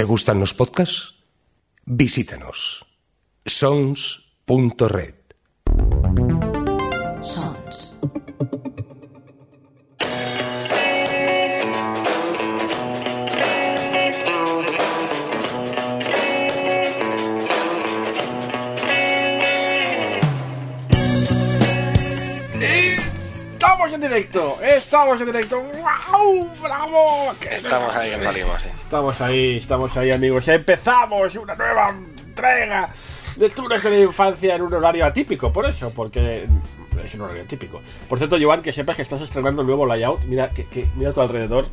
¿Te gustan los podcasts? Visítanos. sons.red. directo, estamos en directo. ¡Wow! ¡Bravo! ¡Qué Estamos ahí en la lima, sí. Estamos ahí, estamos ahí, amigos. Empezamos una nueva entrega de Túnez de la Infancia en un horario atípico, por eso, porque es un horario atípico. Por cierto, Joan, que sepas que estás estrenando un nuevo layout. Mira, que, que- mira a tu alrededor.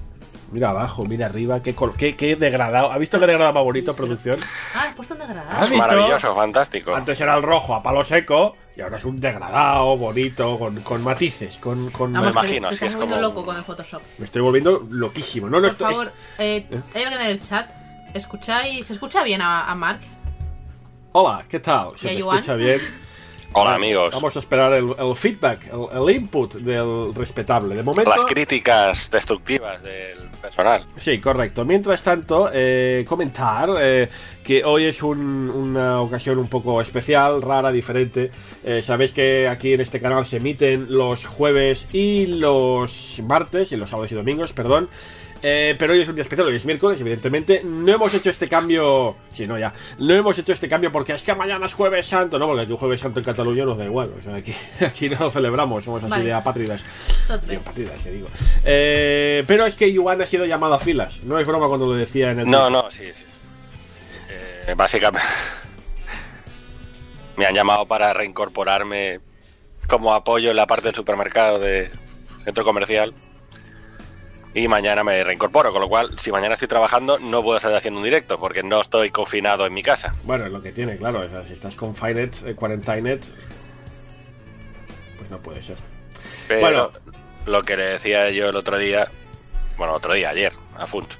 Mira abajo, mira arriba, qué, col- qué, qué degradado. ¿Has visto qué degradado más bonito, producción? Ah, has puesto un degradado. Maravilloso, fantástico. Antes era el rojo a palo seco y ahora es un degradado, bonito, con, con matices, con... con Vamos, Me imagino, te sí, estás es volviendo como- loco con el Photoshop. Me estoy volviendo loquísimo. No, no, Por esto- favor, eh, ¿hay alguien en el chat? ¿Escucháis? ¿Se escucha bien a, a Mark? Hola, ¿qué tal? ¿Se ¿Y a te escucha bien? Hola, amigos. Vamos a esperar el, el feedback, el, el input del respetable. De momento. Las críticas destructivas del personal. Sí, correcto. Mientras tanto, eh, comentar eh, que hoy es un- una ocasión un poco especial, rara, diferente. Eh, Sabéis que aquí en este canal se emiten los jueves y los martes, y los sábados y domingos, perdón. Eh, pero hoy es un día especial, hoy es miércoles, evidentemente. No hemos hecho este cambio. Sí, no, ya. No hemos hecho este cambio porque es que mañana es Jueves Santo, no, porque aquí un Jueves Santo en Cataluña nos da igual. O sea, aquí, aquí no lo celebramos, somos así Vale. de apátridas. Partidas, que digo. Eh, pero es que Yuan ha sido llamado a filas. No es broma cuando lo decía en el. No, no, sí, sí. sí. Eh, básicamente. Me han llamado para reincorporarme como apoyo en la parte del supermercado de centro comercial. Y mañana me reincorporo, con lo cual, si mañana estoy trabajando, no puedo estar haciendo un directo, porque no estoy confinado en mi casa. Bueno, es lo que tiene, claro. si estás confined, eh, quarantined. Pues no puede ser. Pero Bueno. lo que le decía yo el otro día, bueno, otro día, ayer, a Funt,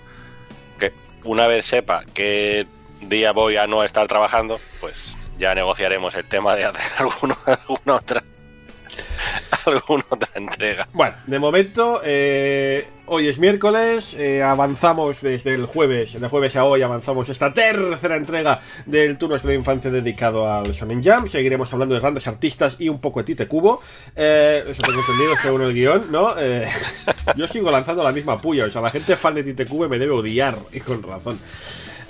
que una vez sepa qué día voy a no estar trabajando, pues ya negociaremos el tema de hacer alguna, alguna otra alguna otra entrega. Bueno, de momento, eh, hoy es miércoles, eh, avanzamos desde el jueves, de jueves a hoy avanzamos esta tercera entrega del Tour Nuestra Infancia dedicado al Shonen Jam. Seguiremos hablando de grandes artistas y un poco de Tite Cubo. Eh, eso tengo entendido según el guion, ¿no? Eh, yo sigo lanzando la misma puya, o sea, la gente fan de Tite Cubo me debe odiar, y con razón.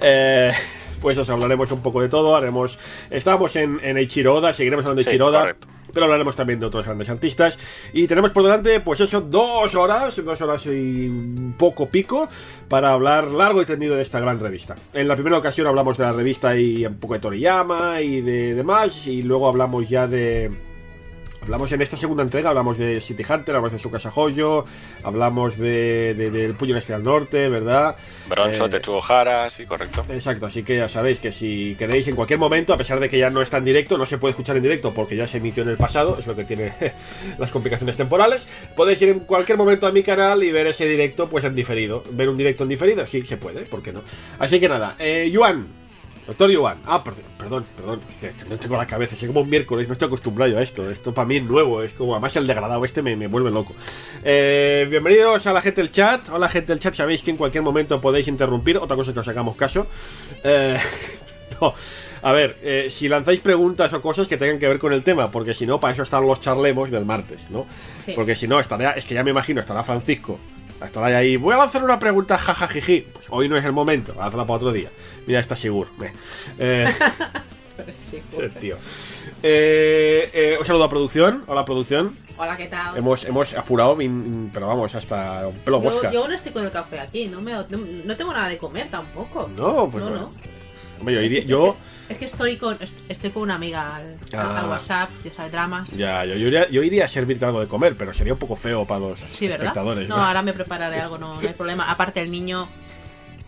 Eh, pues os hablaremos un poco de todo, haremos... Estábamos en, en Eiichiro Oda, seguiremos hablando de Sí, Eiichiro Oda, correcto. pero hablaremos también de otros grandes artistas. Y tenemos por delante, pues eso, dos horas, dos horas y un poco pico, para hablar largo y tendido de esta gran revista. En la primera ocasión hablamos de la revista y un poco de Toriyama y de demás, y luego hablamos ya de... Hablamos en esta segunda entrega, hablamos de City Hunter, hablamos de Tsukasa Hoyo, hablamos de, de- del Puño Este al Norte, ¿verdad? Bronzo, Eh, Tetsuo Hara, sí, correcto. Exacto, así que ya sabéis que si queréis en cualquier momento, a pesar de que ya no está en directo, no se puede escuchar en directo porque ya se emitió en el pasado, es lo que tiene las complicaciones temporales, podéis ir en cualquier momento a mi canal y ver ese directo pues en diferido. ¿Ver un directo en diferido? Sí, se puede, ¿por qué no? Así que nada, eh, Yuan, doctor Yuan, ah, per- perdón, perdón, que, que no tengo la cabeza, es como un miércoles, no estoy acostumbrado yo a esto, esto para mí es nuevo, es como, además el degradado este me, me vuelve loco. Eh, bienvenidos a la gente del chat, hola gente del chat, sabéis que en cualquier momento podéis interrumpir, otra cosa es que os hagamos caso. Eh, no, a ver, eh, si lanzáis preguntas o cosas que tengan que ver con el tema, porque si no, para eso están los charlemos del martes, ¿no? Sí. Porque si no, estará, es que ya me imagino, estará Francisco, estará ahí, voy a lanzar una pregunta, jajajiji. Pues hoy no es el momento, hazla para otro día. Mira, está Sigur. Eh, tío. Eh, eh, un saludo a producción, hola producción. Hola, ¿qué tal? Hemos, hemos apurado, pero vamos, hasta un pelo mosca. Yo, yo aún estoy con el café aquí, no, me, no, no tengo nada de comer tampoco. No, pues no, no. no. Hombre, yo, Es que, iría- es yo- que- es que estoy con est- estoy con una amiga al, Ah. al WhatsApp, ya sabes, dramas. Ya, yo, yo iría, yo iría a servirte algo de comer, pero sería un poco feo para los Sí, ¿verdad? espectadores. No, ahora me prepararé algo, no, no hay problema. Aparte, el niño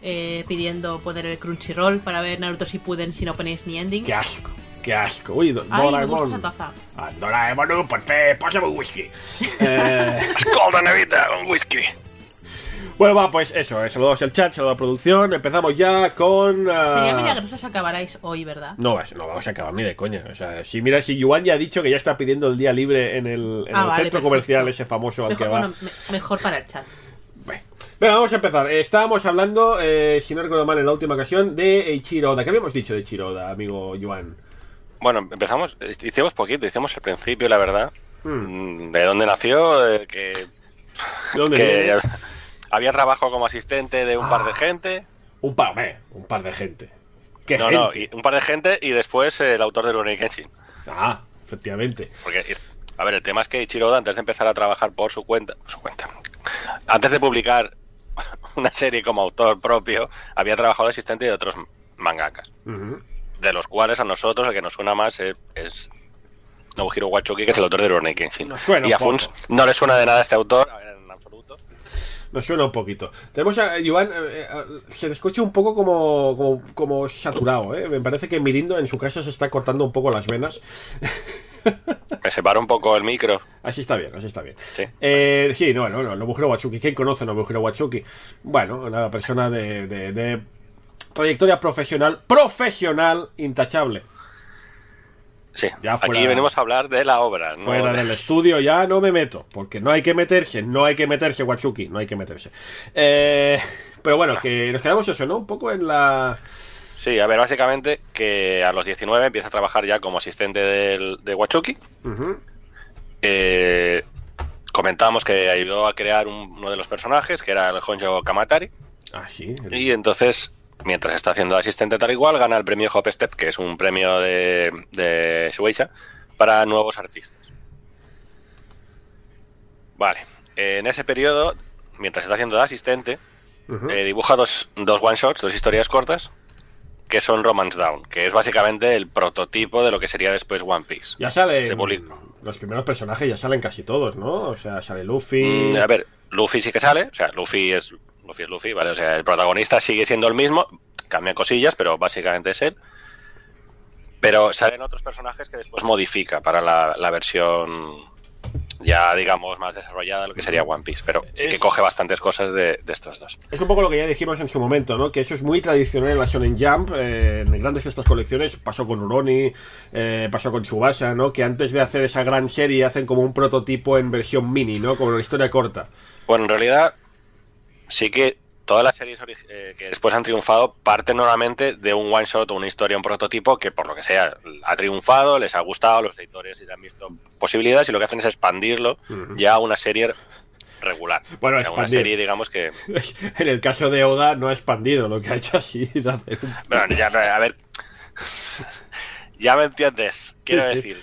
eh, pidiendo poder el Crunchyroll para ver Naruto Shippuden sin openings ni endings. Qué asco, qué asco. Uy, Do- Ay, me Doraemon. gusta esa taza. Ah, Doraemon, por fe, pásame un whisky. Eh, ¡Escolta, Nevita! ¡Un whisky! Bueno, va, pues eso, eh, saludos al chat, saludos a producción. Empezamos ya con. ah, Sería milagroso si acabarais hoy, ¿verdad? No, no vamos a acabar ni de coña. O sea, si mira, si Yuan ya ha dicho que ya está pidiendo el día libre en el, en Ah, el vale, centro perfecto. comercial ese famoso al Mejor, que va. bueno, me- mejor para el chat. Bueno, Venga, vamos a empezar. Eh, Estábamos hablando, eh, si no recuerdo mal, en la última ocasión, de Eiichiro Oda. ¿Qué habíamos dicho de Eiichiro Oda, amigo Joan? Bueno, empezamos, eh, hicimos poquito, hicimos el principio, la verdad. Hmm. Mm, De dónde nació, eh, que, ¿De dónde que? Había trabajo como asistente de un par de gente. Un par, hombre, un par de gente. ¿Qué No, gente? no, y un par de gente y después eh, el autor de Rurouni Kenshin. Ah, efectivamente. Porque, a ver, el tema es que Ichiro Oda, antes de empezar a trabajar por su cuenta, por su cuenta, antes de publicar una serie como autor propio, había trabajado de asistente de otros mangakas, de los cuales a nosotros el que nos suena más es, es Nobuhiro Watsuki, que es el autor de Rurouni Kenshin. Y a. Funs no le suena de nada a este autor, a ver. Nos suena un poquito. Tenemos a Joan, eh, eh, se le escucha un poco como, como, como saturado, ¿eh? Me parece que Mirindo en su casa se está cortando un poco las venas. Me separo un poco el micro. Así está bien, así está bien. Sí. Eh, sí, no, no, no, Nobuhiro Watsuki. ¿Quién conoce a Nobuhiro Watsuki? Bueno, una persona de, de- de trayectoria profesional, profesional, intachable. Sí, Ya fuera- aquí venimos a hablar de la obra. ¿no? Fuera del estudio ya no me meto, porque no hay que meterse, no hay que meterse, Watsuki, no hay que meterse. Eh, pero bueno, que nos quedamos eso, ¿no? Un poco en la... Sí, a ver, básicamente que a los 19 empieza a trabajar ya como asistente del, de Watsuki. Ujú. Eh, comentamos que ayudó a crear un- uno de los personajes, que era el Honjo Kamatari. Ah, sí. el- Y entonces, mientras está haciendo de asistente tal igual, gana el premio Hop Step, que es un premio de, de Shueisha para nuevos artistas. Vale, en ese periodo, mientras está haciendo de asistente, eh, dibuja dos, dos one-shots, dos historias cortas, que son Romance Down, que es básicamente el prototipo de lo que sería después One Piece. Ya se publica. Los primeros personajes ya salen casi todos, ¿no? O sea, sale Luffy... Mm, a ver, Luffy sí que sale, o sea, Luffy es Luffy es Luffy, ¿vale? O sea, el protagonista sigue siendo el mismo, cambian cosillas, pero básicamente es él. Pero salen otros personajes que después modifica para la, la versión ya, digamos, más desarrollada, lo que sería One Piece. Pero sí que Es- coge bastantes cosas de, de estos dos. Es un poco lo que ya dijimos en su momento, ¿no? Que eso es muy tradicional en la Shonen Jump. eh, en grandes de estas colecciones pasó con Uroni, eh, pasó con Tsubasa, ¿no? Que antes de hacer esa gran serie hacen como un prototipo en versión mini, ¿no? Como una historia corta. Bueno, en realidad, sí que todas las series eh, que después han triunfado parten normalmente de un one shot o una historia, un prototipo que por lo que sea ha triunfado, les ha gustado, los editores y han visto posibilidades y lo que hacen es expandirlo ya a una serie regular. Bueno, O sea, una expandir. serie, digamos que... en el caso de Oda no ha expandido, lo que ha hecho así es hacer un... Bueno, ya, a ver... Ya me entiendes. Quiero decir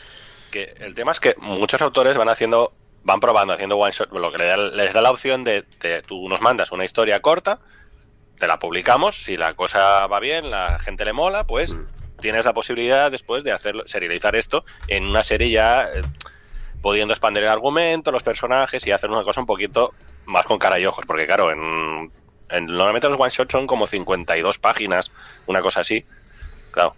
que el tema es que muchos autores van haciendo, van probando, haciendo one shot, lo que les da la opción de, de- tú nos mandas una historia corta, te la publicamos, si la cosa va bien, la gente le mola, pues Mm. tienes la posibilidad después de hacerlo, serializar esto en una serie ya eh, pudiendo expandir el argumento, los personajes y hacer una cosa un poquito más con cara y ojos, porque claro, en, en- normalmente los one shots son como 52 páginas, una cosa así. Claro,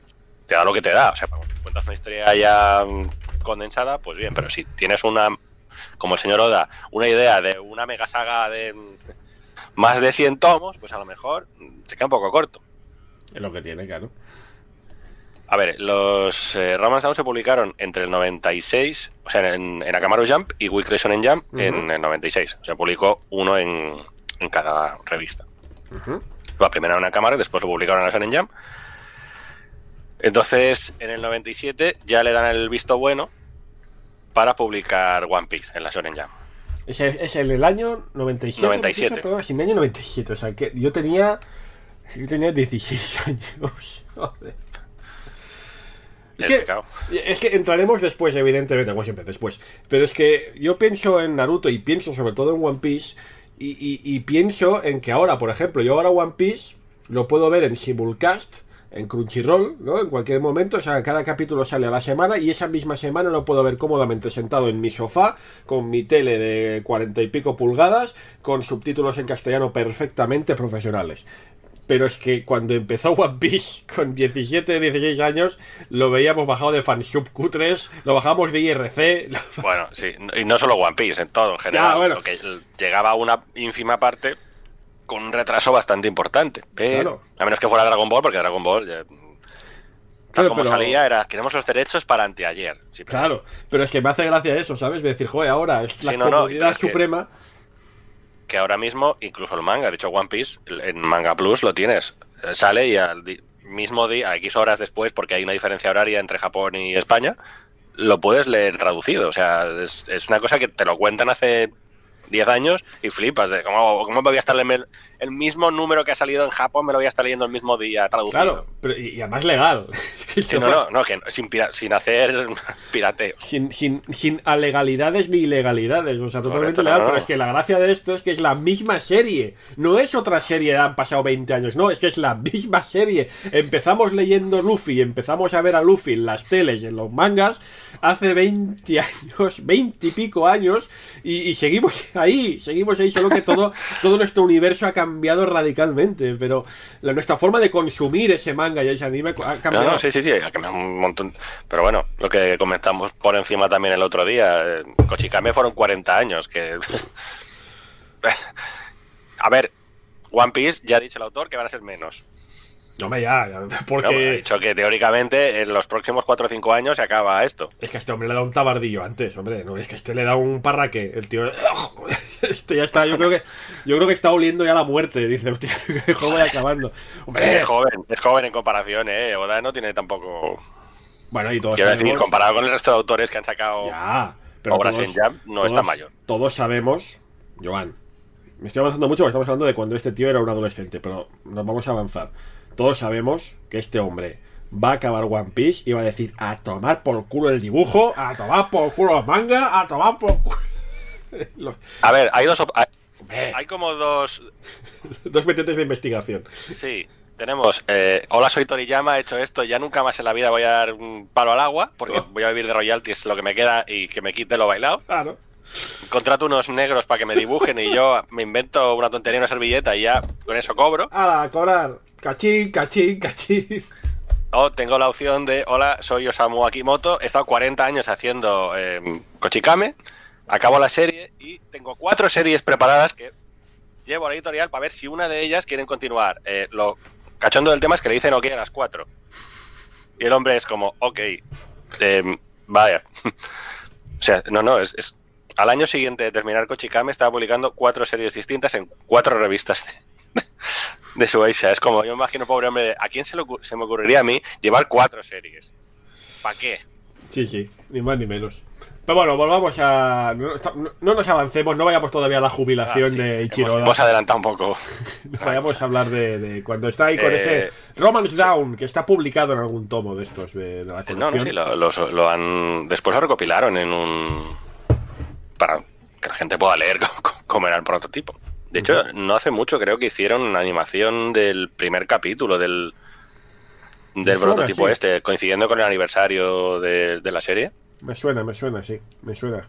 te da lo que te da, o sea, cuando cuentas una historia ya mm, condensada, pues bien, pero si tienes una como el señor Oda, una idea de una mega saga de más de 100 tomos, pues a lo mejor se queda un poco corto. Es lo que tiene, claro. A ver, los eh, Down se publicaron entre el 96, o sea, en, en Akamaru Jump y Weekly Shonen Jump en el 96. O sea, publicó uno en, en cada revista. Ujú. La primera en Akamaru y después lo publicaron en la Shonen Jump. Entonces, en el 97 ya le dan el visto bueno para publicar One Piece en la Shonen Jump. Es, el- es el, el año 97. 97. Perdón, en el año 97. O sea, que yo tenía... Yo tenía 16 años. Joder. Es Es que, es que entraremos después, evidentemente, como siempre, después. Pero es que yo pienso en Naruto y pienso sobre todo en One Piece. Y, y- y pienso en que ahora, por ejemplo, yo ahora One Piece lo puedo ver en simulcast, en Crunchyroll, ¿no? En cualquier momento. O sea, cada capítulo sale a la semana y esa misma semana lo puedo ver cómodamente sentado en mi sofá, con mi tele de cuarenta y pico pulgadas, con subtítulos en castellano perfectamente profesionales. Pero es que cuando empezó One Piece con 17, 16 años, lo veíamos bajado de fansub Q3, lo bajamos de IRC. lo- Bueno, sí, y no solo One Piece, en todo en general. Ya, bueno. lo que llegaba a una ínfima parte con un retraso bastante importante. Pero, Claro. A menos que fuera Dragon Ball, porque Dragon Ball, tal como pero- salía, era queremos los derechos para anteayer. Claro, pero es que me hace gracia eso, ¿sabes? De decir, joder, ahora es la Sí, no, no, que- suprema. que ahora mismo, incluso el manga, de hecho One Piece, en Manga Plus lo tienes. Eh, Sale y al mismo día, a X horas después, porque hay una diferencia horaria entre Japón y España, lo puedes leer traducido. O sea, es, es una cosa que te lo cuentan hace 10 años y flipas de cómo, cómo me voy a estar leyendo el, el mismo número que ha salido en Japón, me lo voy a estar leyendo el mismo día traducido. Claro, pero, y, y además legal. Sí, no, no, no, que no- sin, pira- sin hacer pirateo. Sin, sin, sin alegalidades ni ilegalidades, o sea, totalmente Correcto, legal, no, no. pero es que la gracia de esto es que es la misma serie, no es otra serie, han pasado 20 años, no, es que es la misma serie. Empezamos leyendo Luffy, empezamos a ver a Luffy en las teles, en los mangas, hace 20 años, 20 y pico años, y, y seguimos ahí, seguimos ahí, solo que todo, todo nuestro universo ha cambiado radicalmente, pero la, nuestra forma de consumir ese manga y ese anime ha No, cambiado. no, sí, sí, sí, ha cambiado un montón. Pero bueno, lo que comentamos por encima también el otro día, eh, Kochikame fueron 40 años, que... a ver, One Piece ya ha dicho el autor que van a ser menos. No me ya, ya, ¿no? porque... Ha dicho que teóricamente en los próximos 4 o 5 años se acaba esto. Es que a este hombre le da un tabardillo antes, hombre. No, es que a este le da un parraque. El tío. Este ya está. Yo creo que. Yo creo que está oliendo ya la muerte. Dice, hostia, que juego voy acabando. Hombre. Es joven, es joven en comparación, ¿eh? Oda no tiene tampoco... Bueno, y todos Quiero decir, comparado con el resto de autores que han sacado... Ya. Pero Obras todos- en Jam, no está mayor. Todos sabemos. Joan. Me estoy avanzando mucho porque estamos hablando de cuando este tío era un adolescente. Pero nos vamos a avanzar. Todos sabemos que este hombre va a acabar One Piece y va a decir a tomar por culo el dibujo, a tomar por culo el manga, a tomar por culo. Los- A ver, hay dos... hay- como dos, Dos metentes de investigación. Sí, tenemos. eh, Hola, soy Toriyama, he hecho esto, ya nunca más en la vida voy a dar un palo al agua, porque voy a vivir de royalties lo que me queda y que me quite lo bailado. Claro. Contrato unos negros para que me dibujen y yo me invento una tontería, una servilleta y ya con eso cobro. ¡Hala, a cobrar! Cachín, cachín, cachín. O tengo la opción de, hola, soy Osamu Akimoto, he estado 40 años haciendo eh, Kochikame, acabo la serie y tengo cuatro series preparadas que llevo a la editorial para ver si una de ellas quieren continuar. Eh, lo cachondo del tema es que le dicen ok a las cuatro. Y el hombre es como, ok, eh, vaya. o sea, no, no, es, es- Al año siguiente de terminar Kochikame estaba publicando cuatro series distintas en cuatro revistas de, de Shueisha. Es como, yo me imagino, pobre hombre, ¿a quién se, ocu- se me ocurriría a mí llevar cuatro series? ¿Para qué? Sí, sí, ni más ni menos. Pero bueno, volvamos a. No, no- no nos avancemos, no vayamos todavía a la jubilación Ah, sí, de hemos, Ichiro. hemos adelantado un poco. Vayamos a hablar de, de cuando está ahí con Eh, ese Romance Down, que está publicado en algún tomo de estos de, de la colección. No, no, sí, lo, lo- lo han. Después lo recopilaron en un. Para que la gente pueda leer cómo, cómo era el prototipo. De hecho, no hace mucho creo que hicieron una animación del primer capítulo del. Del Me suena, prototipo sí. este, coincidiendo con el aniversario de, de la serie. Me suena, me suena, sí, me suena.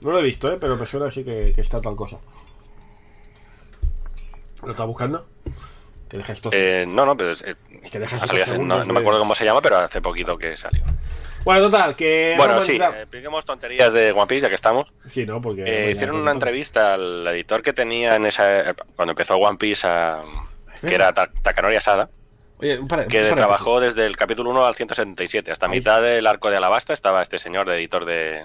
No lo he visto, ¿eh? pero me suena así que, que está tal cosa. ¿Lo está buscando? Que deja estos. Eh, no, no, pero es, eh, Es que hace- no, me acuerdo cómo se llama, pero hace poquito que salió. Bueno, total, que. Bueno, sí, eh, expliquemos tonterías de One Piece, ya que estamos. Sí, ¿no? Porque. Eh, hicieron una entrevista al editor que tenía en esa cuando empezó One Piece, a- que era Ta- Takanori Asada, Oye, un par- que trabajó desde el capítulo 1 al 177. Hasta mitad del arco de Alabasta estaba este señor de editor de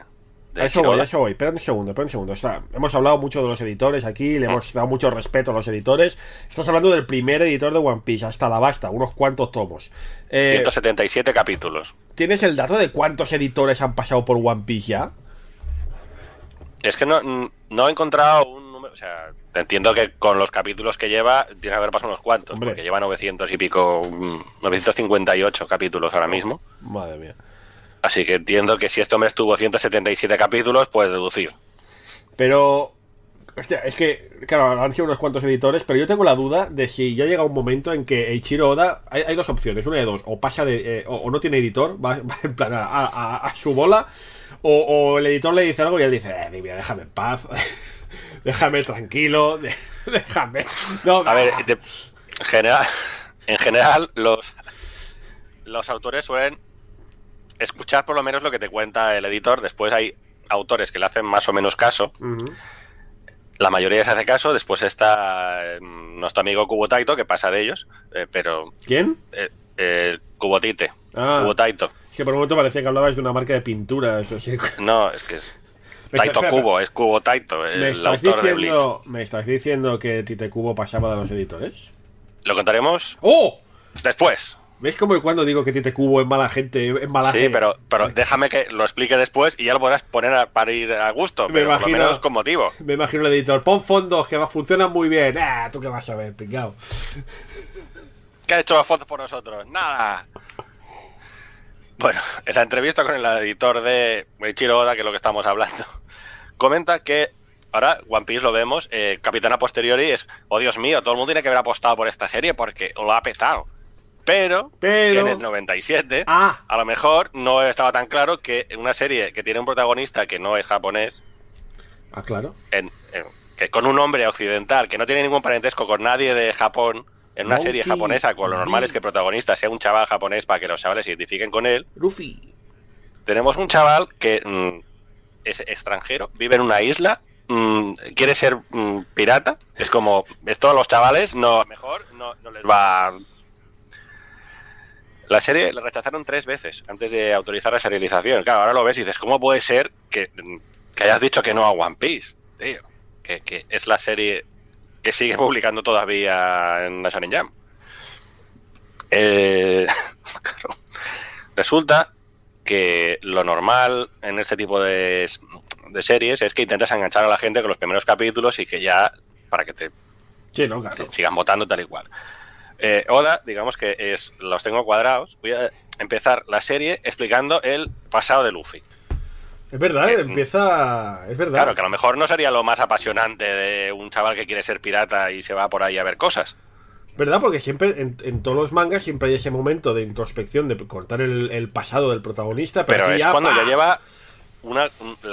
A eso voy, a eso voy. Espera un segundo, espera un segundo. Hemos hablado mucho de los editores aquí, Ah. le hemos dado mucho respeto a los editores. Estás hablando del primer editor de One Piece, hasta la basta, unos cuantos tomos. Eh, 177 capítulos. ¿Tienes el dato de cuántos editores han pasado por One Piece ya? Es que no, no he encontrado un número. O sea, entiendo que con los capítulos que lleva, tiene que haber pasado unos cuantos. Hombre. Porque lleva 900 y pico. mm, 958 capítulos ahora mismo. Madre mía. Así que entiendo que si este hombre estuvo 177 capítulos, puedes deducir. Pero. Hostia, es que, claro, han sido unos cuantos editores, pero yo tengo la duda de si ya llega un momento en que Eiichiro Oda. Hay, hay dos opciones, una de dos. O pasa de. eh, o, o no tiene editor, va, va en plan a, a- a su bola. O, o el editor le dice algo y él dice, eh, Divia, déjame en paz. déjame tranquilo. déjame. No, A ver, de- en general, en general los, los autores suelen escuchar por lo menos lo que te cuenta el editor. Después hay autores que le hacen más o menos caso. La mayoría se hace caso. Después está eh, nuestro amigo Kubotaito, que pasa de ellos. eh, pero ¿Quién? eh, eh, Kubotite, Ah. Kubotaito. Es que por un momento parecía que hablabas de una marca de pinturas. Así. No, es que es, Taito Kubo, es Kubo Taito, ¿Me el estás, autor de Bleach. diciendo, ¿Me estás diciendo que Tite Cubo pasaba de los editores? Lo contaremos ¡Oh! después. ¿Ves como cuando digo que Tite Cubo es mala gente, es mala Sí, gente? pero, pero déjame que lo explique después y ya lo podrás poner a- para ir a gusto, Me por imagino- lo menos con motivo. Me imagino el editor, pon fondos que funcionan muy bien. Ah, tú qué vas a ver, pingao. ¿Qué ha hecho fotos por nosotros? Nada. Bueno, en la entrevista con el editor de Eiichiro Oda, que es lo que estamos hablando, comenta que ahora One Piece lo vemos, eh, Capitana Posteriori es, oh Dios mío, todo el mundo tiene que haber apostado por esta serie porque lo ha petado. Pero, Pero- en el 97, Ah. a lo mejor no estaba tan claro que una serie que tiene un protagonista que no es japonés, Ah, claro. en- en- que con un hombre occidental que no tiene ningún parentesco con nadie de Japón, en una Monkey serie japonesa, con lo normal es que el protagonista sea un chaval japonés para que los chavales se identifiquen con él, Luffy. tenemos un chaval que mm, es extranjero, vive en una isla, mm, quiere ser mm, pirata, es como, esto a los chavales no, mejor no, no les va... La serie la rechazaron tres veces antes de autorizar la serialización. Claro, ahora lo ves y dices, ¿cómo puede ser que, que hayas dicho que no a One Piece? Tío, que, que es la serie que sigue publicando todavía en la Shonen Jam. Eh, claro. Resulta que lo normal en este tipo de, de series es que intentas enganchar a la gente con los primeros capítulos y que ya, para que te Sí, no, claro. te sigan votando tal y cual. Eh, Oda, digamos que es los tengo cuadrados. Voy a empezar la serie explicando el pasado de Luffy. Es verdad, Que- empieza. Es verdad. Claro, que a lo mejor no sería lo más apasionante de un chaval que quiere ser pirata y se va por ahí a ver cosas. ¿Verdad? Porque siempre, en, en todos los mangas, siempre hay ese momento de introspección, de contar el, el pasado del protagonista. Pero, es cuando ¡pa! ya lleva una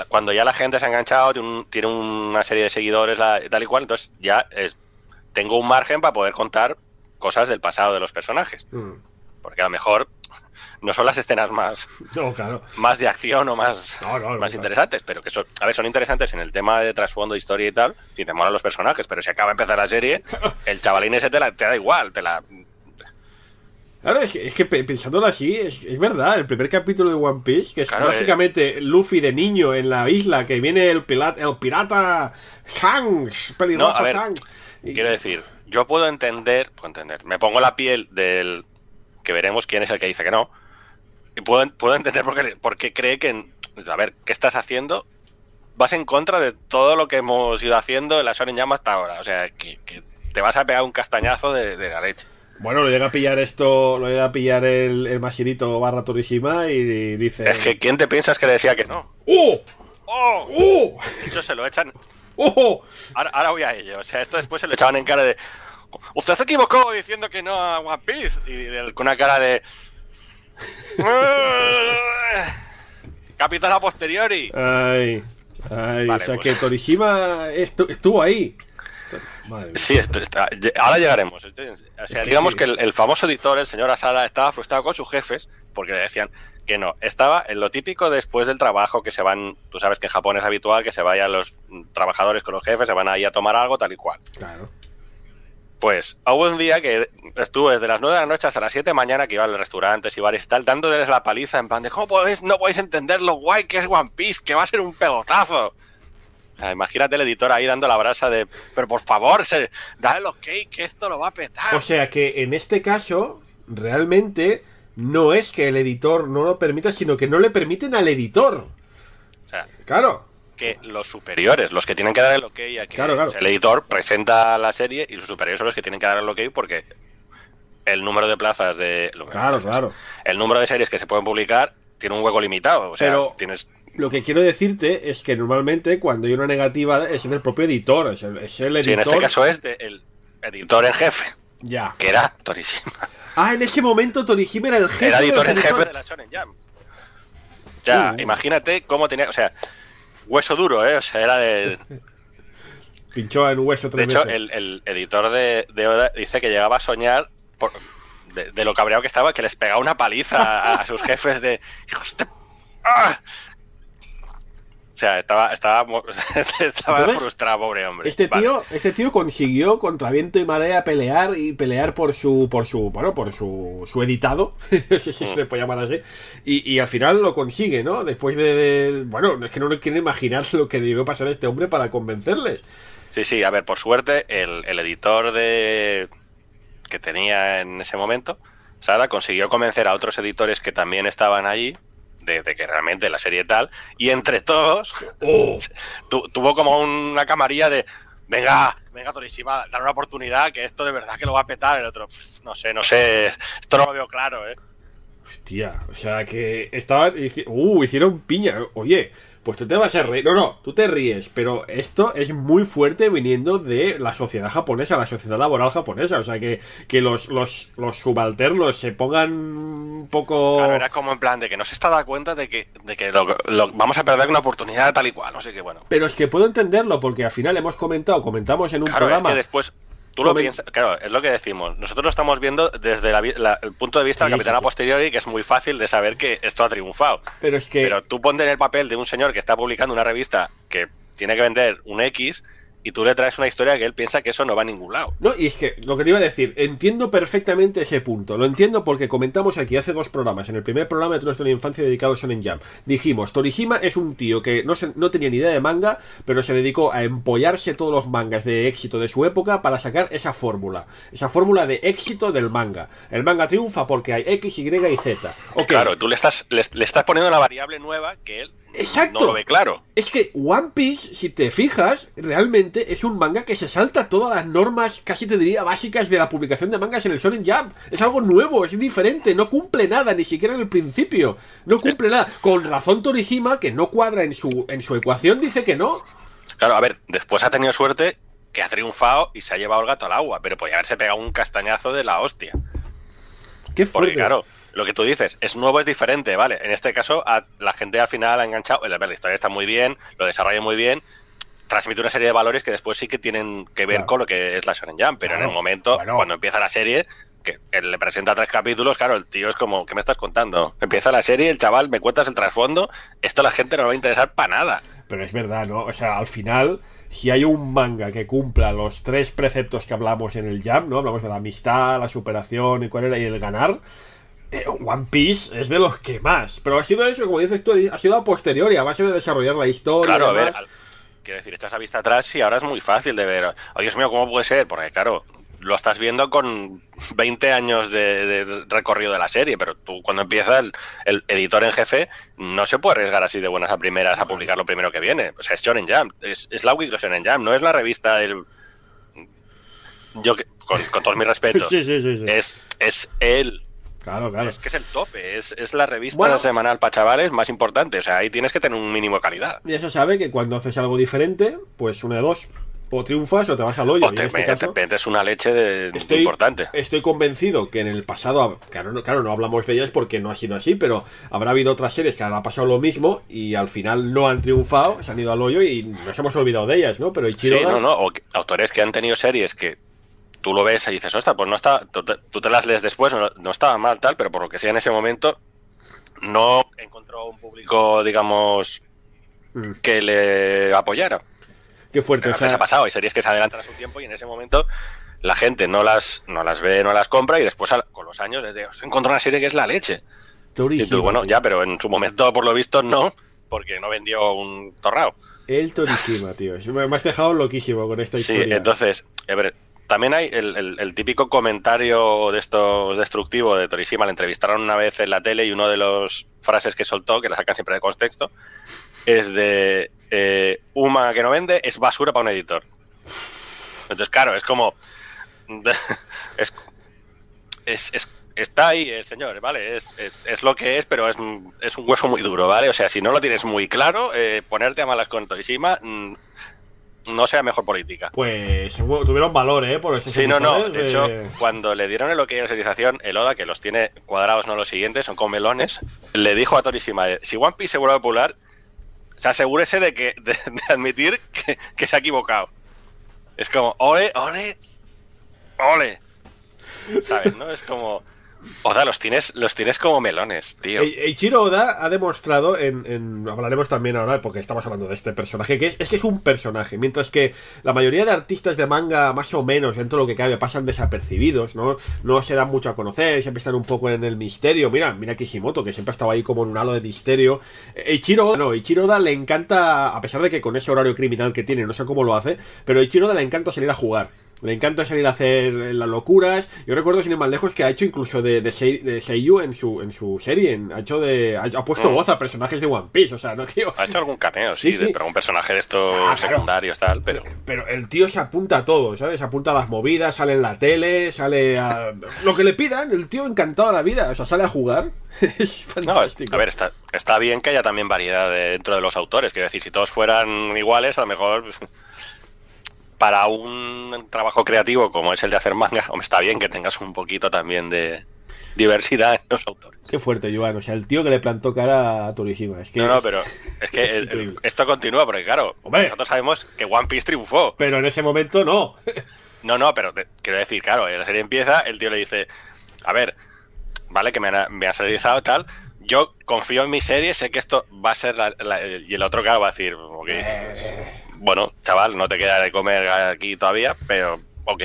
cuando ya la gente se ha enganchado, tiene, un- tiene una serie de seguidores la- tal y cual, entonces ya es- tengo un margen para poder contar cosas del pasado de los personajes. Mm. Porque a lo mejor no son las escenas más, No, claro. más de acción o más, No, no, no, más interesantes, pero que son, a ver, son interesantes en el tema de trasfondo, historia y tal, si te molan los personajes, pero si acaba de empezar la serie, el chavalín ese te, la, te da igual, te la... Claro, es que, es que pe- pensándolo así, es, es verdad, el primer capítulo de One Piece, que es Claro, básicamente Luffy de niño en la isla, que viene el, pila- el pirata Hanks, ver, Hanks. Y- Quiero decir, yo puedo entender, puedo entender, me pongo la piel del que veremos quién es el que dice que no, y puedo, puedo entender por qué, por qué cree que, a ver, ¿qué estás haciendo? Vas en contra de todo lo que hemos ido haciendo en la Shonen Jam hasta ahora, o sea, que, que te vas a pegar un castañazo de, de la leche. Bueno, lo llega a pillar esto, lo llega a pillar el, el Mashirito barra Torishima y dice... Es que ¿quién te piensas que le decía que no? ¡Oh! ¡Oh! ¡Oh! Eso se lo echan, ¡Oh! ahora, ahora voy a ello, o sea, esto después se lo echaban en cara de... Usted se equivocó diciendo que no a One Piece. Y con una cara de... Capitán a posteriori. Ay, ay, Vale, o sea pues. que Torishima estu- estuvo ahí. Madre. Sí, esto está- ahora llegaremos. O sea, digamos que el, el famoso editor, el señor Asada, estaba frustrado con sus jefes porque le decían que no. Estaba en lo típico después del trabajo que se van. Tú sabes que en Japón es habitual que se vayan los trabajadores con los jefes, se van ahí a tomar algo, tal y cual. Claro. Pues hubo un día que estuve desde las 9 de la noche hasta las 7 de mañana que iba a los restaurantes y bares y tal, dándoles la paliza en plan de ¿cómo podéis, no podéis entender lo guay que es One Piece? Que va a ser un pelotazo. Imagínate el editor ahí dando la brasa de pero por favor, se, dale los ok, que esto lo va a petar. O sea que en este caso, realmente no es que el editor no lo permita, sino que no le permiten al editor. O sea, Claro. que los superiores, los que tienen que dar el ok a que Claro, claro. el editor presenta la serie y los superiores son los que tienen que dar el ok porque el número de plazas de Claro, claro. el número de series que se pueden publicar tiene un hueco limitado, o sea, Pero- tienes Lo que quiero decirte es que normalmente cuando hay una negativa es del propio editor, es el, es el editor. Sí, en este caso es de- el editor en jefe, Ya. que era Torishima. Ah, en ese momento Torishima era el jefe. Era de editor en jefe de la Shonen Jam. O sea, Uh. imagínate cómo tenía, o sea, hueso duro, ¿eh? O sea, era de... Pinchó en hueso De tres hecho, veces. el, el editor de, de Oda dice que llegaba a soñar por- de, de lo cabreado que estaba, que les pegaba una paliza a, a sus jefes de... ¡Hijos de... ¡Ah! O sea, estaba, estaba, estaba Entonces, frustrado, pobre hombre. Este Vale. tío, este tío consiguió contra viento y marea pelear y pelear por su, por su, bueno, por su, su editado, no sé si se le puede llamar así, y, y al final lo consigue, ¿no? Después de, de- bueno, es que no me quiero imaginar lo que debió pasar este hombre para convencerles. Sí, sí, a ver, por suerte, el, el editor de que tenía en ese momento, Sada, consiguió convencer a otros editores que también estaban allí de, de que realmente la serie tal, y entre todos tu- tuvo como una camarilla de venga, venga Torishima, dar una oportunidad, que esto de verdad que lo va a petar. El otro, "Pff, no sé, no sé, esto no lo veo claro, eh. Hostia, o sea que estaban, hici- uh, hicieron piña, oye, pues tú te vas a reír, no, no, tú te ríes, pero esto es muy fuerte viniendo de la sociedad japonesa, la sociedad laboral japonesa, o sea que, que los, los, los subalternos se pongan un poco... Claro, era como en plan de que no se está dando cuenta de que, de que lo- lo- vamos a perder una oportunidad tal y cual, no sé qué, bueno. Pero es que puedo entenderlo, porque al final hemos comentado, comentamos en un Claro, es programa... que después tú lo piensas, claro, es lo que decimos. Nosotros lo estamos viendo desde la el punto de vista Sí, del capitán sí, a posteriori, que es muy fácil de saber que esto ha triunfado. Pero es que... Pero tú ponte en el papel de un señor que está publicando una revista que tiene que vender un X y tú le traes una historia que él piensa que eso no va a ningún lado. No, y es que lo que te iba a decir, entiendo perfectamente ese punto. Lo entiendo porque comentamos aquí hace dos programas. En el primer programa de nuestra infancia dedicado a Shonen Jump, dijimos: Torishima es un tío que no, se- no tenía ni idea de manga, pero se dedicó a empollarse todos los mangas de éxito de su época para sacar esa fórmula. Esa fórmula de éxito del manga. El manga triunfa porque hay X, Y y Z. Claro, tú le estás, le, le estás poniendo una variable nueva que él Exacto. no lo ve claro. Es que One Piece, si te fijas, realmente es un manga que se salta todas las normas, casi te diría, básicas de la publicación de mangas en el Shonen Jump. Es algo nuevo, es diferente, no cumple nada, ni siquiera en el principio. No cumple nada. Con razón Torishima, que no cuadra en su, en su ecuación, dice que no. Claro, a ver, después ha tenido suerte que ha triunfado y se ha llevado el gato al agua, pero podía haberse pegado un castañazo de la hostia. Qué Porque fuerte. claro, lo que tú dices, es nuevo, es diferente, ¿vale? En este caso, a- la gente al final ha enganchado, ver, la historia está muy bien, lo desarrolla muy bien, transmite una serie de valores que después sí que tienen que ver Claro. con lo que es la Shonen Jump, pero en el momento, bueno. cuando empieza la serie, que le presenta tres capítulos, claro, el tío es como, ¿qué me estás contando? Empieza la serie, el chaval, me cuentas el trasfondo, esto a la gente no le va a interesar para nada. Pero es verdad, ¿no? O sea, al final, si hay un manga que cumpla los tres preceptos que hablamos en el Jam, ¿no? Hablamos de la amistad, la superación y cuál era y el ganar. Eh, One Piece es de los que más. Pero ha sido eso, como dices tú, ha sido a posteriori, a base de desarrollar la historia. Claro, a ver, al- quiero decir, echas la vista atrás y ahora es muy fácil de ver. Oh, Dios mío, ¿cómo puede ser? Porque, claro, lo estás viendo con 20 años de, de recorrido de la serie, pero tú cuando empieza el, el editor en jefe no se puede arriesgar así de buenas a primeras a publicar lo primero que viene. O sea, es Shonen Jump, es, es la Weekly Shonen Jump, no es la revista del... Yo, con, con todos mis respetos, Sí, sí, sí, sí. es, es el... Claro, claro. Es que es el tope, es, es la revista Bueno. semanal para chavales más importante. O sea, ahí tienes que tener un mínimo de calidad. Ya se sabe que cuando haces algo diferente, pues una de dos. O triunfas o te vas al hoyo. O Y te, este me- caso, te metes una leche de, Estoy, importante. estoy convencido que en el pasado, claro no, claro, no hablamos de ellas porque no ha sido así, pero habrá habido otras series que habrá pasado lo mismo y al final no han triunfado, se han ido al hoyo y nos hemos olvidado de ellas, ¿no? Pero Sí, Ichiro no, no. O autores que han tenido series que tú lo ves y dices, ostras, pues no está. Tú te, tú te las lees después, no, no estaba mal, tal, pero por lo que sea en ese momento no encontró un público, digamos, Mm. que le apoyara. qué fuerte. Pero o sea, ha pasado, hay series que se adelantan a su tiempo y en ese momento la gente no las, no las ve, no las compra y después con los años les digo, encontró una serie que es la leche. Y Torishima, tú, bueno, tío. ya, pero en su momento, por lo visto, no, porque no vendió un torrao. El Torishima, tío. Me me has dejado loquísimo con esta Sí, historia. entonces, a ver, también hay el, típico comentario de estos destructivo de Torishima. Le entrevistaron una vez en la tele y una de las frases que soltó, que la sacan siempre de contexto, es de eh, un que no vende es basura para un editor. Entonces, claro, es como. es, es- es- está ahí el señor, ¿vale? Es, es, lo que es, pero es, es un hueso muy duro, ¿vale? O sea, si no lo tienes muy claro, eh, ponerte a malas con Torishima mm, no sea mejor política. Pues bueno, tuvieron valor, ¿eh? Por Sí, no, no. editores De hecho, cuando le dieron el ok a la serialización, el Oda, que los tiene cuadrados, no los siguientes, son con melones, le dijo a Torishima, eh, si One Piece se vuelve popular, se asegúrese de que de, de admitir que, que se ha equivocado. Es como, ole, ole, ole. ¿Sabes? ¿No? Es como, Oda, los tienes, los tienes como melones, tío. E- Eiichiro Oda ha demostrado en, en- Hablaremos también ahora, porque estamos hablando de este personaje, que es, es que es un personaje. Mientras que la mayoría de artistas de manga, más o menos, dentro de lo que cabe, pasan desapercibidos, ¿no? No se dan mucho a conocer, siempre están un poco en el misterio. Mira, mira Kishimoto, que siempre ha estado ahí como en un halo de misterio. Eiichiro Oda, no, Eiichiro Oda le encanta, a pesar de que con ese horario criminal que tiene, no sé cómo lo hace, pero Eiichiro Oda le encanta salir a jugar. Le encanta salir a hacer las locuras. Yo recuerdo, sin ir más lejos, que ha hecho incluso de, de, sei- de Seiyu en su, en su serie. en- ha hecho de. Ha, ha puesto Mm. voz a personajes de One Piece. O sea, no, tío. Ha hecho algún cameo, sí, Sí, de- pero un personaje de estos Ah, claro. secundarios, tal, pero. Pero el tío se apunta a todo, ¿sabes? Se apunta a las movidas, sale en la tele, sale a. Lo que le pidan, el tío encantado a la vida. O sea, sale a jugar. es No, fantástico. a ver, está, está bien que haya también variedad de- dentro de los autores. Quiero decir, si todos fueran iguales, a lo mejor para un trabajo creativo como es el de hacer manga, está bien que tengas un poquito también de diversidad en los autores. Qué fuerte, Joan. O sea, el tío que le plantó cara a Torishima. Es que No, no, es- pero es que es el- increíble. esto continúa porque, claro, Hombre. nosotros sabemos que One Piece triunfó. Pero en ese momento no. No, no, pero te- quiero decir, claro, la serie empieza, el tío le dice, a ver, vale, que me, han- me has realizado tal, yo confío en mi serie, sé que esto va a ser la, la- y el otro, claro, va a decir, ok, Eh. Bueno, chaval, no te queda de comer aquí todavía, pero ok.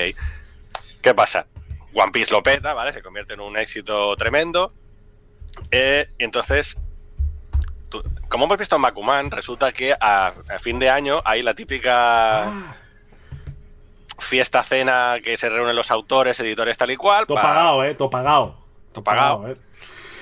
¿Qué pasa? One Piece lo peta, ¿vale? Se convierte en un éxito tremendo. Eh, y entonces, tú- como hemos visto en Bakuman, resulta que a, a fin de año hay la típica Ah. fiesta cena que se reúnen los autores, editores, tal y cual. Todo pa- pagado, eh. Todo pagado. Todo pagado. eh.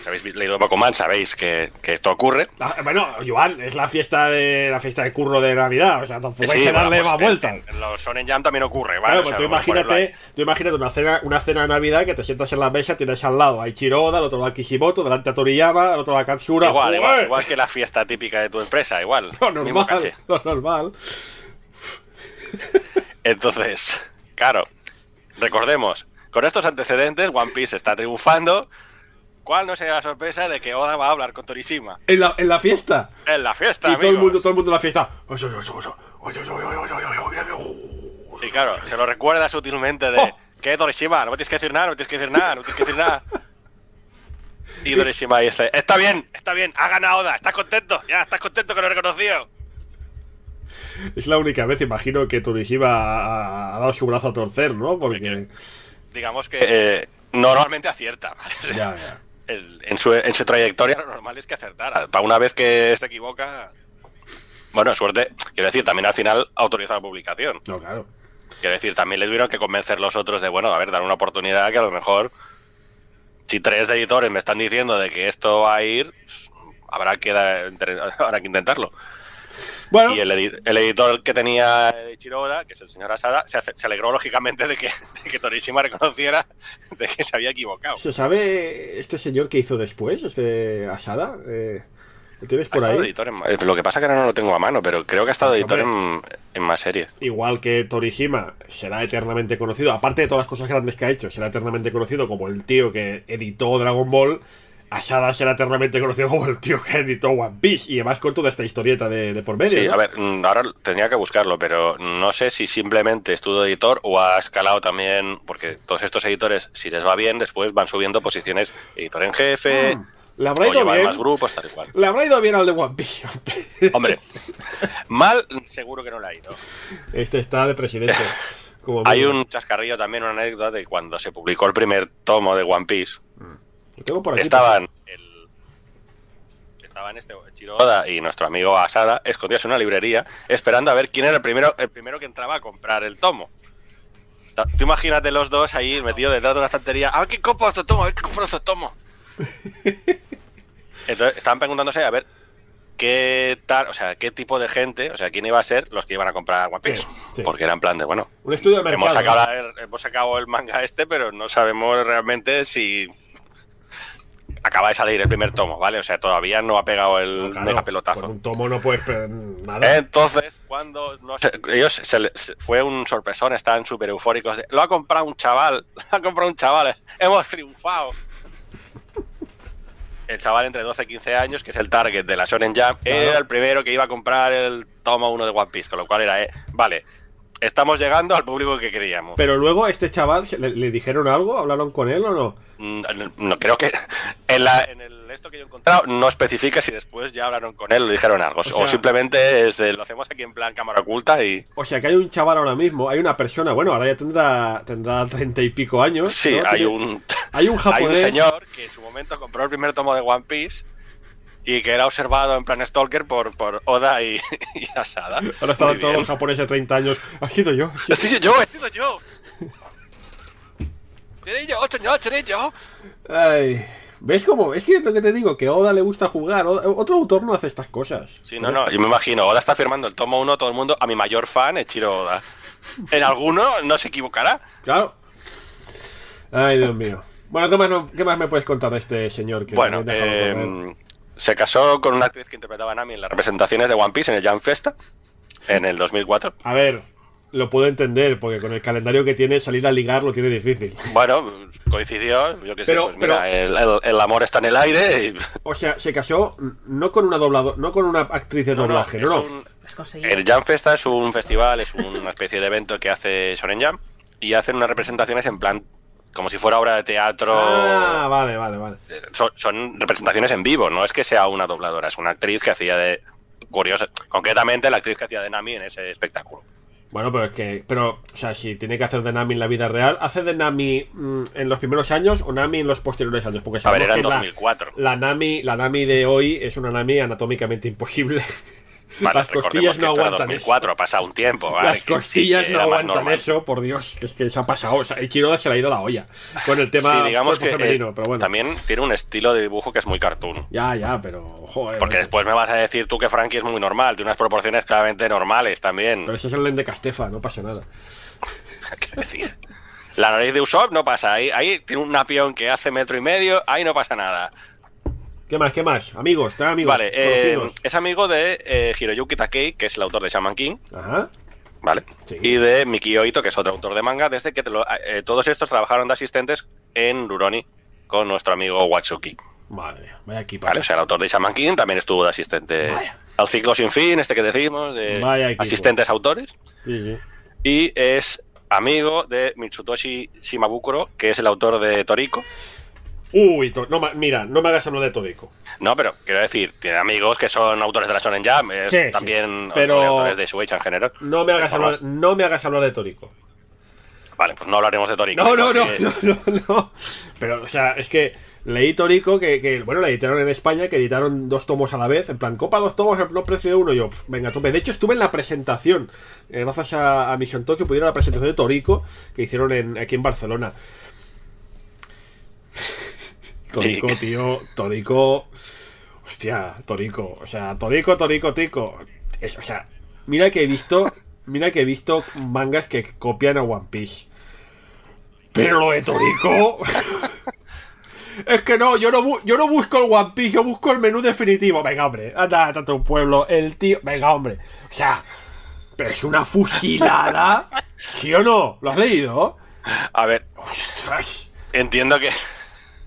Si habéis leído Bakuman, sabéis que, que esto ocurre. Ah, Bueno, Joan, es la fiesta de la fiesta de curro de Navidad, o sea, tampoco hay Sí, que bueno, darle pues más vueltas. Los Shonen Jam también ocurre, ¿vale? Claro, O pues sea, tú a ponerlo imagínate, tú imagínate una cena, una cena de Navidad que te sientas en la mesa, tienes al lado a Ichiroda, al otro lado a Kishimoto, delante a Toriyama, al otro lado a Katsura. Igual, igual, igual que la fiesta típica de tu empresa, igual. Lo mismo normal, lo normal. Entonces, claro, recordemos, con estos antecedentes, One Piece está triunfando. ¿Cuál no sería la sorpresa de que Oda va a hablar con Torishima? En la, en la fiesta. En la fiesta, y todo el mundo, todo el mundo en la fiesta. Y claro, se lo recuerda sutilmente de Oh. ¿Qué, Torishima? No me tienes que decir nada, no me tienes que decir nada, no me tienes que decir nada. Y Torishima dice, está bien, está bien, ha ganado Oda, estás contento, ya, estás contento que lo he reconocido. Es la única vez, imagino, que Torishima ha, ha dado su brazo a torcer, ¿no? Porque. Digamos que eh, normalmente acierta. ¿vale? Ya, ya. El- en, su, en su trayectoria lo normal es que acertara. Para una vez que se equivoca... Bueno, suerte, quiero decir, también al final autoriza la publicación. No, claro. Quiero decir, también le tuvieron que convencer los otros de, bueno, a ver, dar una oportunidad que a lo mejor, si tres editores me están diciendo de que esto va a ir, habrá que, dar- habrá que intentarlo. Bueno, Y el, edi- el editor que tenía Chiroda, que es el señor Asada, se, alegró lógicamente de que, de que Torishima reconociera de que se había equivocado. ¿se sabe este señor que hizo después, este Asada? Eh, ¿Lo tienes por ahí? editor en ma- eh, lo que pasa que ahora no lo tengo a mano, pero creo que ha estado editor en más series. Igual que Torishima será eternamente conocido, aparte de todas las cosas grandes que ha hecho, será eternamente conocido como el tío que editó Dragon Ball. Asada será eternamente conocido como el tío que editó One Piece y además con toda esta historieta de, de por medio. Sí, ¿no? a ver, mm, ahora tendría que buscarlo, pero no sé si simplemente estuvo editor o ha escalado también, porque todos estos editores, si les va bien, después van subiendo posiciones editor en jefe, Mm, Le habrá ido bien. más grupos, tal y cual. Le habrá ido bien al de One Piece. hombre. Mal seguro que no le ha ido. Este está de presidente. Como Hay un chascarrillo también, una anécdota de cuando se publicó el primer tomo de One Piece. Lo tengo por aquí. Estaban el, estaban este Chiroda y nuestro amigo Asada escondidos en una librería esperando a ver quién era el primero, el primero que entraba a comprar el tomo. Tú imagínate los dos ahí metidos detrás de una estantería. A ver qué compro este tomo, a ver qué compro este tomo. Entonces estaban preguntándose a ver qué tal, o sea, qué tipo de gente, o sea, quién iba a ser los que iban a comprar One Piece. Sí, sí. Porque era en plan de, bueno, Un estudio de mercado. hemos sacado, hemos sacado el manga este, pero no sabemos realmente si acaba de salir el primer tomo, ¿vale? O sea, todavía no ha pegado el No, claro, mega pelotazo. Con un tomo no puedes nada. Entonces, cuando no sé, ellos se les- fue un sorpresón, están súper eufóricos. de, lo ha comprado un chaval, lo ha comprado un chaval, hemos triunfado. El chaval entre 12 y 15 años, que es el target de la Shonen Claro. era el primero que iba a comprar el tomo 1 de One Piece, con lo cual era, eh, vale, estamos llegando al público que queríamos. Pero luego este chaval, ¿se- ¿le, le dijeron algo? ¿Hablaron con él o no? Mm, no, creo que en, la, en el esto que yo he encontrado no especifica si después ya hablaron con él o le dijeron algo. O, sea- simplemente es de, lo hacemos aquí en plan cámara oculta y... O sea que hay un chaval ahora mismo, hay una persona, bueno, ahora ya tendrá tendrá treinta y pico años. Sí, ¿no? hay un, hay un japonés. señor que en su momento compró el primer tomo de One Piece y que era observado en plan Stalker por, por Oda y, y Asada. Ahora estaban todos los japoneses de 30 años. Ha sido yo. ha sido yo, he sido yo. Seré yo, señor, seré yo. Ay, ¿ves cómo? Es que es lo que te digo, que a Oda le gusta jugar. Oda- otro autor no hace estas cosas. Sí, no, no, yo me imagino, Oda está firmando el tomo 1, todo el mundo, a mi mayor fan, Echiro Oda. En alguno no se equivocará. Claro. Ay, Dios mío. Bueno, ¿qué más, no- qué más me puedes contar de este señor que Bueno, eh, se casó con una actriz que interpretaba a Nami en las representaciones de One Piece en el Jam Festa en el 2004. A ver, lo puedo entender, porque con el calendario que tiene, salir a ligar lo tiene difícil. Bueno, coincidió, yo qué sé, Pero- pues mira, el, el- el amor está en el aire y... O sea, se casó no con una doblado, no con una actriz de No, doblaje, no, un- el Jam Festa es un festival, es una especie de evento que hace Shonen Jam y hacen unas representaciones en plan como si fuera obra de teatro. Ah, vale, vale, vale. Son, son representaciones en vivo, no es que sea una dobladora, es una actriz que hacía de curiosa, concretamente la actriz que hacía de Nami en ese espectáculo. Bueno, pero es que, pero, o sea, si tiene que hacer de Nami en la vida real, ¿hace de Nami mm, en los primeros años o Nami en los posteriores años? Porque A ver, sabemos era en que la- 2004. La, Nami, la Nami de hoy es una Nami anatómicamente imposible. Vale, Las costillas no aguantan 2004, ha pasado un tiempo. eso. ¿vale? Las sí, costillas que no aguantan eso, por Dios, que es que se ha pasado. O sea, Ichiroda se le ha ido la olla con el tema Sí, digamos que femenino, eh, pero bueno. también tiene un estilo de dibujo que es muy cartoon. Ya, ya, pero joder. Porque después me vas a decir tú que Frankie es muy normal, tiene unas proporciones claramente normales también. Pero ese es el Len de Castefa, no pasa nada. Quiero decir. La nariz de Usopp no pasa, ahí, ahí tiene un napión que hace metro y medio, ahí no pasa nada. ¿Qué más? ¿Qué más? Amigos, trae amigos. Vale, eh, es amigo de eh, Hiroyuki Takei, que es el autor de Shaman King, Ajá. ¿vale? Sí. Y de Miki Oito, que es otro autor de manga, desde que te lo- eh, todos estos trabajaron de asistentes en Ruroni con nuestro amigo Watsuki. Mía, vaya equipo. Vale, o sea, el autor de Shaman King también estuvo de asistente Vaya. al ciclo sin fin, este que decimos, de Vaya asistentes autores. Sí, sí. Y es amigo de Mitsutoshi Shimabukuro, que es el autor de Toriko. Uy, no, mira, no me hagas hablar de Toriko. No, pero quiero decir, tiene amigos que son autores de la Shonen Jam, es Sí, sí, también pero- autores de Shueisha en general. No me hagas hablar, no me hagas hablar de Toriko. Vale, pues no hablaremos de Toriko. No, no, no, no, no, no. Pero, o sea, es que leí Toriko que, que, bueno, la editaron en España, que editaron dos tomos a la vez, en plan, copa dos tomos, no precio de uno. Y yo, venga, tope. De hecho, estuve en la presentación, eh, gracias a, a Mission Tokyo, pudieron la presentación de Toriko que hicieron en, aquí en Barcelona. Toriko, Y- tío, Toriko. Hostia, Toriko. O sea, Toriko, Toriko, Tico. Es- o sea, mira que he visto. Mira que he visto mangas que copian a One Piece. Pero lo de Toriko. es que no, yo no, bu- yo no busco el One Piece, yo busco el menú definitivo. Venga, hombre, anda, a tu pueblo. El tío. Venga, hombre. O sea, pero es una fusilada. ¿Sí o no? ¿Lo has leído? A ver, Ostras. entiendo que.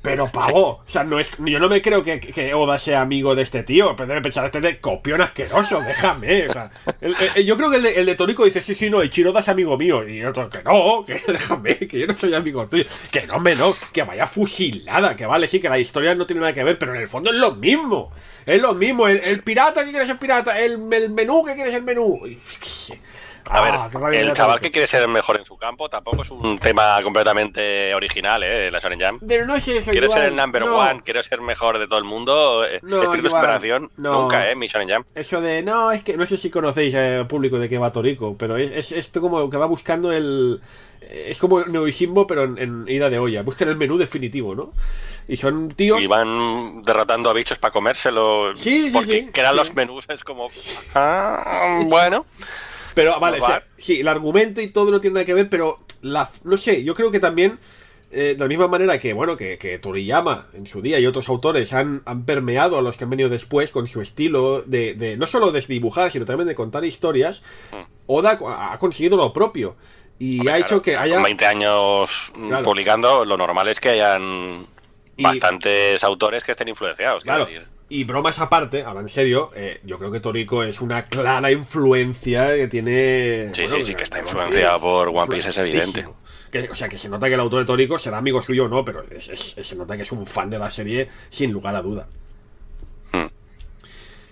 Pero pavo, o sea, no es, yo no me creo que, que Oda sea amigo de este tío, pero debe pensar, este de copión asqueroso, déjame, o sea, el- el- yo creo que el de, el de Toriko dice, sí, sí, no, Ichiroda es amigo mío, y otro, que no, que déjame, que yo no soy amigo tuyo, que no, me no, que vaya fusilada, que vale, sí, que la historia no tiene nada que ver, pero en el fondo es lo mismo, es lo mismo, el, pirata que quiere ser pirata, el, el menú que quiere ser menú, y, qué sé. A Ah, ver, me el chaval que quiere ser el mejor en su campo tampoco es un tema completamente original, ¿eh? La Shonen Jam. Pero no es eso Quiero igual, ser el number no. one, quiero ser mejor de todo el mundo. eh, No, espíritu de igual, superación, no. nunca, ¿eh? Mi Shonen Jam. Eso de, no, es que no sé si conocéis al público de qué va Torico, pero es, es esto como que va buscando el. Es como Neoisimo, pero en, en ida de olla. Buscan el menú definitivo, ¿no? Y son tíos. Y van derrotando a bichos para comérselo. Sí, sí, porque sí, crean sí. los menús, es como. Ah, bueno. Pero vale, o sea, sí, el argumento y todo no tiene nada que ver, pero la, no sé, yo creo que también. eh, de la misma manera que, bueno, que, que Toriyama en su día y otros autores han, han permeado a los que han venido después con su estilo de, de no solo de dibujar, sino también de contar historias, Oda ha conseguido lo propio. Y Mm. Hombre, ha hecho que haya. Con 20 años mm, Claro. publicando, lo normal es que hayan Y- bastantes autores que estén influenciados. Claro. decir. Y bromas aparte, ahora en serio, eh, yo creo que Toriko es una clara influencia que tiene. Sí, bueno, sí, sí, que está One influenciado por One Piece, es evidente. Que, o sea, que se nota que el autor de Toriko será amigo suyo o no, pero es- es- se nota que es un fan de la serie sin lugar a duda.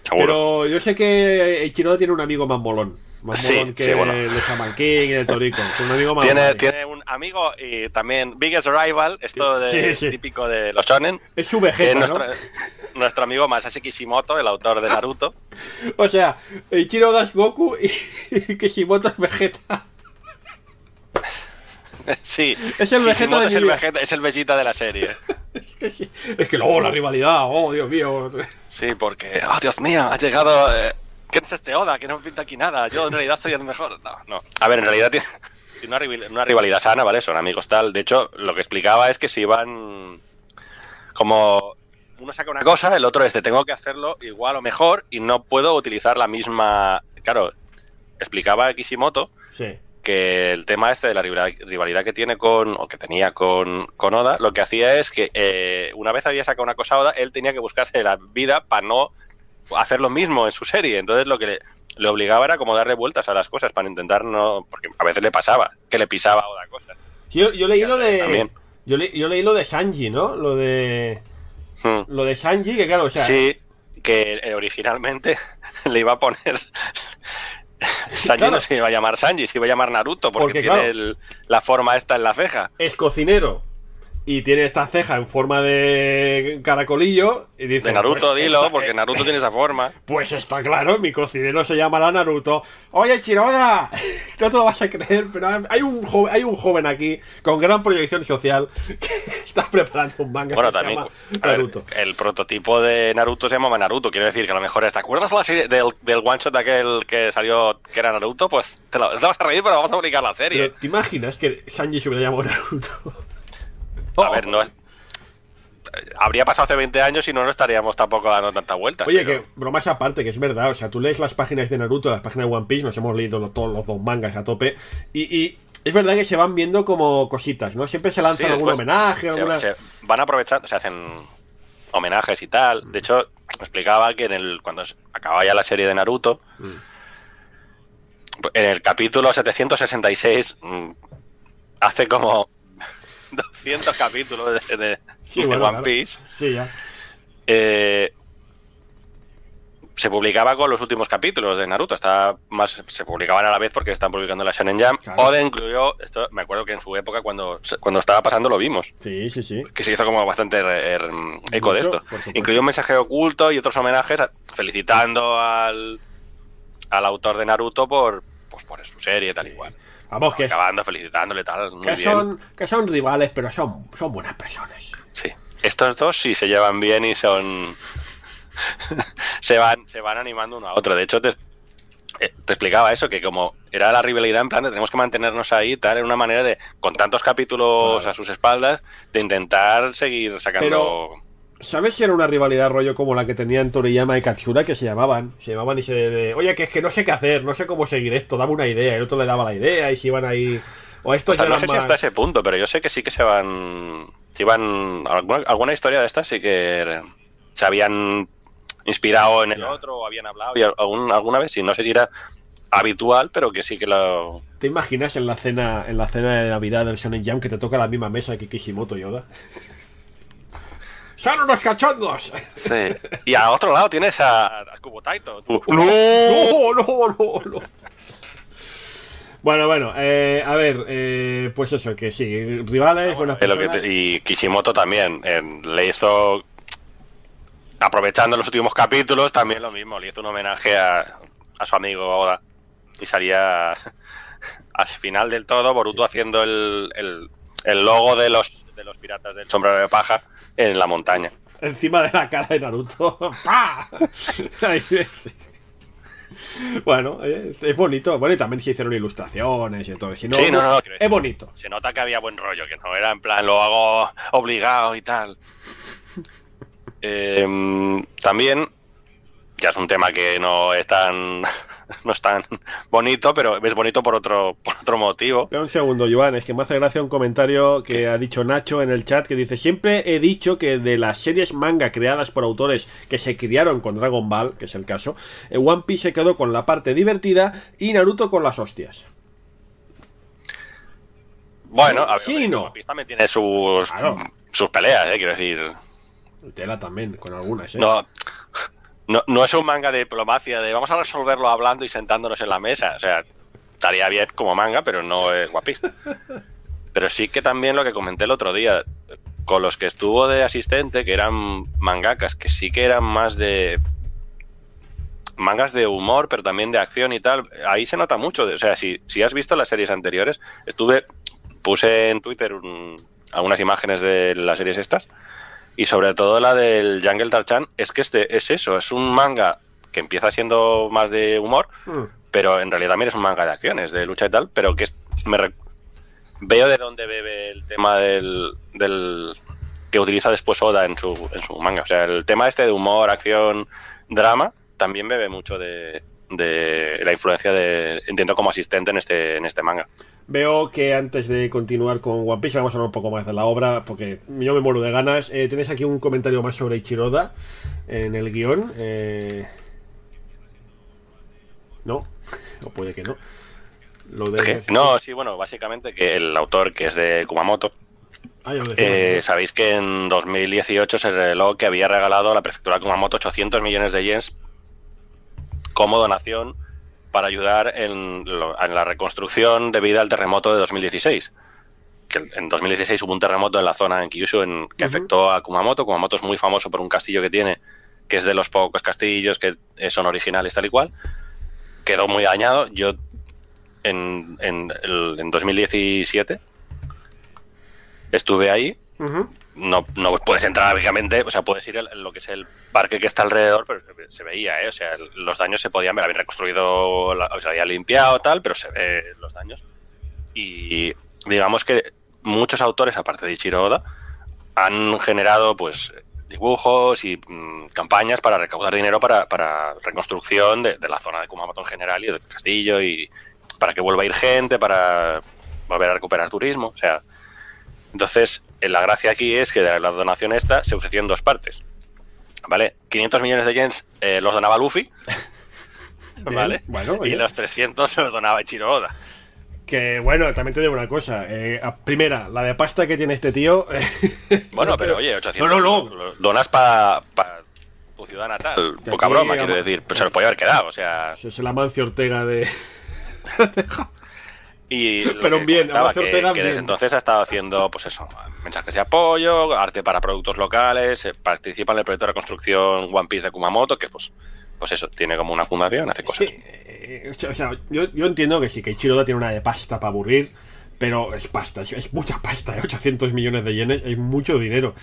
Seguro. Pero yo sé que Ichiroda tiene un amigo más molón. Más Sí, que sí, bueno. el de Shaman King y el Toriko. Tiene un amigo más Tiene, un amigo y también Biggest Rival, esto de, Sí, típico de los shonen, Es su que es vegeta, ¿no? nuestro, nuestro amigo Masashi Kishimoto, el autor de Naruto. O sea, Ichiroda es Goku y, Kishimoto es Vegeta. Sí, Es el Vegeta de es el. Vegeta, es el Vegeta de la serie. Es que luego la rivalidad, oh Dios mío. Sí, porque, oh Dios mío, ha llegado. Eh, ¿Qué es este Oda? Que no pinta aquí nada. Yo en realidad soy el mejor. No, no. A ver, en realidad tiene, una, rival- una rivalidad sana, ¿vale? Son amigos tal. De hecho, lo que explicaba es que si iban. Como uno saca una cosa, el otro es de tengo que hacerlo igual o mejor y no puedo utilizar la misma. Claro, explicaba Kishimoto Sí. que el tema este de la rivalidad, rivalidad que tiene con, o que tenía con, con Oda, lo que hacía es que eh, una vez había sacado una cosa a Oda, él tenía que buscarse la vida para no hacer lo mismo en su serie. Entonces lo que le, le obligaba era como darle vueltas a las cosas para intentar no... Porque a veces le pasaba, que le pisaba a Oda cosas. Sí, Yo, yo leí lo de. También. Yo, le- yo leí lo de Sanji, ¿no? Lo de. Hmm. Lo de Sanji, que claro, o sea. sí, que eh, originalmente le iba a poner... Sanji Claro. no se iba a llamar Sanji, se iba a llamar Naruto porque, Porque, tiene claro. el- la forma esta en la ceja. Es cocinero. Y tiene esta ceja en forma de caracolillo. Y dice, De Naruto, pues, dilo, esta- porque Naruto tiene esa forma. Pues está claro, mi cocinero se llamará Naruto. Oye, Chiroda, no te lo vas a creer, pero hay un, joven, hay un joven aquí con gran proyección social que está preparando un manga Bueno, que también. se llama a ver, Naruto. el prototipo de Naruto se llamaba Naruto. Quiero decir que a lo mejor es. ¿Te acuerdas la serie del, del one shot aquel que salió que era Naruto? Pues te, lo, te vas a reír, pero vamos a publicar la serie. ¿te imaginas que Sanji se hubiera llamado Naruto? a ver, no es. Habría pasado hace 20 años y no nos estaríamos tampoco dando tanta vuelta. Oye, pero- que bromas aparte, que es verdad. O sea, tú lees las páginas de Naruto, las páginas de One Piece, nos hemos leído los- todos los dos mangas a tope. Y, y es verdad que se van viendo como cositas, ¿no? Siempre se lanzan Sí, algún homenaje, alguna. se van aprovechando, se hacen homenajes y tal. De hecho, explicaba que en el cuando acababa ya la serie de Naruto, en el capítulo 766 mm, hace como 200 capítulos de, de- Sí, de bueno, One claro. Piece. Sí, ya. eh, se publicaba con los últimos capítulos de Naruto. Está más, se publicaban a la vez porque están publicando la Shonen Jump. Claro. Oda incluyó, esto me acuerdo que en su época cuando, cuando estaba pasando lo vimos Sí, sí, sí. que se hizo como bastante eh, eco de esto. Incluyó un mensaje oculto y otros homenajes a- felicitando al, al autor de Naruto por, pues, por su serie tal y cual. Vamos, que, es- Acabando, felicitándole tal. Muy que bien. son, que son rivales, pero son, son buenas personas. Sí. Estos dos sí se llevan bien y son. se van se van animando uno a otro. De hecho, te, eh, te explicaba eso, que como era la rivalidad en plan de tenemos que mantenernos ahí, tal, en una manera de, con tantos capítulos Claro. a sus espaldas, de intentar seguir sacando. Pero- ¿Sabes si era una rivalidad rollo como la que tenían Toriyama y Katsura que se llamaban? Se llamaban y se... de, Oye, que es que no sé qué hacer, no sé cómo seguir esto, dame una idea. El otro le daba la idea y se iban ahí... O estos O sea, ya no sé si hasta ese punto, pero yo sé que sí que se van. Se iban. Alguna, alguna historia de estas sí que se habían inspirado en el otro o habían hablado y algún- alguna vez, y no sé si era habitual, pero que sí que lo. ¿Te imaginas en la cena en la cena de Navidad del Shonen Jam que te toca la misma mesa que Kishimoto y Oda? ¡Son unos cachondos! Sí. Y a otro lado tienes a, a Kubo Taito. ¡No! ¡No, no, no, no! Bueno, bueno, eh, a ver, eh, pues eso, que sí, rivales, buenas lo que personas. te- y Kishimoto también eh, le hizo. Aprovechando los últimos capítulos, también lo mismo, le hizo un homenaje a, a su amigo Oda. Y salía al final del todo Boruto haciendo el, el, el logo de los, de los piratas del sombrero de paja en la montaña. Encima de la cara de Naruto. ¡Pah! Bueno, eh, es, es bonito. Bueno, y también se hicieron ilustraciones y todo. Si no, Sí, no, no, es decir- bonito. Se nota que había buen rollo, que no era en plan lo hago obligado y tal. Eh, también, ya es un tema que no es tan no es tan bonito, pero es bonito por otro, por otro motivo. Un segundo, Joan, es que me hace gracia un comentario que ha dicho Nacho en el chat que dice: Siempre he dicho que de las series manga creadas por autores que se criaron con Dragon Ball, que es el caso, eh, One Piece se quedó con la parte divertida y Naruto con las hostias. Bueno, a ver, Sí, no. One Piece también tiene sus, Claro. sus peleas, ¿eh? quiero decir. Tela también, con algunas, ¿eh? No, no, no es un manga de diplomacia de vamos a resolverlo hablando y sentándonos en la mesa. O sea, estaría bien como manga, pero no es Piece. Pero sí que también lo que comenté el otro día, con los que estuvo de asistente, que eran mangakas, que sí que eran más de mangas de humor, pero también de acción y tal, ahí se nota mucho. O sea, si, si has visto las series anteriores, estuve, puse en Twitter un- algunas imágenes de las series estas, y sobre todo la del Jungle Tarchan, es que este es eso, es un manga que empieza siendo más de humor, Mm. pero en realidad también es un manga de acciones, de lucha y tal, pero que es- me re- veo de dónde bebe el tema del, del que utiliza después Oda en su, en su manga. O sea, el tema este de humor, acción, drama, también bebe mucho de, de la influencia de entiendo como asistente en este, en este manga. Veo que antes de continuar con One Piece vamos a hablar un poco más de la obra porque yo me muero de ganas. Eh, Tenéis aquí un comentario más sobre Ichiroda en el guion. eh, No, o puede que no. Lo de... No, sí, bueno, básicamente que el autor, que es de Kumamoto, Ah, Eh. Sabéis que en 2018 se reveló que había regalado a la prefectura de Kumamoto 800 millones de yens como donación para ayudar en, lo- en la reconstrucción debido al terremoto de 2016. Que en 2016 hubo un terremoto en la zona en Kyushu en- que afectó a Kumamoto. Kumamoto es muy famoso por un castillo que tiene, que es de los pocos castillos que son originales tal y cual. Quedó muy dañado. Yo en, en, el- en 2017 estuve ahí No, no puedes entrar lógicamente, o sea, puedes ir en lo que es el parque que está alrededor, pero se veía, ¿eh? O sea, los daños se podían ver, habían reconstruido, o sea, había limpiado tal, pero se ve los daños. Y digamos que muchos autores, aparte de Ichiro Oda, han generado pues dibujos y mm, campañas para recaudar dinero para, para reconstrucción de, de la zona de Kumamoto en general y del castillo y para que vuelva a ir gente, para volver a recuperar turismo, o sea, entonces, la gracia aquí es que de la donación esta se ofreció en dos partes. ¿Vale? 500 millones de yens eh, los donaba Luffy. ¿Vale? bueno, y los 300 los donaba Ichiro Oda. Que bueno, también te digo una cosa. eh, a- primera, la de pasta que tiene este tío. Bueno, pero oye, 800 No, no, no. los donas para tu ciudad natal. Que Poca aquí, broma, quiero decir. Pues se los podía haber quedado, o sea. Es el Amancio Ortega de. Y Pero que bien, que, desde entonces ha estado haciendo, pues eso, mensajes de apoyo, arte para productos locales, eh, participa en el proyecto de reconstrucción One Piece de Kumamoto, que pues, pues eso, tiene como una fundación, hace cosas. Sí, eh, o sea, o sea, yo, yo entiendo que sí, que Ichiroda tiene una de pasta para aburrir, pero es pasta, es, es mucha pasta, ¿eh? 800 millones de yenes, es mucho dinero.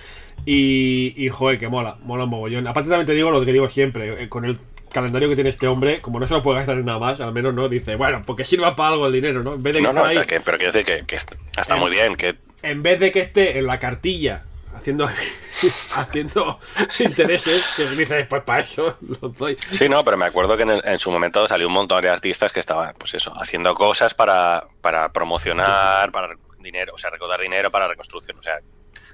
Y, y joder, que mola, mola un mogollón. Aparte también te digo lo que digo siempre, eh, con el calendario que tiene este hombre, como no se lo puede gastar en nada más, al menos no, dice, bueno, porque sirva para algo el dinero, ¿no? En vez de que, No, no, ahí- que- pero quiero decir que, que está, muy bien, que en vez de que esté en la cartilla haciendo haciendo intereses, que dices, pues para eso lo doy. Sí, no, pero me acuerdo que en, el- en su momento salió un montón de artistas que estaban, pues eso, haciendo cosas para, para promocionar, para dinero, o sea, recaudar dinero para reconstrucción. O sea,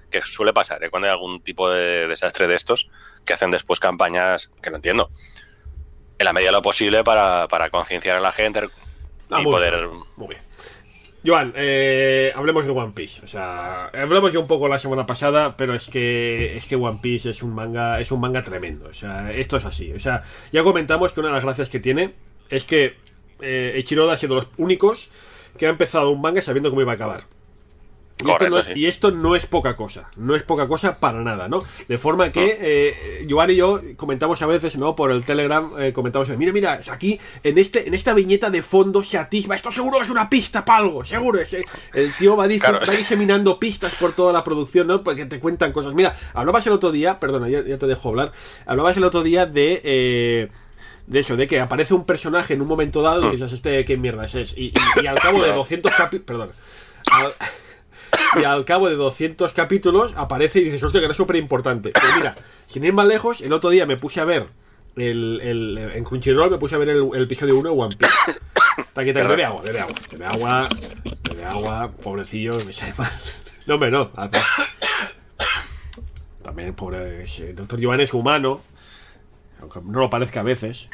que suele pasar, ¿eh? Cuando hay algún tipo de desastre de estos, que hacen después campañas, que no entiendo, en la medida de lo posible para, para concienciar a la gente Ah, y muy poder... bien, muy bien. Joan, eh, hablemos de One Piece. O sea, hablamos ya un poco la semana pasada, pero es que es que One Piece es un manga, es un manga tremendo. O sea, esto es así. O sea, ya comentamos que una de las gracias que tiene es que eh, Ichiroda ha sido los únicos que ha empezado un manga sabiendo cómo iba a acabar. Y, esto no es, sí. y esto no es poca cosa, no es poca cosa para nada, ¿no? De forma que eh, Joan y yo comentamos a veces, ¿no? Por el Telegram, eh, comentamos, mira, mira, aquí en este en esta viñeta de fondo se atisba, esto seguro es una pista para algo, seguro. Es, el tío va, Claro. va diseminando pistas por toda la producción, ¿no? Porque te cuentan cosas. Mira, hablabas el otro día, perdona, ya, ya te dejo hablar, hablabas el otro día de... eh, de eso, de que aparece un personaje en un momento dado y Hmm. dices, este, ¿qué mierdas es? Y, y- y al cabo de 200 capítulos... Perdona. Al- y al cabo de 200 capítulos aparece y dices, hostia, que era súper importante. Pero mira, sin ir más lejos, el otro día me puse a ver el, el- en Crunchyroll me puse a ver el, el episodio 1 de One Piece. Taquita, bebe agua, bebe agua, bebe agua, bebe agua, pobrecillo, me sale mal. No, hombre, no. También, pobre, el doctor Giovanni es humano, aunque no lo parezca a veces.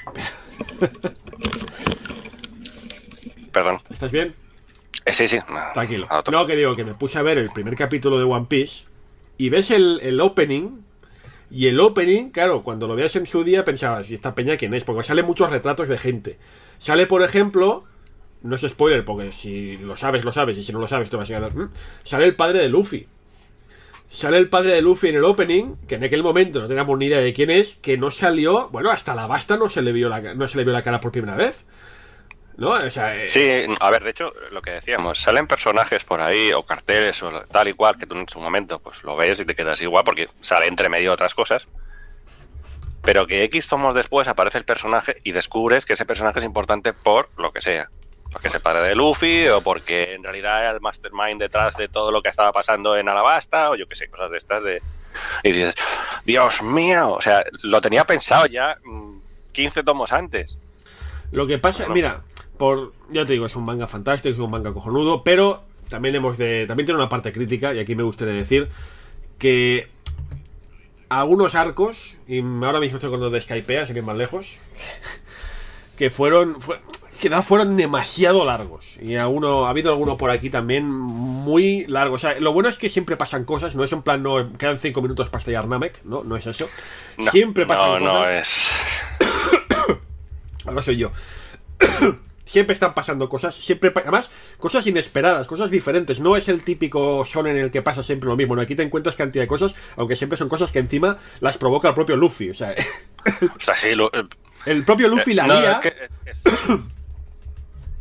Perdón. ¿Estás bien? Eh, sí, sí. Tranquilo. No, que digo que me puse a ver el primer capítulo de One Piece y ves el, el opening. Y el opening, claro, cuando lo veas en su día pensabas, ¿y esta peña quién es? Porque sale muchos retratos de gente. Sale, por ejemplo, no es spoiler, porque si lo sabes, lo sabes, y si no lo sabes, te vas a quedar. "Mm". Sale el padre de Luffy. Sale el padre de Luffy en el opening, que en aquel momento no teníamos ni idea de quién es, que no salió, bueno, hasta la basta no se le vio la, no se le vio la cara por primera vez. ¿No? O sea, eh, Sí, a ver, de hecho, lo que decíamos, salen personajes por ahí o carteles o tal y cual que tú en su momento pues lo ves y te quedas igual porque sale entre medio de otras cosas. Pero que X tomos después aparece el personaje y descubres que ese personaje es importante por lo que sea. Porque es el padre de Luffy o porque en realidad era el mastermind detrás de todo lo que estaba pasando en Alabasta o yo qué sé, cosas de estas de... Y dices, Dios mío, o sea, lo tenía pensado ya mm, 15 tomos antes. Lo que pasa, Bueno. mira, por ya te digo, es un manga fantástico, es un manga cojonudo, pero también hemos de también tiene una parte crítica y aquí me gustaría decir que algunos arcos y ahora mismo estoy con de Skypea, sin ir más lejos, que fueron fue- que fueron demasiado largos y alguno ha habido alguno por aquí también muy largo. O sea, lo bueno es que siempre pasan cosas, no es en plan no quedan cinco minutos para estallar Namek, no, no es eso. No, siempre pasan no, cosas. no es... Ahora soy yo. siempre están pasando cosas, siempre además cosas inesperadas, cosas diferentes. No es el típico son en el que pasa siempre lo mismo. No, aquí te encuentras cantidad de cosas, aunque siempre son cosas que encima las provoca el propio Luffy. O sea, O sea, sí, lo- el propio Luffy la No, es que es-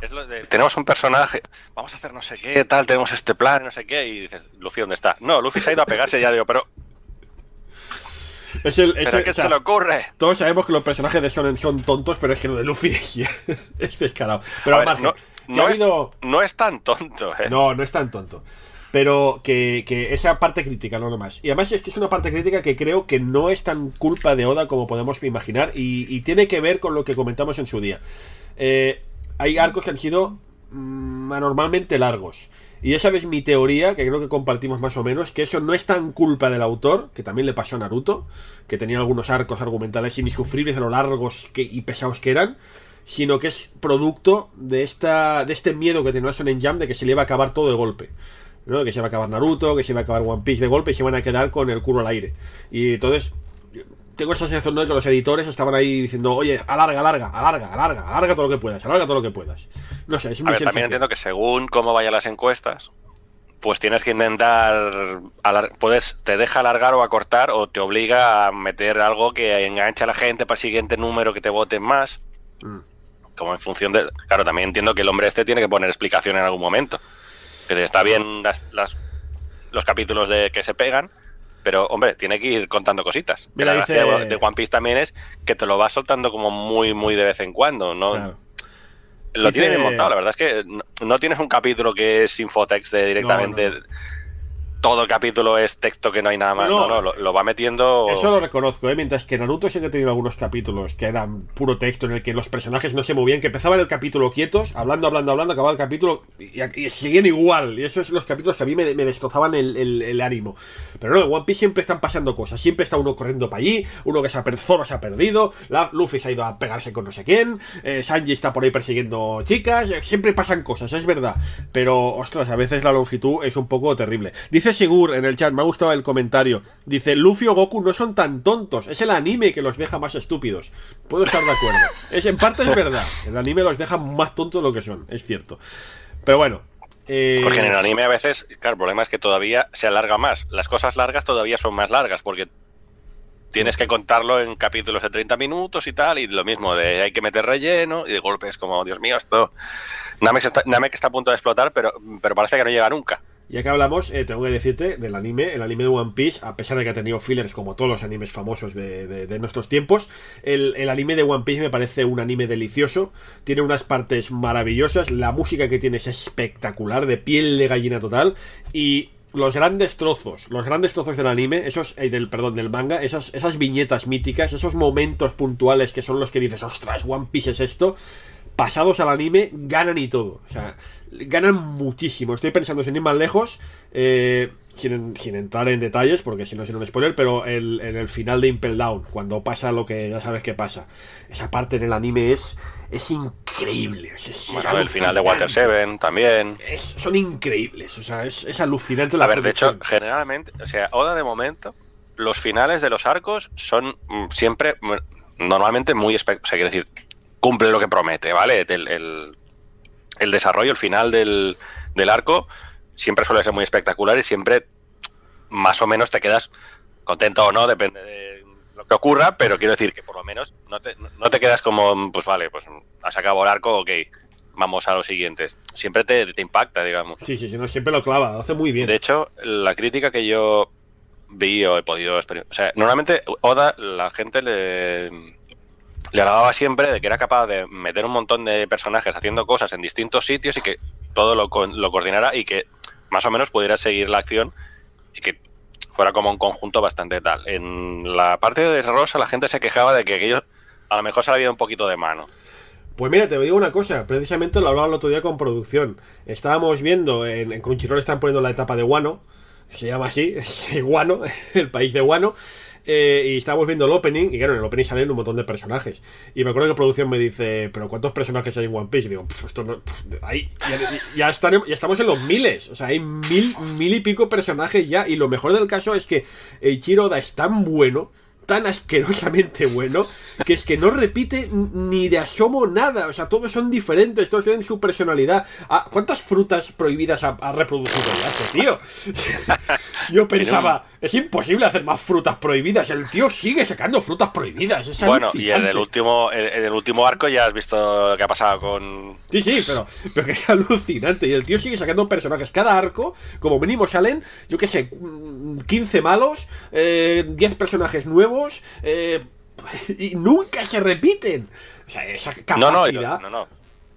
es lo de- tenemos un personaje, vamos a hacer no sé qué, tal, tenemos este plan, no sé qué, y dices, Luffy, ¿dónde está? No, Luffy se ha ido a pegarse ya, digo, pero, Es el, es ¿pero el- qué o sea, se le ocurre? Todos sabemos que los personajes de Shonen son tontos, pero es que lo de Luffy es descarado. Pero A al ver, margen, no, no ha es, habido- no es tan tonto, ¿eh? No, no es tan tonto. Pero que, que esa parte crítica, no nomás. Y además es que es una parte crítica que creo que no es tan culpa de Oda como podemos imaginar y, y tiene que ver con lo que comentamos en su día. Eh, hay arcos que han sido mm, anormalmente largos. Y ya sabes mi teoría, que creo que compartimos más o menos, que eso no es tan culpa del autor, que también le pasó a Naruto, que tenía algunos arcos argumentales insufribles de lo largos y pesados que eran, sino que es producto de esta de este miedo que tenía Shonen Jump de que se le iba a acabar todo de golpe. ¿no? Que se iba a acabar Naruto, que se iba a acabar One Piece de golpe y se iban a quedar con el culo al aire. Y entonces tengo esa sensación de que los editores estaban ahí diciendo, oye, alarga, alarga, alarga, alarga, alarga todo lo que puedas, alarga todo lo que puedas. No sé, es mi A también entiendo que según cómo vayan las encuestas, pues tienes que intentar, alar- puedes, te deja alargar o acortar o te obliga a meter algo que enganche a la gente para el siguiente número que te voten más. Mm. Como en función de... Claro, también entiendo que el hombre este tiene que poner explicación en algún momento. Que está bien las, las- los capítulos de que se pegan, pero hombre, tiene que ir contando cositas. Mira, la dice- gracia de- One Piece también es que te lo vas soltando como muy, muy de vez en cuando, ¿no? Claro. Lo Dice- tiene bien montado, la verdad es que no, no tienes un capítulo que es infotext de directamente. No, no. Todo el capítulo es texto que no hay nada más. No, No, no, lo, lo va metiendo. Eso lo reconozco, ¿eh? mientras que Naruto sí que ha tenido algunos capítulos que eran puro texto en el que los personajes no se movían, que empezaban el capítulo quietos, hablando, hablando, hablando, acababa el capítulo y, y seguían igual. Y esos son los capítulos que a mí me, me destrozaban el, el- el ánimo. Pero no, en One Piece siempre están pasando cosas. Siempre está uno corriendo para allí, uno que se ha, Zoro se ha perdido, la, Luffy se ha ido a pegarse con no sé quién, eh, Sanji está por ahí persiguiendo chicas, eh, siempre pasan cosas, es verdad. Pero, ostras, a veces la longitud es un poco terrible. Dice Sigur en el chat, me ha gustado el comentario. Dice, Luffy o Goku no son tan tontos, es el anime que los deja más estúpidos. Puedo estar de acuerdo. Es, en parte es verdad, el anime los deja más tontos de lo que son, es cierto. Pero bueno. eh, Porque en el anime a veces, claro, el problema es que todavía se alarga más. Las cosas largas todavía son más largas porque tienes que contarlo en capítulos de 30 minutos y tal, y lo mismo, de hay que meter relleno, y de golpe es como, Dios mío, esto. Namek está, está a punto de explotar, pero parece que no llega nunca. Ya que hablamos, eh, tengo que decirte del anime, el anime de One Piece, a pesar de que ha tenido fillers como todos los animes famosos de, de- nuestros tiempos, el, el anime de One Piece me parece un anime delicioso, tiene unas partes maravillosas, la música que tiene es espectacular, de piel de gallina total, y los grandes trozos, los grandes trozos del anime, esos, eh, del, perdón, del manga, esas, esas viñetas míticas, esos momentos puntuales que son los que dices, ostras, One Piece es esto, pasados al anime, ganan y todo. O sea, ganan muchísimo. Estoy pensando, sin ir más lejos, eh, sin, sin, entrar en detalles, porque si no es un spoiler, pero el, en el final de Impel Down, cuando pasa lo que ya sabes que pasa, esa parte en el anime es, es increíble. Es, es bueno, el final de Water 7 también. Es, son increíbles, o sea, es, es alucinante la A ver, de hecho, generalmente, o sea, Oda de momento, los finales de los arcos son mm, siempre, mm, normalmente muy, o sea, quiero decir, cumple lo que promete, ¿vale? El, el, el desarrollo, el final del, del, arco siempre suele ser muy espectacular y siempre más o menos te quedas contento o no, depende de lo que ocurra, pero quiero decir que por lo menos no te, no te quedas como, pues vale, pues has acabado el arco, ok, vamos a los siguientes. Siempre te, te impacta, digamos. Sí, sí, sí, no, siempre lo clava, lo hace muy bien. De hecho, la crítica que yo vi o he podido experimentar, o sea, normalmente Oda, la gente le le alababa siempre de que era capaz de meter un montón de personajes haciendo cosas en distintos sitios y que todo lo, lo coordinara y que más o menos pudiera seguir la acción y que fuera como un conjunto bastante tal. En la parte de Rosa la gente se quejaba de que aquello a lo mejor se había ido un poquito de mano. Pues mira, te digo una cosa, precisamente lo hablaba el otro día con producción. Estábamos viendo, en, en Crunchyroll están poniendo la etapa de Wano, se llama así, Wano, el país de Wano, eh, y estábamos viendo el opening, y claro, en el opening salen un montón de personajes. Y me acuerdo que producción me dice, ¿pero cuántos personajes hay en One Piece? Y digo, esto no, ahí, ya, están, estamos en los miles. O sea, hay mil, mil y pico personajes ya. Y lo mejor del caso es que Eiichiro Oda es tan bueno tan asquerosamente bueno que es que no repite ni de asomo nada. O sea, todos son diferentes, todos tienen su personalidad. Ah, ¿Cuántas frutas prohibidas ha, ha reproducido ya este tío? Yo pensaba, es imposible hacer más frutas prohibidas. El tío sigue sacando frutas prohibidas. Es bueno, y en el último en el último arco ya has visto lo que ha pasado con. Sí, sí, pero, pero que es alucinante. Y el tío sigue sacando personajes. Cada arco, como mínimo, salen, yo qué sé, 15 malos, eh, 10 personajes nuevos. Eh, y nunca se repiten. O sea, esa capacidad. No, no, no, no.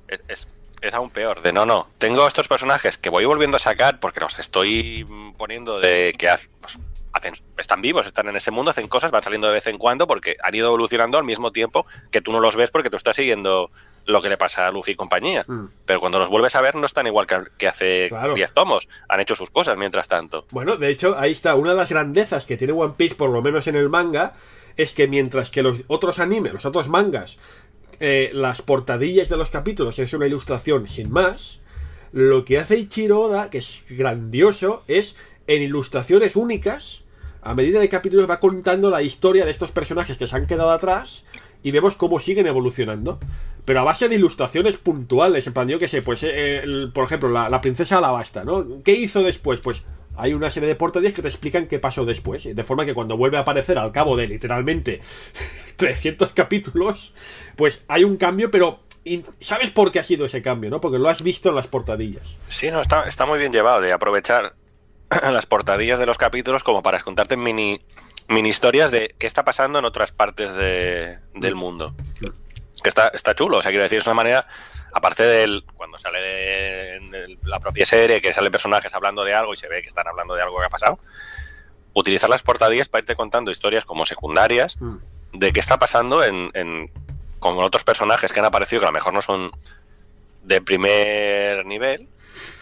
Es, es, es, aún peor. De no, no. Tengo estos personajes que voy volviendo a sacar porque los estoy poniendo de que pues, hacen, están vivos, están en ese mundo, hacen cosas, van saliendo de vez en cuando porque han ido evolucionando al mismo tiempo que tú no los ves porque tú estás siguiendo lo que le pasa a Luffy y compañía. Mm. Pero cuando los vuelves a ver no están igual que, que hace 10 claro. tomos. Han hecho sus cosas mientras tanto. Bueno, de hecho, ahí está. Una de las grandezas que tiene One Piece, por lo menos en el manga, es que mientras que los otros animes, los otros mangas, eh, las portadillas de los capítulos es una ilustración sin más, lo que hace Ichiro Oda, que es grandioso, es en ilustraciones únicas, a medida de capítulos va contando la historia de estos personajes que se han quedado atrás y vemos cómo siguen evolucionando. Pero a base de ilustraciones puntuales, en plan, yo que sé, pues, eh, el, por ejemplo, la, la, princesa Alabasta, ¿no? ¿Qué hizo después? Pues hay una serie de portadillas que te explican qué pasó después. De forma que cuando vuelve a aparecer al cabo de literalmente 300 capítulos, pues hay un cambio, pero sabes por qué ha sido ese cambio, ¿no? Porque lo has visto en las portadillas. Sí, no, está, está muy bien llevado de aprovechar las portadillas de los capítulos como para contarte mini, mini historias de qué está pasando en otras partes de, del mundo. Que está, está chulo, o sea, quiero decir, es una manera, aparte del cuando sale de, de, la propia serie, que salen personajes hablando de algo y se ve que están hablando de algo que ha pasado, utilizar las portadillas para irte contando historias como secundarias mm. de qué está pasando en, en, con otros personajes que han aparecido que a lo mejor no son de primer nivel,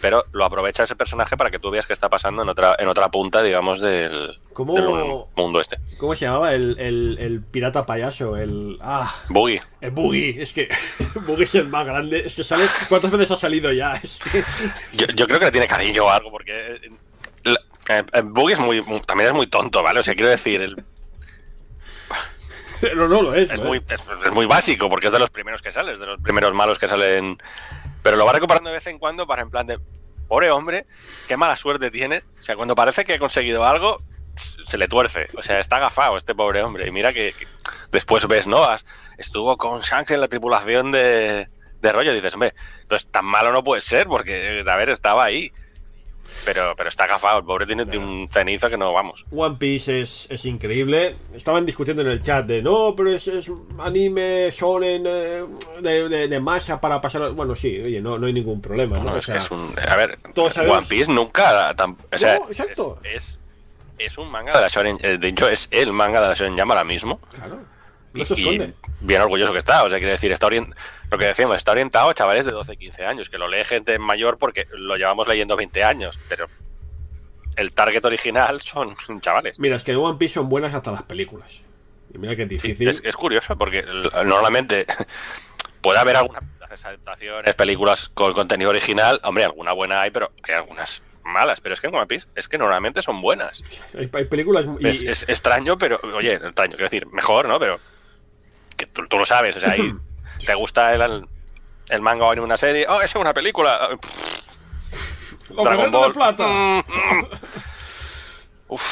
pero lo aprovecha ese personaje para que tú veas qué está pasando en otra en otra punta, digamos, del, ¿Cómo, del mundo este. ¿Cómo se llamaba el, el, el, pirata payaso? El. Ah. Boogie. El Boogie. Es que. Boogie es el más grande. Es que sale. ¿Cuántas veces ha salido ya? Es que... yo, yo, creo que le tiene cariño o algo, porque. El, el Boogie es muy, también es muy tonto, ¿vale? O sea, quiero decir, el, no, no lo es. Es, muy, es, es, muy básico, porque es de los primeros que sale, es de los primeros malos que salen. Pero lo va recuperando de vez en cuando para en plan de. Pobre hombre, qué mala suerte tiene. O sea, cuando parece que ha conseguido algo, se le tuerce. O sea, está agafado este pobre hombre. Y mira que, después ves, ¿no? Estuvo con Shanks en la tripulación de, de rollo. Y dices, hombre, entonces tan malo no puede ser, porque, a ver, estaba ahí. Pero, pero está agafado, el pobre tiene un cenizo que no vamos. One Piece es, es increíble. Estaban discutiendo en el chat de no, pero es, es anime shonen eh, de, de, de masa para pasar. Bueno, sí, oye, no, no hay ningún problema. ¿no? No, O es sea, que es un. A ver, todos sabemos- One Piece nunca. tam- o sea, No, exacto. Es, es, un manga de la Shonen. eh, De hecho, es el manga de la Shonen Jump ahora mismo. Claro. Y, No se y esconde. bien orgulloso que está. O sea, quiere decir, está lo que decíamos, está orientado a chavales de 12, 15 años, que lo lee gente mayor porque lo llevamos leyendo 20 años, pero el target original son chavales. Mira, es que One Piece son buenas hasta las películas. Y mira que Sí, difícil. es, es curioso porque normalmente puede haber algunas adaptaciones, películas con contenido original. Hombre, alguna buena hay, pero hay algunas malas. Pero es que en One Piece es que normalmente son buenas. Hay, hay películas. y- Es, es extraño, pero oye, extraño, quiero decir, mejor, ¿no? Pero que tú, tú lo sabes, o sea, ahí te gusta el, el manga o en una serie, oh, es una película. ¡Los Dragon guerreros de Ball. plata! Uf,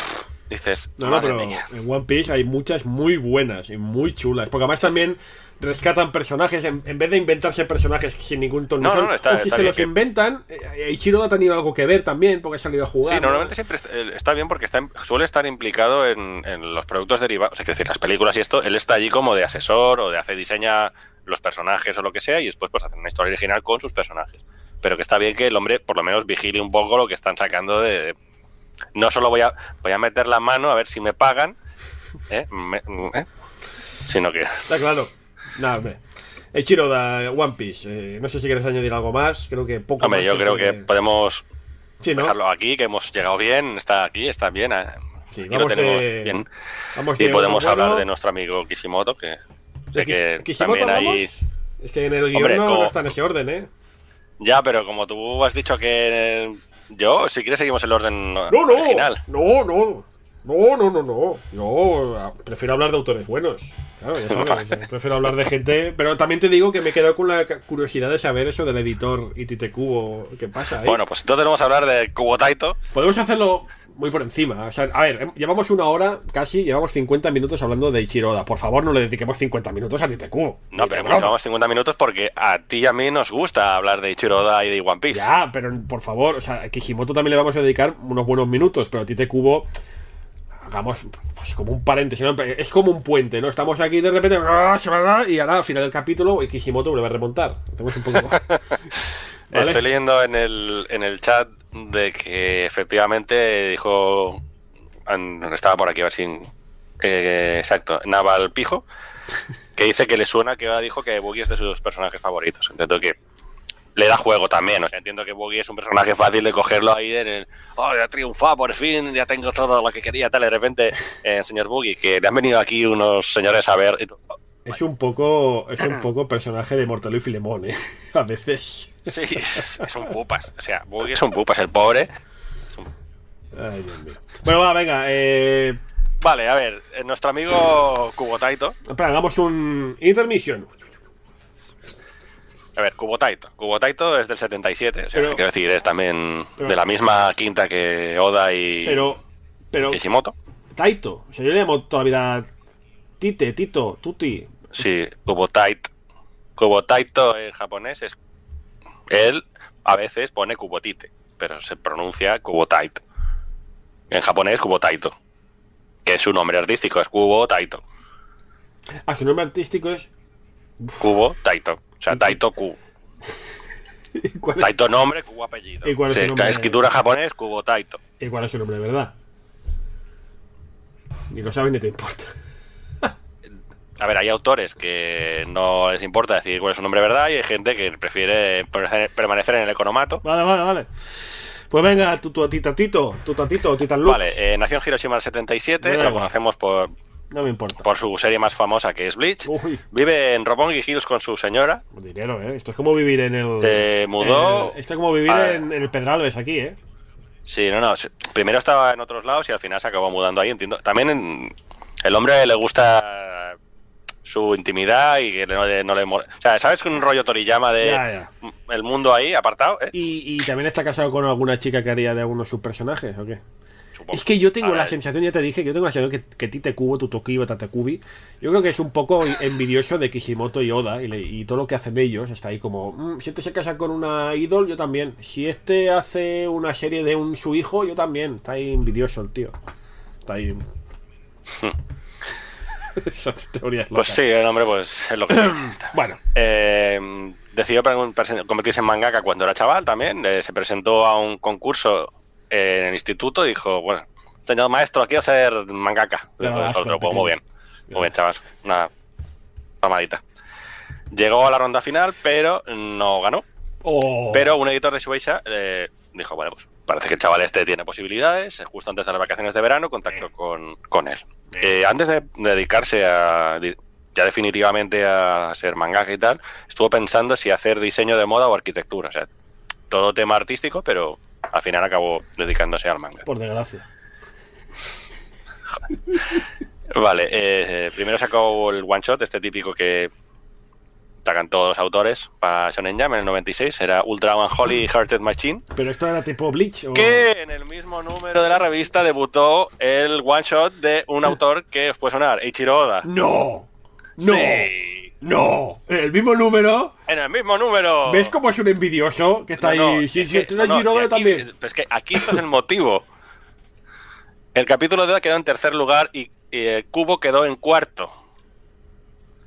dices, No, no, madre pero mía. en One Piece hay muchas muy buenas y muy chulas. Porque además también rescatan personajes en, en vez de inventarse personajes sin ningún tono. No, no, no, está- o si está se bien los que- inventan, eh, Ichiro ha tenido algo que ver también porque ha salido a jugar. Sí, ¿no? normalmente siempre está, él está bien porque está, suele estar implicado en, en los productos derivados, o sea, quiero decir, las películas y esto, él está allí como de asesor o de hace diseña los personajes o lo que sea y después pues hace una historia original con sus personajes. Pero que está bien que el hombre por lo menos vigile un poco lo que están sacando de... No solo voy a, voy a meter la mano a ver si me pagan, ¿eh? Me- ¿eh? sino que... Está claro. Nada, hombre. Ichiro da One Piece. eh, no sé si quieres añadir algo más. Creo que poco Hombre, más yo creo que podemos Sí, ¿no? dejarlo aquí, que hemos llegado bien, está aquí, está bien. eh, Sí, aquí lo tenemos de- bien. Vamos Y de podemos hablar bueno. de nuestro amigo Kishimoto, que ¿De sé que Kish- Kishimoto también hay... hablamos? Es que en el guion Hombre, no, como- no está en ese orden, ¿eh? Ya, pero como tú has dicho que eh, yo, si quieres seguimos el orden No, no. original. No, no. No, no, no, no. Yo ah, prefiero hablar de autores buenos. Claro, ya sabes. eh, prefiero hablar de gente. Pero también te digo que me he quedado con la curiosidad de saber eso del editor ITT Cubo. ¿Qué pasa ahí? Bueno, pues entonces vamos a hablar de Kubo Taito. Podemos hacerlo muy por encima. O sea, a ver, em- llevamos una hora casi, llevamos 50 minutos hablando de Ichiro Oda. Por favor, no le dediquemos 50 minutos a Cubo. No, pero llevamos 50 minutos porque a ti y a mí nos gusta hablar de Ichiro Oda y de One Piece. Ya, pero por favor, o sea, a Kishimoto también le vamos a dedicar unos buenos minutos, pero a Tite Cubo hagamos pues, como un paréntesis, ¿no? es como un puente, ¿no? Estamos aquí de repente ¡ah! y ahora al final del capítulo Kishimoto vuelve a remontar. Hacemos un poco... ¿Vale? Estoy leyendo en el, en el chat de que efectivamente dijo. Estaba por aquí, a ver si. eh, exacto, Naval Pijo, que dice que le suena que Oda dijo que Boogie es de sus personajes favoritos. Entiendo que le da juego también. O sea, entiendo que Boogie es un personaje fácil de cogerlo ahí en el. Oh, ya he triunfado por fin, ya tengo todo lo que quería, tal. De repente, eh, señor Boogie, que le han venido aquí unos señores a ver. y tú, oh, Es un poco es un poco personaje de Mortalo y Filemón, ¿eh? A veces. Sí, es, es un pupas. O sea, Boogie es un pupas, el pobre. Es un Ay, Dios mío. Bueno, va, venga, eh... Vale, a ver, eh, nuestro amigo Kubo Taito. espera, hagamos un intermission. A ver, Kubo Taito. Kubo Taito es del 77, o sea, Pero- quiero decir, es también pero- de la misma quinta que Oda y Pero pero Kishimoto. Taito, o sea, yo le llamo toda la vida Tite, Tito, Tuti. Sí, Kubo Taito. Kubo Taito en japonés es. Él a veces pone Kubotite, pero se pronuncia Kubo Taito. En japonés, Kubo Taito. Que es su nombre artístico, es Kubo Taito. Ah, su nombre artístico es Kubo Taito. O sea, Taito Ku. ¿Cuál es, Taito nombre, Kubo apellido. ¿Y cuál es Sí, su nombre? Escritura japonés, Kubo Taito. ¿Y cuál es su nombre de verdad? Ni lo sabes ni te importa. A ver, hay autores que no les importa decir cuál es su nombre de verdad y hay gente que prefiere permanecer- en el economato. Vale, vale, vale. Pues venga, tu, tu titatito, tu tatito, titan Lux. Vale, eh, nació en Hiroshima en el 77, Venga. lo conocemos por, No me importa. por su serie más famosa que es Bleach. Uy, Vive en Roppongi Hills con su señora. dinero, ¿eh? Esto es como vivir en el... Se mudó- en el- esto es como vivir en, en el Pedralbes aquí, ¿eh? Sí, no, no. Primero estaba en otros lados y al final se acabó mudando ahí, entiendo. También en- el hombre le gusta su intimidad y que no, le- no le... O sea, ¿sabes que un rollo Toriyama de Ya, ya. el mundo ahí apartado? ¿eh? ¿Y, y también está casado con alguna chica que haría de algunos de sus personajes, ¿o qué? Supongo. Es que yo tengo Ahora, la sensación, ya te dije, yo tengo la sensación que, que Tite Kubo, Tutokiba, Tatekubi, yo creo que es un poco envidioso de Kishimoto y Oda y, le- y todo lo que hacen ellos. Está ahí como, "Mm, si este se casa con una idol, yo también. Si este hace una serie de un su hijo, yo también. Está ahí envidioso el tío. Está ahí. Esas teorías Pues sí, el hombre pues es lo que. Bueno, Eh, decidió convertirse en mangaka cuando era chaval también. eh, se presentó a un concurso en el instituto y dijo, bueno, señor maestro, quiero ser mangaka. Pues, otro, pues, muy bien, muy bien, chaval. Una palmadita. Llegó a la ronda final, pero no ganó. oh, Pero un editor de Shueisha eh, dijo, bueno, pues parece que el chaval este tiene posibilidades. Justo antes de las vacaciones de verano contactó con, con él. Eh, antes de dedicarse a ya definitivamente a ser mangaka y tal, estuvo pensando si hacer diseño de moda o arquitectura. O sea, todo tema artístico, pero al final acabó dedicándose al manga. por desgracia. Vale, eh, primero sacó el one shot, este típico que sacan todos los autores para Shonen Jam en el 96, era Ultra One Holy Hearted Machine. Pero esto era tipo Bleach o. que en el mismo número de la revista debutó el one shot de un autor que os puede sonar, Eiichiro Oda. ¡No! ¡No! Sí. ¡No! En el mismo número. En el mismo número. ¿Ves cómo es un envidioso que está No, ahí? no, sí, es sí, que- no, aquí- también. Es que aquí está el motivo. El capítulo de Oda quedó en tercer lugar y, y el Cubo quedó en cuarto.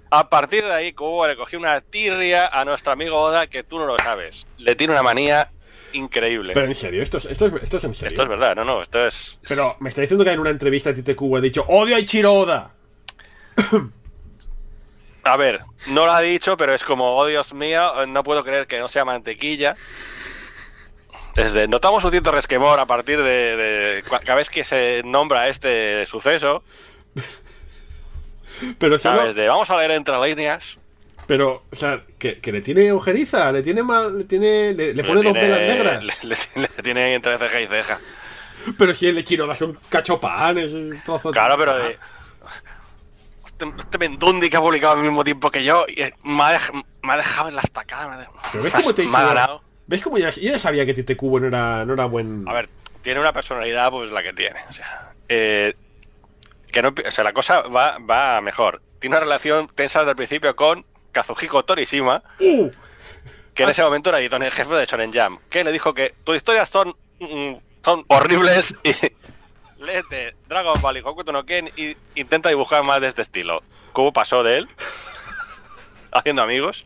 A partir de ahí, Cubo le cogió una tirria a nuestro amigo Oda que tú no lo sabes. Le tiene una manía increíble. Pero en serio, esto es, esto es, esto es en serio. Esto es verdad, no, no, esto es... Pero me está diciendo que en una entrevista a Tite Cubo ha dicho odio a Ichiro Oda. A ver, no lo ha dicho, pero es como, oh Dios mío, no puedo creer que no sea mantequilla. Desde, notamos un cierto resquemor a partir de, cada vez que se nombra este suceso, Pero ¿sabes? De vamos a leer entre líneas. pero, o sea, que, que le tiene ojeriza, le tiene mal, le tiene, le, le pone Le dos velas negras. Le, le- le tiene entre ceja y ceja. Pero si el Oda es un cachopán, es un trozo de- Claro, pero de, este, este Mendundi que ha publicado al mismo tiempo que yo y, eh, me, ha dej- me ha dejado en la estacada. Me ha, Pero ves cómo te me ha ganado. ¿Ves cómo ya, yo ya sabía que Tite Cubo no era, no era buen. A ver, tiene una personalidad, pues la que tiene. O sea, eh, que no, o sea la cosa va, va mejor. Tiene una relación tensa desde el principio con Kazuhiko Torishima, ¡Uh! que en ese momento era editor en jefe de Shonen Jam, que le dijo que tus historias son, mm, son horribles y léete Dragon Ball y Hokuto no Ken y intenta dibujar más de este estilo. ¿Cómo pasó de él? Haciendo amigos.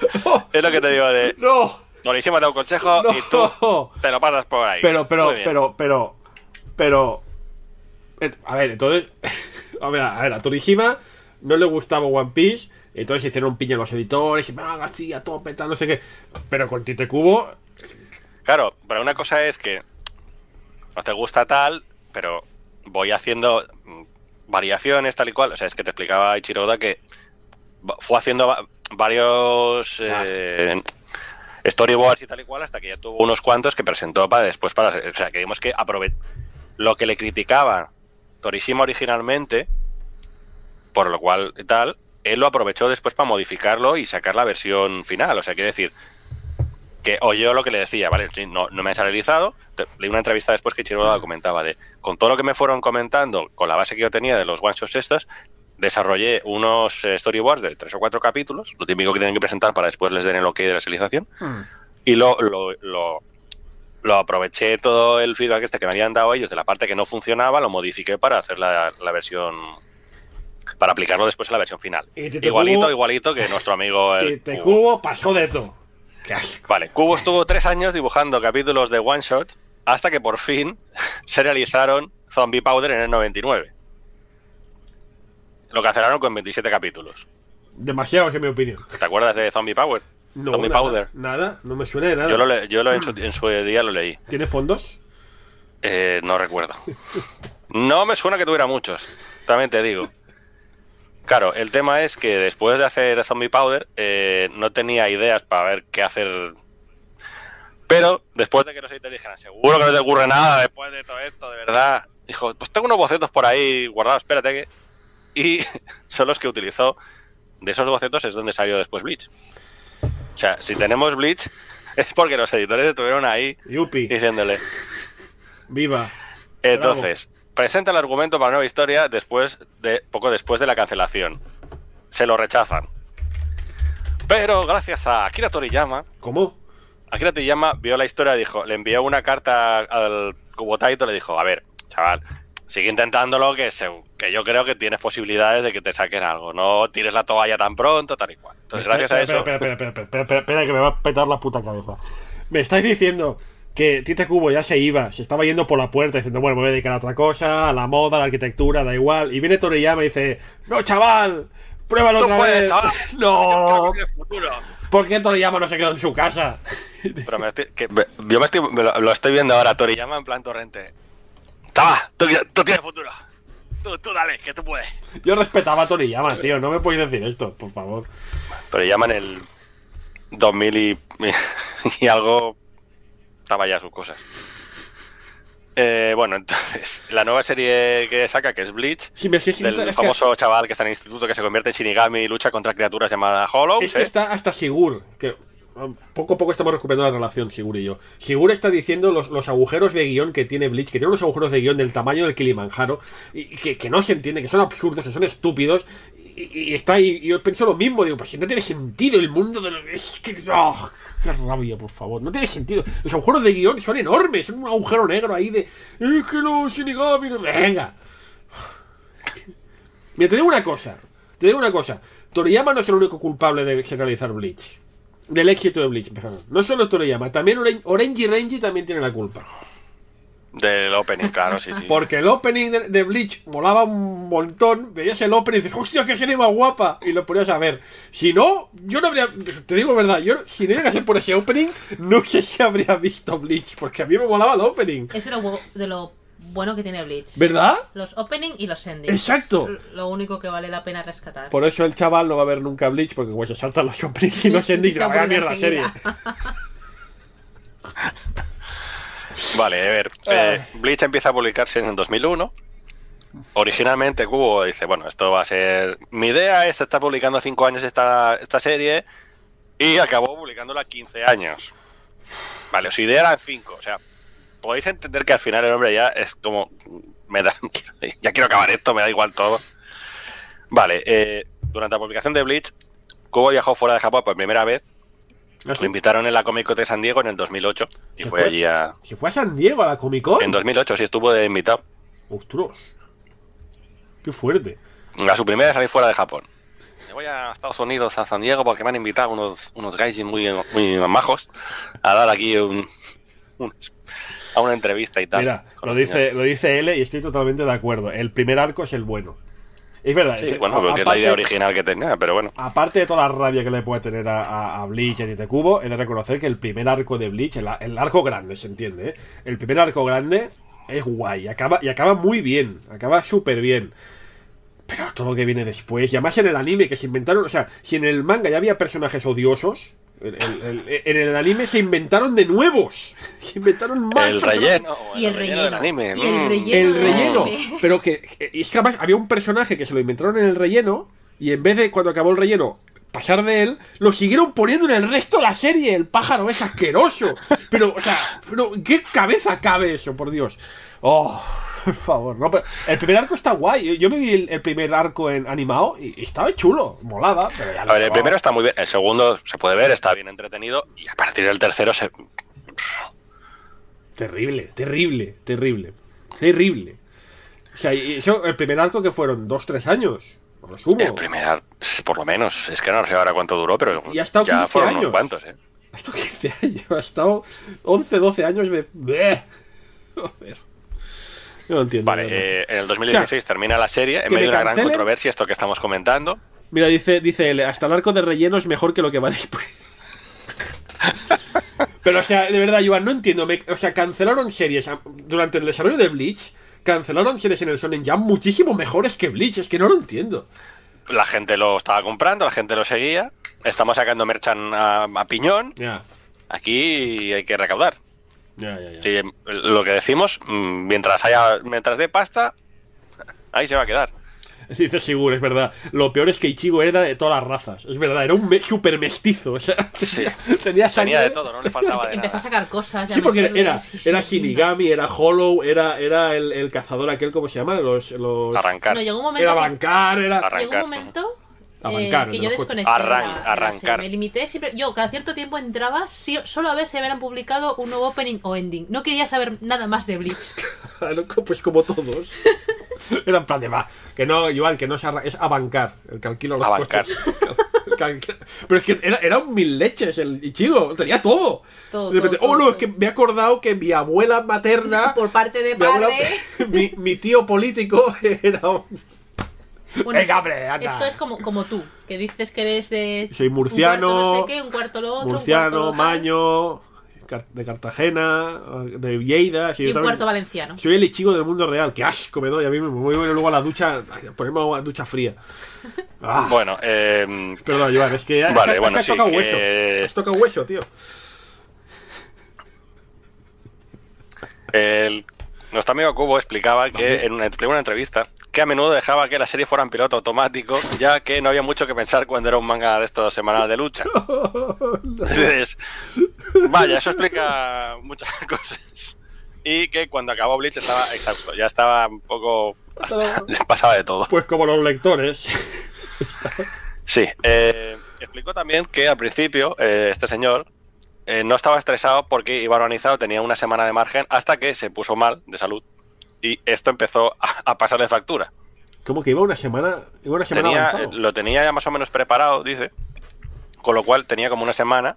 Es lo que te digo de ¡No! Torishima te da un consejo No. y tú te lo pasas por ahí. Pero, pero, pero, pero, pero. eh, A ver, entonces. A ver, a ver, a Torishima no le gustaba One Piece. Entonces hicieron un piña los editores. Y venga, así, a tope, tal, no sé qué. Pero con Tite Cubo. Claro, pero una cosa es que no te gusta tal, pero voy haciendo mm, variaciones tal y cual. O sea, es que te explicaba Ichiroda que fue haciendo va- varios eh, storyboards y tal y cual hasta que ya tuvo unos cuantos que presentó para después para... O sea, que vimos que aprove lo que le criticaba Torishima originalmente, por lo cual tal, él lo aprovechó después para modificarlo y sacar la versión final. O sea, quiere decir que oyó lo que le decía, ¿vale? No, no me he salarializado. Te- Leí una entrevista después que Chiroda comentaba de, con todo lo que me fueron comentando, con la base que yo tenía de los one shots estos, desarrollé unos eh, storyboards de tres o cuatro capítulos, lo típico que tienen que presentar para después les den el ok de la serialización, y lo, lo, lo, lo aproveché todo el feedback este que me habían dado ellos de la parte que no funcionaba, lo modifiqué para hacer la, la versión para aplicarlo después en la versión final. Igualito, igualito que nuestro amigo el. Cubo pasó de todo. Qué asco. Vale, Cubo estuvo tres años dibujando capítulos de One Shot hasta que por fin se realizaron Zombie Powder en el 99. Lo cancelaron con 27 capítulos. Demasiado, en mi opinión. ¿Te acuerdas de Zombie Power? No, Zombie nada, Powder. Nada, no me suena de nada. Yo, lo le- yo lo en, su, en su día lo leí. ¿Tiene fondos? Eh, no recuerdo. No me suena que tuviera muchos, también te digo. Claro, el tema es que después de hacer Zombie Powder eh, no tenía ideas para ver qué hacer. Pero después de que los editores dijeran, seguro que no te ocurre nada después de todo esto, de verdad. Dijo, pues tengo unos bocetos por ahí guardados, espérate que. Y son los que utilizó. De esos bocetos es donde salió después Bleach. O sea, si tenemos Bleach es porque los editores estuvieron ahí Yupi, diciéndole, viva. Entonces, presenta el argumento para nueva historia después de poco después de la cancelación. Se lo rechazan. Pero gracias a Akira Toriyama, ¿Cómo? Akira Toriyama vio la historia y dijo, le envió una carta al Kubo Taito, le dijo, a ver, chaval, sigue intentándolo que, se- que yo creo que tienes posibilidades de que te saquen algo. No tires la toalla tan pronto, tal y cual. Entonces, gracias a eso... Espera, espera, espera, espera, espera, espera, espera, que me va a petar la puta cabeza. Me estáis diciendo que Tite Cubo ya se iba, se estaba yendo por la puerta diciendo, bueno, me voy a dedicar a otra cosa, a la moda, a la arquitectura, da igual. Y viene Toriyama y dice, no, chaval, pruébalo ¡Tú otra puedes, vez. chaval! No, Tienes futuro. ¿por qué Toriyama no se quedó en su casa? Pero me estoy- que- me- yo me estoy, me lo, lo estoy viendo ahora, Toriyama en plan torrente. ¡Tama! Tú, tú tienes futuro. Tú, tú dale, que tú puedes. Yo respetaba a Toriyama, tío, no me podéis decir esto, por favor. Toriyama en el 2000 y, y algo estaba ya sus cosas. Eh, bueno, entonces, la nueva serie que saca, que es Bleach, Sí, es que, es del que- famoso chaval que está en el instituto que se convierte en Shinigami y lucha contra criaturas llamadas Hollows. Es que ¿eh? está hasta Sigur, que um, poco a poco estamos recuperando la relación, Sigur y yo. Sigur está diciendo los, los agujeros de guion que tiene Bleach, que tiene unos agujeros de guion del tamaño del Kilimanjaro, y que, que no se entiende, que son absurdos, que son estúpidos, y, está ahí, yo pienso lo mismo, digo, pues si no tiene sentido el mundo de lo es que... ¡ah! ¡Qué rabia, por favor! No tiene sentido. Los agujeros de guion son enormes, son un agujero negro ahí de... Es que los Shinigami... no-". Venga. Mira, te digo una cosa. Te digo una cosa. Toriyama no es el único culpable de realizar Bleach. Del éxito de Bleach, perdón. No solo Toriyama, también Oren- Orenji Renji también tiene la culpa. Del opening, claro, sí, sí. Porque el opening de, de Bleach molaba un montón. Veías el opening y dices, hostia, qué serie más guapa. Y lo ponías a ver. Si no, yo no habría. Te digo verdad, yo si no llegase por ese opening, no sé si habría visto Bleach. Porque a mí me molaba el opening. Es de lo, de lo bueno que tiene Bleach. ¿Verdad? Los opening y los endings. Exacto. Lo único que vale la pena rescatar. Por eso el chaval no va a ver nunca Bleach, porque como se saltan los openings y los endings, Se la vaya mierda serie. Vale, a ver. eh, Bleach empieza a publicarse en el 2001. Originalmente Kubo dice, bueno, esto va a ser... Mi idea es estar publicando 5 años esta, esta serie y acabó publicándola 15 años. Vale, su idea era 5, o sea, podéis entender que al final el hombre ya es como... Me da, ya quiero acabar esto, me da igual todo. Vale, eh, durante la publicación de Bleach, Kubo viajó fuera de Japón por primera vez. ¿Ah? Lo invitaron en la Comic Con de San Diego en el 2008 y ¿Se fue fue? allí a... Si fue a San Diego a la Comic Con. En 2008 sí estuvo de invitado. Ostras. Qué fuerte. A su primera salir fuera de Japón. Me voy a Estados Unidos, a San Diego, porque me han invitado unos, unos guys muy, muy majos a dar aquí un, un- a una entrevista y tal. Mira, lo dice, señor. lo dice L y estoy totalmente de acuerdo. El primer arco es el bueno. Es verdad. Sí, te- bueno, a- porque es la aparte- idea original que tenía, pero bueno. Aparte de toda la rabia que le puede tener a, a, a Bleach y Kubo, he de reconocer que el primer arco de Bleach, el arco grande, se entiende, ¿eh? El primer arco grande es guay, acaba, y acaba muy bien, acaba súper bien. Pero todo lo que viene después, y además en el anime que se inventaron, o sea, si en el manga ya había personajes odiosos, en el, el- en el anime se inventaron de nuevos. Se inventaron más. El relleno. Y el relleno del relleno. anime. Y el mm. relleno. Pero que, es que además había un personaje que se lo inventaron en el relleno y en vez de cuando acabó el relleno pasar de él, lo siguieron poniendo en el resto de la serie. El pájaro es asqueroso. Pero, o sea, pero ¿en qué cabeza cabe eso, por Dios? Oh, por favor. No, pero el primer arco está guay. Yo me vi el, el primer arco en animado y, estaba chulo. Molaba, pero ya A ver, el primero está muy bien, el segundo se puede ver, está bien entretenido, y a partir del tercero se... Terrible, terrible, terrible. Terrible. O sea, y eso, el primer arco que fueron dos, tres años. No lo sumo. El primer, por lo menos, es que no sé ahora cuánto duró, pero Y ha estado ya 15 fueron años. unos cuantos, ¿eh? Ha estado 15 años, ha estado 11, 12 años de... Joder. Yo no entiendo. Vale, eh, en el 2016 termina la serie en medio de una gran controversia, esto que estamos comentando. Mira, dice, dice él, hasta el arco de relleno es mejor que lo que va después. Pero, o sea, de verdad, Joan, no entiendo. me- o sea, cancelaron series durante el desarrollo de Bleach. Cancelaron series en el Shonen Jump muchísimo mejores que Bleach. Es que no lo entiendo. La gente lo estaba comprando, la gente lo seguía. Estamos sacando merchan a, a piñón. Ya, Aquí hay que recaudar. Ya, ya. ya. Sí, lo que decimos, mm, mientras haya mientras dé pasta, ahí se va a quedar. Dice seguro, es verdad. Lo peor es que Ichigo era de todas las razas. Es verdad, era un me- super mestizo. O sea, Sí. tenía, tenía sangre. Tenía de todo, no le faltaba de Empezó a nada. sacar cosas. a Sí, porque era, era. Shinigami, era Hollow, era, era el, el cazador aquel, ¿cómo se llama? Los, los... Arrancar. No, llegó un momento Era que- bancar, era... Arrancar. Llegó un momento eh, que yo desconecté. Arran- la- la arrancar. serie. Me limité siempre. Yo cada cierto tiempo entraba sí- solo a ver si habían publicado un nuevo opening o ending. No quería saber nada más de Bleach. Pues como todos. Era en plan de va. Que no, Joan, que no se es abancar. El que alquila los Abancar. coches. Pero es que era, era un mil leches el Ichigo. Tenía todo. Todo, De repente, todo, oh no, todo, es que me he acordado que mi abuela materna. Por parte de mi, abuela- padre. mi, mi tío político era un. Bueno, Venga, hombre, anda. Esto es como, como tú, que dices que eres de. Soy murciano, Un cuarto no sé qué, un cuarto lo otro. un cuarto Murciano, Maño, de Cartagena, de Lleida. sí, Y un también- cuarto valenciano. Soy el Ichigo del mundo real. Qué asco me doy a mí mismo. Voy luego a la ducha, a ponerme agua- ducha fría. Ah, Bueno, eh, Perdón, Joan, es que Vale, es que bueno, has sí, tocado que- hueso. Has tocado hueso, tío. el, nuestro amigo Cubo explicaba que en una, en una entrevista que a menudo dejaba que la serie fuera en piloto automático, ya que no había mucho que pensar cuando era un manga de estos semanales de lucha. Entonces, vaya, eso explica muchas cosas. Y que cuando acabó Bleach estaba exhausto, ya estaba un poco... hasta- le pasaba de todo. Pues como los lectores. Sí, eh, explicó también que al principio eh, este señor eh, no estaba estresado porque iba organizado, tenía una semana de margen hasta que se puso mal de salud y esto empezó a, a pasarle factura. Como que iba una semana. Iba una semana Tenía, eh, lo tenía ya más o menos preparado, dice, con lo cual tenía como una semana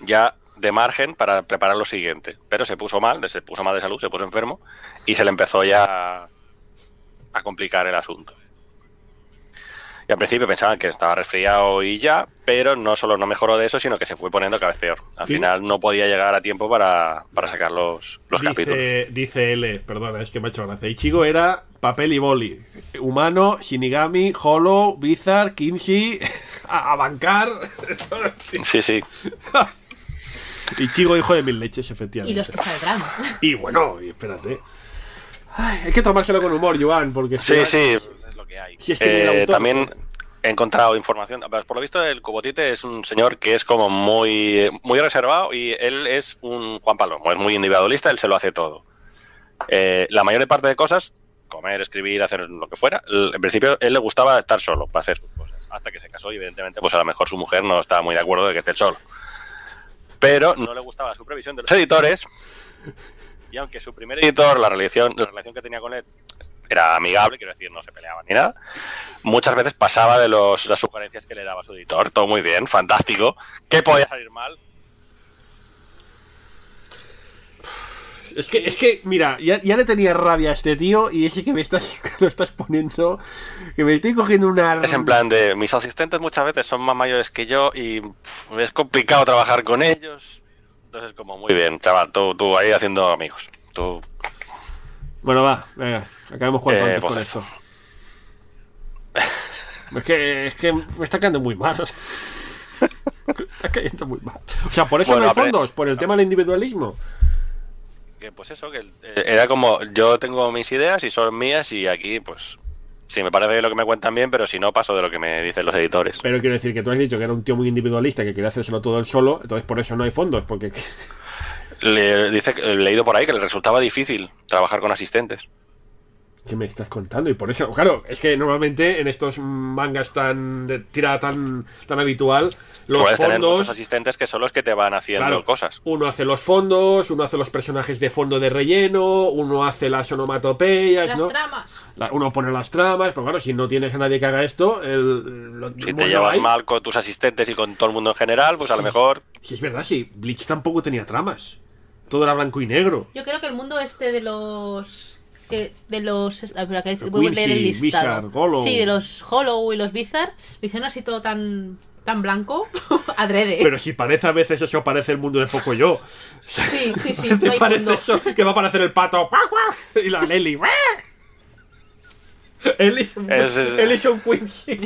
ya de margen para preparar lo siguiente. Pero se puso mal, se puso mal de salud, se puso enfermo y se le empezó ya a, a complicar el asunto. Y al principio pensaban que estaba resfriado y ya, pero no solo no mejoró de eso, sino que se fue poniendo cada vez peor. Al Sí. final no podía llegar a tiempo para, para sacar los, los capítulos. dice, dice L, perdona, es que me ha hecho gracia. Ichigo era papel y boli. Humano, Shinigami, Hollow, Bizarre, Kinshi, a, a bancar. Sí, sí. Ichigo, hijo de mil leches, Y efectivamente. los que saldrán. Y bueno, y espérate. Ay, hay que tomárselo con humor, Joan, porque... Sí, sí, que hay. Si es que ni el Eh, autor, también he encontrado información. Por lo visto, el Cubotite es un señor que es como muy, muy reservado y él es un Juan Palomo, es muy individualista, él se lo hace todo. Eh, la mayor parte de cosas, comer, escribir, hacer lo que fuera, en principio él le gustaba estar solo para hacer sus cosas. Hasta que se casó y evidentemente pues a lo mejor su mujer no estaba muy de acuerdo de que esté solo. Pero no le gustaba la supervisión de los editores y aunque su primer editor, la relación, la relación que tenía con él era amigable, quiero decir, no se peleaban ni nada, muchas veces pasaba de los, las sugerencias que le daba su editor. Todo muy bien, fantástico. ¿Qué podía salir mal? Es que, es que, mira, ya, ya le tenía rabia a este tío y ese que me estás, lo estás poniendo, que me estoy cogiendo una... Es en plan de, mis asistentes muchas veces son más mayores que yo y pff, es complicado trabajar con ellos. Entonces, como, muy bien, chaval, tú, tú ahí haciendo amigos. Tú, Bueno, va, venga, acabemos cuanto Eh, antes con esto. Es que, es que me está cayendo muy mal. me está cayendo muy mal. O sea, por eso Bueno, no hay fondos, por el tema del individualismo. que pues eso, que eh, era como, yo tengo mis ideas y son mías y aquí, pues, sí, me parece lo que me cuentan bien, pero si no, paso de lo que me dicen los editores. Pero quiero decir que tú has dicho que era un tío muy individualista que quería hacérselo todo él solo, entonces por eso no hay fondos, porque... Le, dice, leído por ahí que le resultaba difícil trabajar con asistentes. ¿Qué me estás contando? Y por eso, claro, es que normalmente en estos mangas tan de tirada tan, tan habitual, los Puedes tener fondos... muchos asistentes que son los que te van haciendo Claro, cosas. Uno hace los fondos, uno hace los personajes de fondo de relleno, uno hace las onomatopeyas, Las ¿no? tramas. La- uno pone las tramas, pero claro, si no tienes a nadie que haga esto, el, lo- Si te llevas mal con tus asistentes y con todo el mundo en general, pues a lo mejor Si es verdad, sí, Bleach tampoco tenía tramas. Todo era blanco y negro. Yo creo que el mundo este de los. Que- de los. espera, que voy a leer el Quincy, listado. Bizarre. Sí, de los Hollow y los Bizarre. Lo hicieron así todo tan. tan blanco. adrede. Pero si parece a veces eso, parece el mundo de poco yo. Sí, sí, sí. ¿Te No hay parece fondo. eso? Que va a aparecer el pato y la Lely. Ellison Quincy.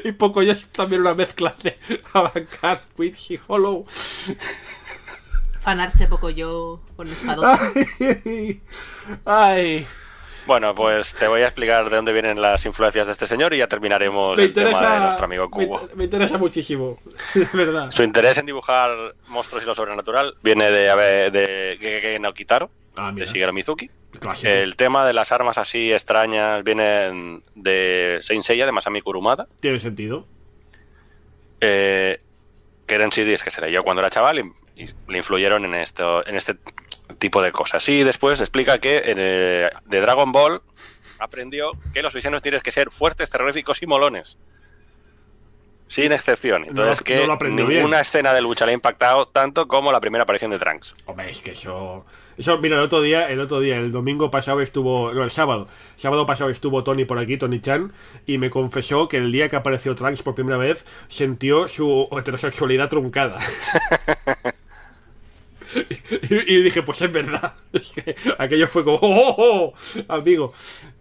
y poco yo es también una mezcla de Avancar, Quincy, Hollow. Fanarse poco yo con espadón. Ay, ay. Bueno, pues te voy a explicar de dónde vienen las influencias de este señor y ya terminaremos Me el tema de interesa, nuestro amigo me, Kubo. me interesa muchísimo, de verdad. Su interés en dibujar monstruos y lo sobrenatural viene de, de, de Gege no Kitaro, Ah, de. Shigeru Mizuki. Clásico. El tema de las armas así extrañas vienen de Saint Seiya, de Masami Kurumada, Tiene sentido. eh, que eran series que se leyó cuando era chaval y, le influyeron en, esto, en este tipo de cosas. Y después explica que eh, de Dragon Ball aprendió que los villanos tienen que ser fuertes, terroríficos y molones. Sin excepción. Entonces No- que no aprendió bien. ninguna escena de lucha le ha impactado tanto como la primera aparición de Trunks. Hombre, es que eso. Eso, mira, el otro día, el otro día, el domingo pasado estuvo. No, el sábado. El sábado pasado estuvo Tony por aquí, Tony Chan, y me confesó que el día que apareció Trunks por primera vez, sintió su heterosexualidad truncada. y, y dije, pues es verdad. Es que aquello fue como, ¡oh, oh, oh! amigo!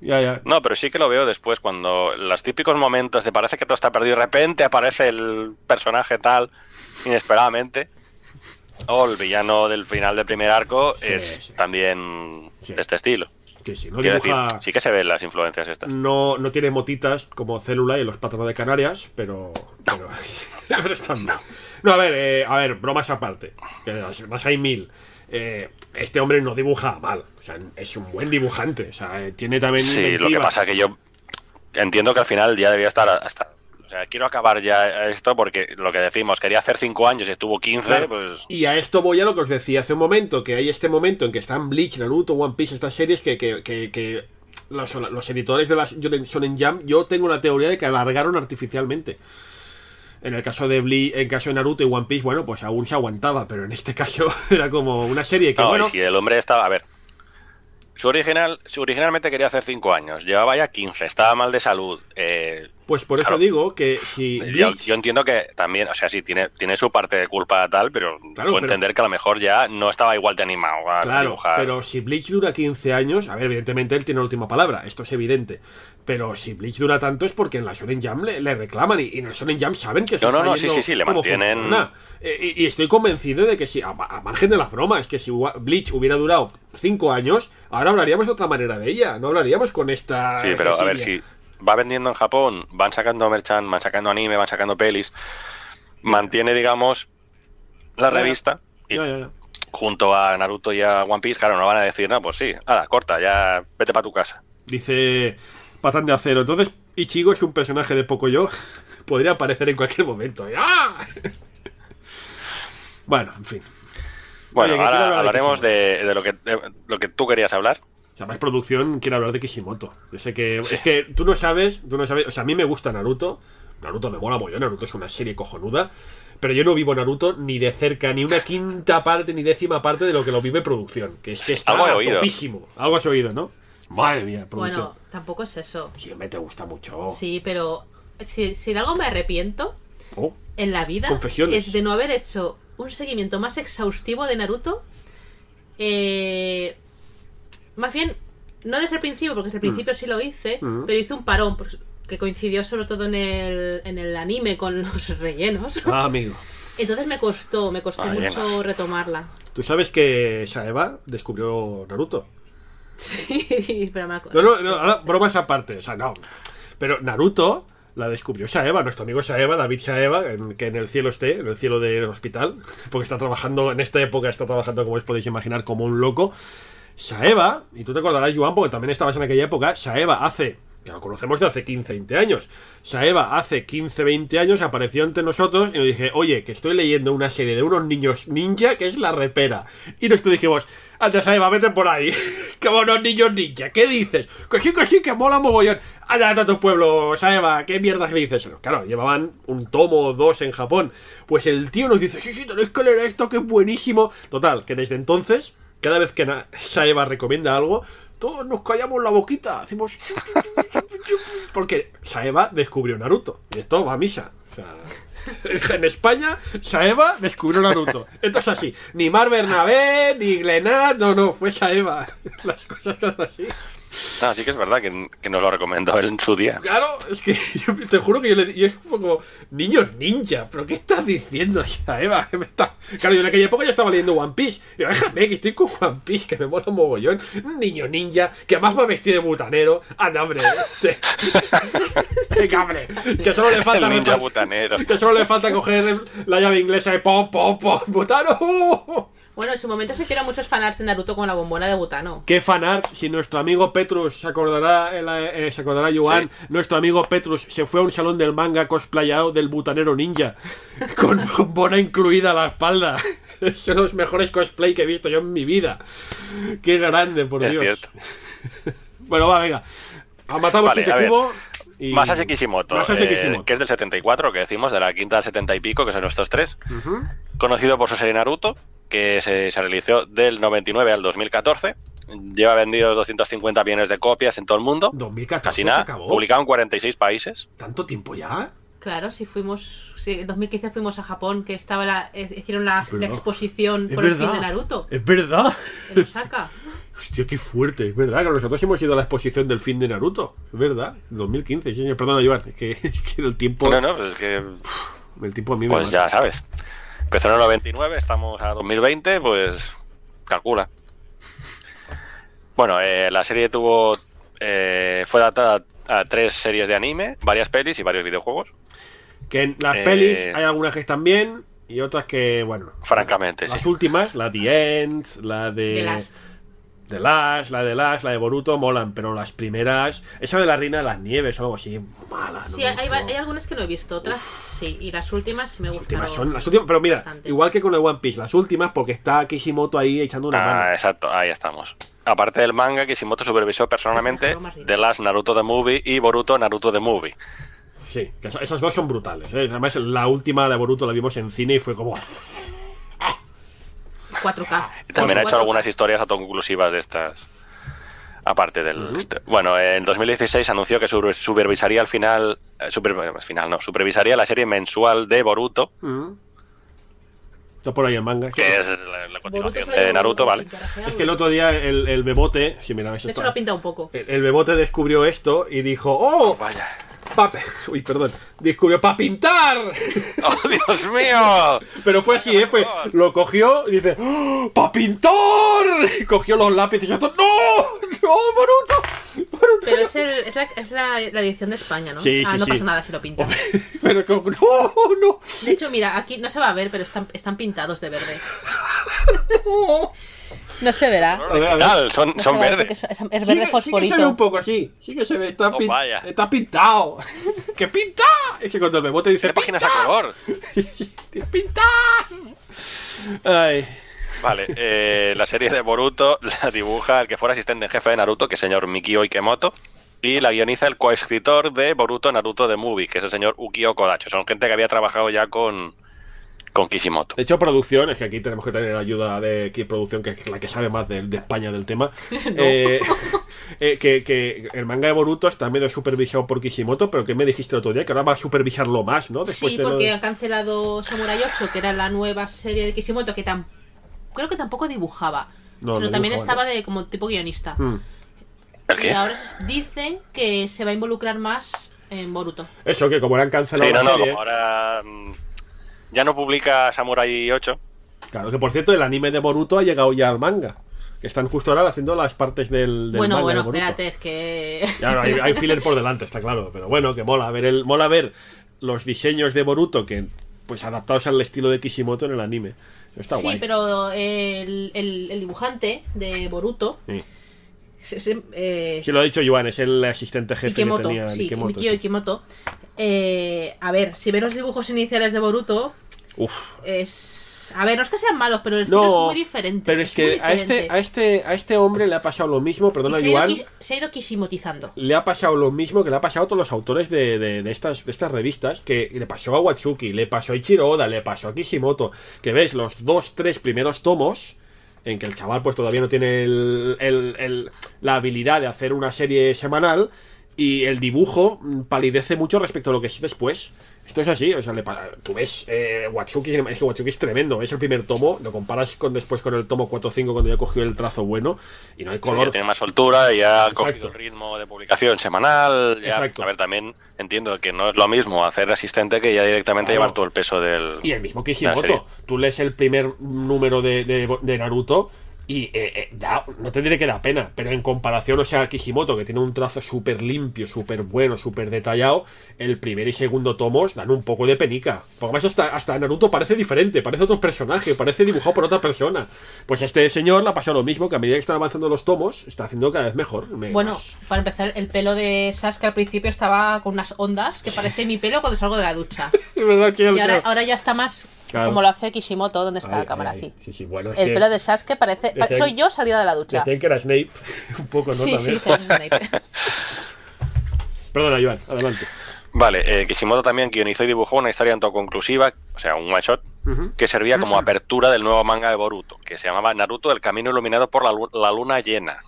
Ya, ya. No, pero sí que lo veo después, cuando los típicos momentos de parece que todo está perdido y de repente aparece el personaje tal, inesperadamente. O el villano del final del primer arco Sí, es sí. también Sí. de este estilo. Sí, sí, no dibuja. decir, sí que se ven las influencias estas. No, no tiene motitas como célula y los patronos de Canarias, pero. Pero, pero están bien. No, a ver, eh, a ver, bromas aparte. Que las hay mil. Eh, este hombre no dibuja mal. O sea, es un buen dibujante. O sea, eh, tiene también. Sí, lo que pasa que yo entiendo que al final ya debía estar hasta... O sea, quiero acabar ya esto porque lo que decimos, quería hacer 5 años y estuvo 15, Claro. pues... Y a esto voy a lo que os decía hace un momento, que hay este momento en que están Bleach, Naruto, One Piece, estas series que, que, que, que los, los editores de las Shonen Jump, yo tengo la teoría de que alargaron artificialmente. En el caso de Bleach, en el caso de Naruto y One Piece, bueno, pues aún se aguantaba, pero en este caso era como una serie que, No, bueno, y si el hombre estaba... A ver, su original, su originalmente quería hacer 5 años, llevaba ya 15, estaba mal de salud. Eh, pues por eso digo que si yo, yo entiendo que también, o sea, sí, tiene, tiene su parte de culpa tal, pero Claro, puedo pero- entender que a lo mejor ya no estaba igual de animado a Claro, dibujar. pero si Bleach dura 15 años, a ver, evidentemente él tiene la última palabra, esto es evidente. Pero si Bleach dura tanto es porque en la Shonen Jump le, le reclaman y, y en el Shonen Jump saben que se No, no, está no, sí, yendo sí, sí, le mantienen-. Eh, y, y estoy convencido de que si, a, a margen de las bromas, que si Bleach hubiera durado 5 años, ahora hablaríamos de otra manera de ella, no hablaríamos con esta... Sí, pero a ver, si va vendiendo en Japón, van sacando merchan, van sacando anime, van sacando pelis, mantiene, digamos, la revista y junto a Naruto y a One Piece, claro, no van a decir, no, pues sí, ahora, corta, ya vete para tu casa. Dice Patán de Acero. Entonces, Ichigo es un personaje de poco yo. Podría aparecer en cualquier momento. ¡Ah! bueno, en fin. Bueno, Oye, ahora hablaremos Kishimoto. de, de lo, que, de lo que tú querías hablar. Más producción quiere hablar de Kishimoto. Yo sé que. Es que tú no sabes. Tú no sabes. O sea, a mí me gusta Naruto. Naruto me mola mollón. Naruto es una serie cojonuda. Pero yo no vivo Naruto ni de cerca, ni una quinta parte, ni décima parte de lo que lo vive producción. Que es que está Algo topísimo. Algo has oído, ¿no? Madre mía, producción. Bueno, tampoco es eso. Siempre te gusta mucho. Sí, pero si, si de algo me arrepiento Oh, en la vida es de no haber hecho un seguimiento más exhaustivo de Naruto. Eh, más bien, no desde el principio, porque desde el principio sí lo hice, Mm. pero hice un parón, pues, que coincidió sobre todo en el, en el anime con los rellenos. Ah, amigo. Entonces me costó, me costó mucho retomarla. ¿Tú sabes que Saeva descubrió Naruto? Sí, pero me acu- No, no, no, ahora bromas aparte, o sea, no. Pero Naruto la descubrió Saeva, nuestro amigo Saeva, David Saeva, en- que en el cielo esté, en el cielo del hospital, porque está trabajando, en esta época está trabajando, como os podéis imaginar, como un loco. Saeva, y tú te acordarás, Joan, porque también estabas en aquella época, Saeva hace, que lo conocemos de hace 15, 20 años, Saeva hace 15, 20 años apareció entre nosotros y nos dije, oye, que estoy leyendo una serie de unos niños ninja que es La Repera. Y nosotros dijimos, anda Saeva, vete por ahí, como unos niños ninja, ¿qué dices? Que sí, que sí, que mola mogollón. Anda, anda a tu pueblo, Saeva, ¿qué mierda me dices? Claro, llevaban un tomo o dos en Japón. Pues el tío nos dice, sí, sí, tenéis que leer esto, que es buenísimo. Total, que desde entonces cada vez que Saeva recomienda algo, todos nos callamos la boquita. Hacemos. Porque Saeva descubrió Naruto. Y esto va a misa. O sea, en España, Saeva descubrió Naruto. Esto es así. Ni Mar Bernabé, ni Glenat. No, no, fue Saeva. Las cosas son así. No, sí que es verdad que, que nos lo recomendó él en su día. Claro, es que yo te juro que yo le yo es como niño ninja, pero ¿qué estás diciendo, ya, Eva? ¿Qué me está- Claro, yo en aquella época ya estaba leyendo One Piece. Y yo, déjame que estoy con One Piece, que me mola un mogollón. Un niño ninja, que además va vestido de butanero. Anda, hombre. Este, este cabre. Que solo le falta El ninja repar- butanero. Que solo le falta coger la llave inglesa y pom, pom, pom, butano. Bueno, en su momento se hicieron muchos fanarts de Naruto con la bombona de Butano. Qué fanart, si nuestro amigo Petrus se acordará, eh, eh, se acordará Joan, nuestro amigo Petrus se fue a un salón del manga cosplayado del butanero ninja, con bombona incluida a la espalda. Son los mejores cosplay que he visto yo en mi vida. Qué grande, por Es Dios. cierto. Bueno, va, venga. Matamos Vale, ver. Kubo y... Masashi Kishimoto, Masashi eh, Kishimoto. que es del 74, que decimos, de la quinta al 70 y pico, que son estos tres. Conocido por su serie Naruto, que se, se realizó del 99 al 2014. Lleva vendidos 250 millones de copias en todo el mundo. 2014 Casi se nada. acabó. Publicado en 46 países. ¿Tanto tiempo ya? Claro, si fuimos. Sí, en 2015 fuimos a Japón, que estaba la, eh, hicieron la, la exposición Es por el verdad. fin de Naruto. Es verdad. En Osaka. Hostia, qué fuerte, es verdad, que nosotros hemos ido a la exposición del fin de Naruto, es verdad, 2015, sí, señor, perdona, Joan, es que, es que el tiempo, No, no, pues es que el tiempo a mí me Pues mata. ya sabes. Empezó en el 99, estamos a 2020, pues calcula. Bueno, eh, la serie tuvo eh, fue adaptada a tres series de anime, varias pelis y varios videojuegos. Que en las Eh, pelis hay algunas que están bien y otras que, bueno, Francamente, las sí. últimas, la The End, la de... The Last. The Last, la de Last, la de Boruto molan, pero las primeras, esa de la Reina de las Nieves o algo así, mala. no Sí, hay, hay algunas que no he visto, otras sí. Y las últimas sí me Las gustaron. últimas son las últimas, pero mira, bastante. igual que con el One Piece, las últimas porque está Kishimoto ahí echando una Ah, mano. exacto, ahí estamos. Aparte del manga, Kishimoto supervisó personalmente. The Last Naruto The Movie y Boruto Naruto The Movie. Sí, que esas dos son brutales. ¿eh? Además, la última de Boruto la vimos en cine y fue como. 4K. Y también ha hecho 4K. algunas historias autoconclusivas de estas. Aparte del. este- Bueno, en 2016 anunció que supervisaría al final. eh, super- al final, no, supervisaría la serie mensual de Boruto, Mm. Está por ahí el manga. que es la, la continuación de Naruto, ¿vale? Es que el otro día el, el bebote. Si mira, ves De esto. hecho, lo pinta un poco. El, el bebote descubrió esto y dijo: ¡Oh! Vaya. Pa Uy, perdón. Descubrió para pintar. ¡Oh, Dios mío! Pero fue así, ¿eh? Fue, lo cogió y dice: ¡Oh, ¡Pa pintar! Y cogió los lápices y esto. ¡No! ¡No, Boruto! ¡Boruto! Pero es, el- es, la, es la, la edición de España, ¿no? Sí, ah, sí, no sí. pasa nada si lo pintan. Pero como, ¡No! ¡No! De hecho, mira, aquí no se va a ver, pero están, están pintados de verde. No se verá. Original, son, No son se verdes. es, es- es Sí verde que- Sí que se ve fosforito. un poco así. Sí que se ve. Está, Oh, pin- vaya. está pintado. ¡Que pinta! Es que cuando el bebote dice. Tiene páginas a color. ¡Pinta! Ay. Vale, eh, la serie de Boruto la dibuja el que fuera asistente en jefe de Naruto, que es el señor Mikio Ikemoto, y la guioniza el coescritor de Boruto Naruto The Movie, que es el señor Ukio Kodacho. Son gente que había trabajado ya con, con Kishimoto. De hecho, producción, es que aquí tenemos que tener ayuda de producción, que es la que sabe más de, de España del tema. Eh, eh, que, que el manga de Boruto está medio supervisado por Kishimoto, pero que me dijiste el otro día que ahora va a supervisarlo más, ¿no? Después Sí, de lo porque de- han cancelado Samurai 8, que era la nueva serie de Kishimoto, que tam creo que tampoco dibujaba, No, sino no también dibujaba, estaba de como tipo guionista. Mm. ¿El Y ahora se- dicen que se va a involucrar más en Boruto. Eso, que como le han cancelado Sí, no, la no, serie- como ahora mm, ya no publica Samurai 8. Claro, que por cierto, el anime de Boruto ha llegado ya al manga. Que están justo ahora haciendo las partes del, del bueno, manga bueno, de Boruto. espérate, es que... Ya, no, hay, hay filler por delante, está claro. Pero bueno, que mola ver el, mola ver los diseños de Boruto que pues adaptados al estilo de Kishimoto en el anime. Está sí, guay. pero el, el- el dibujante de Boruto... Sí. Se- se- eh, Sí, lo ha dicho Joan, es el asistente jefe Ikemoto, que tenía sí, Ikemoto, Mikio sí. Ikemoto. Eh, a ver, si ves los dibujos iniciales de Boruto, Uf. es... A ver, no es que sean malos, pero el estilo No, es muy diferente. pero es que a este, a, este, a este hombre le ha pasado lo mismo, perdona se, ha ido, Joan, qui- se ha ido kishimotizando. le ha pasado lo mismo que le ha pasado a todos los autores de, de- de estas, de estas revistas, que le pasó a Watsuki, le pasó a Ichiro Oda, le pasó a Kishimoto, que ves los dos, tres primeros tomos, en que el chaval pues todavía no tiene el- el- el- la habilidad de hacer una serie semanal, y el dibujo mm, palidece mucho respecto a lo que es después. Esto es así, o sea, le tú ves eh, Watsuki, es que Watsuki es tremendo, ves el primer tomo, lo comparas con después con el tomo 4 o 5 cuando ya cogió el trazo bueno y no hay Ya color. tiene más soltura, ya ha cogido el ritmo de publicación semanal. ya- Exacto. a ver, también entiendo que no es lo mismo hacer asistente que ya directamente Claro. llevar todo el peso del. Y el mismo. Kishimoto. Tú lees el primer número de, de- de Naruto y eh, eh, da- no te diré que da pena, pero en comparación, o sea, Kishimoto, que tiene un trazo súper limpio, súper bueno, súper detallado, el primer y segundo tomos dan un poco de penica. Porque además hasta, hasta Naruto parece diferente, parece otro personaje, parece dibujado por otra persona. Pues a este señor le ha pasado lo mismo, que a medida que están avanzando los tomos, está haciendo cada vez mejor. Me- Bueno, más- para empezar, el pelo de Sasuke al principio estaba con unas ondas que parece mi pelo cuando salgo de la ducha. es verdad que Y ahora, ahora ya está más Claro. como lo hace Kishimoto, donde está la cámara aquí. Sí, sí, bueno, es El que pelo de Sasuke parece... Decían- Soy yo salida de la ducha. Decían que era Snape, un poco, ¿no? Sí, También. sí, soy Snape. Perdona, Joan, adelante. Vale, eh, Kishimoto también guionizó y dibujó una historia autoconclusiva, o sea, un one shot, que servía como apertura del nuevo manga de Boruto, que se llamaba Naruto, el camino iluminado por la, la luna llena.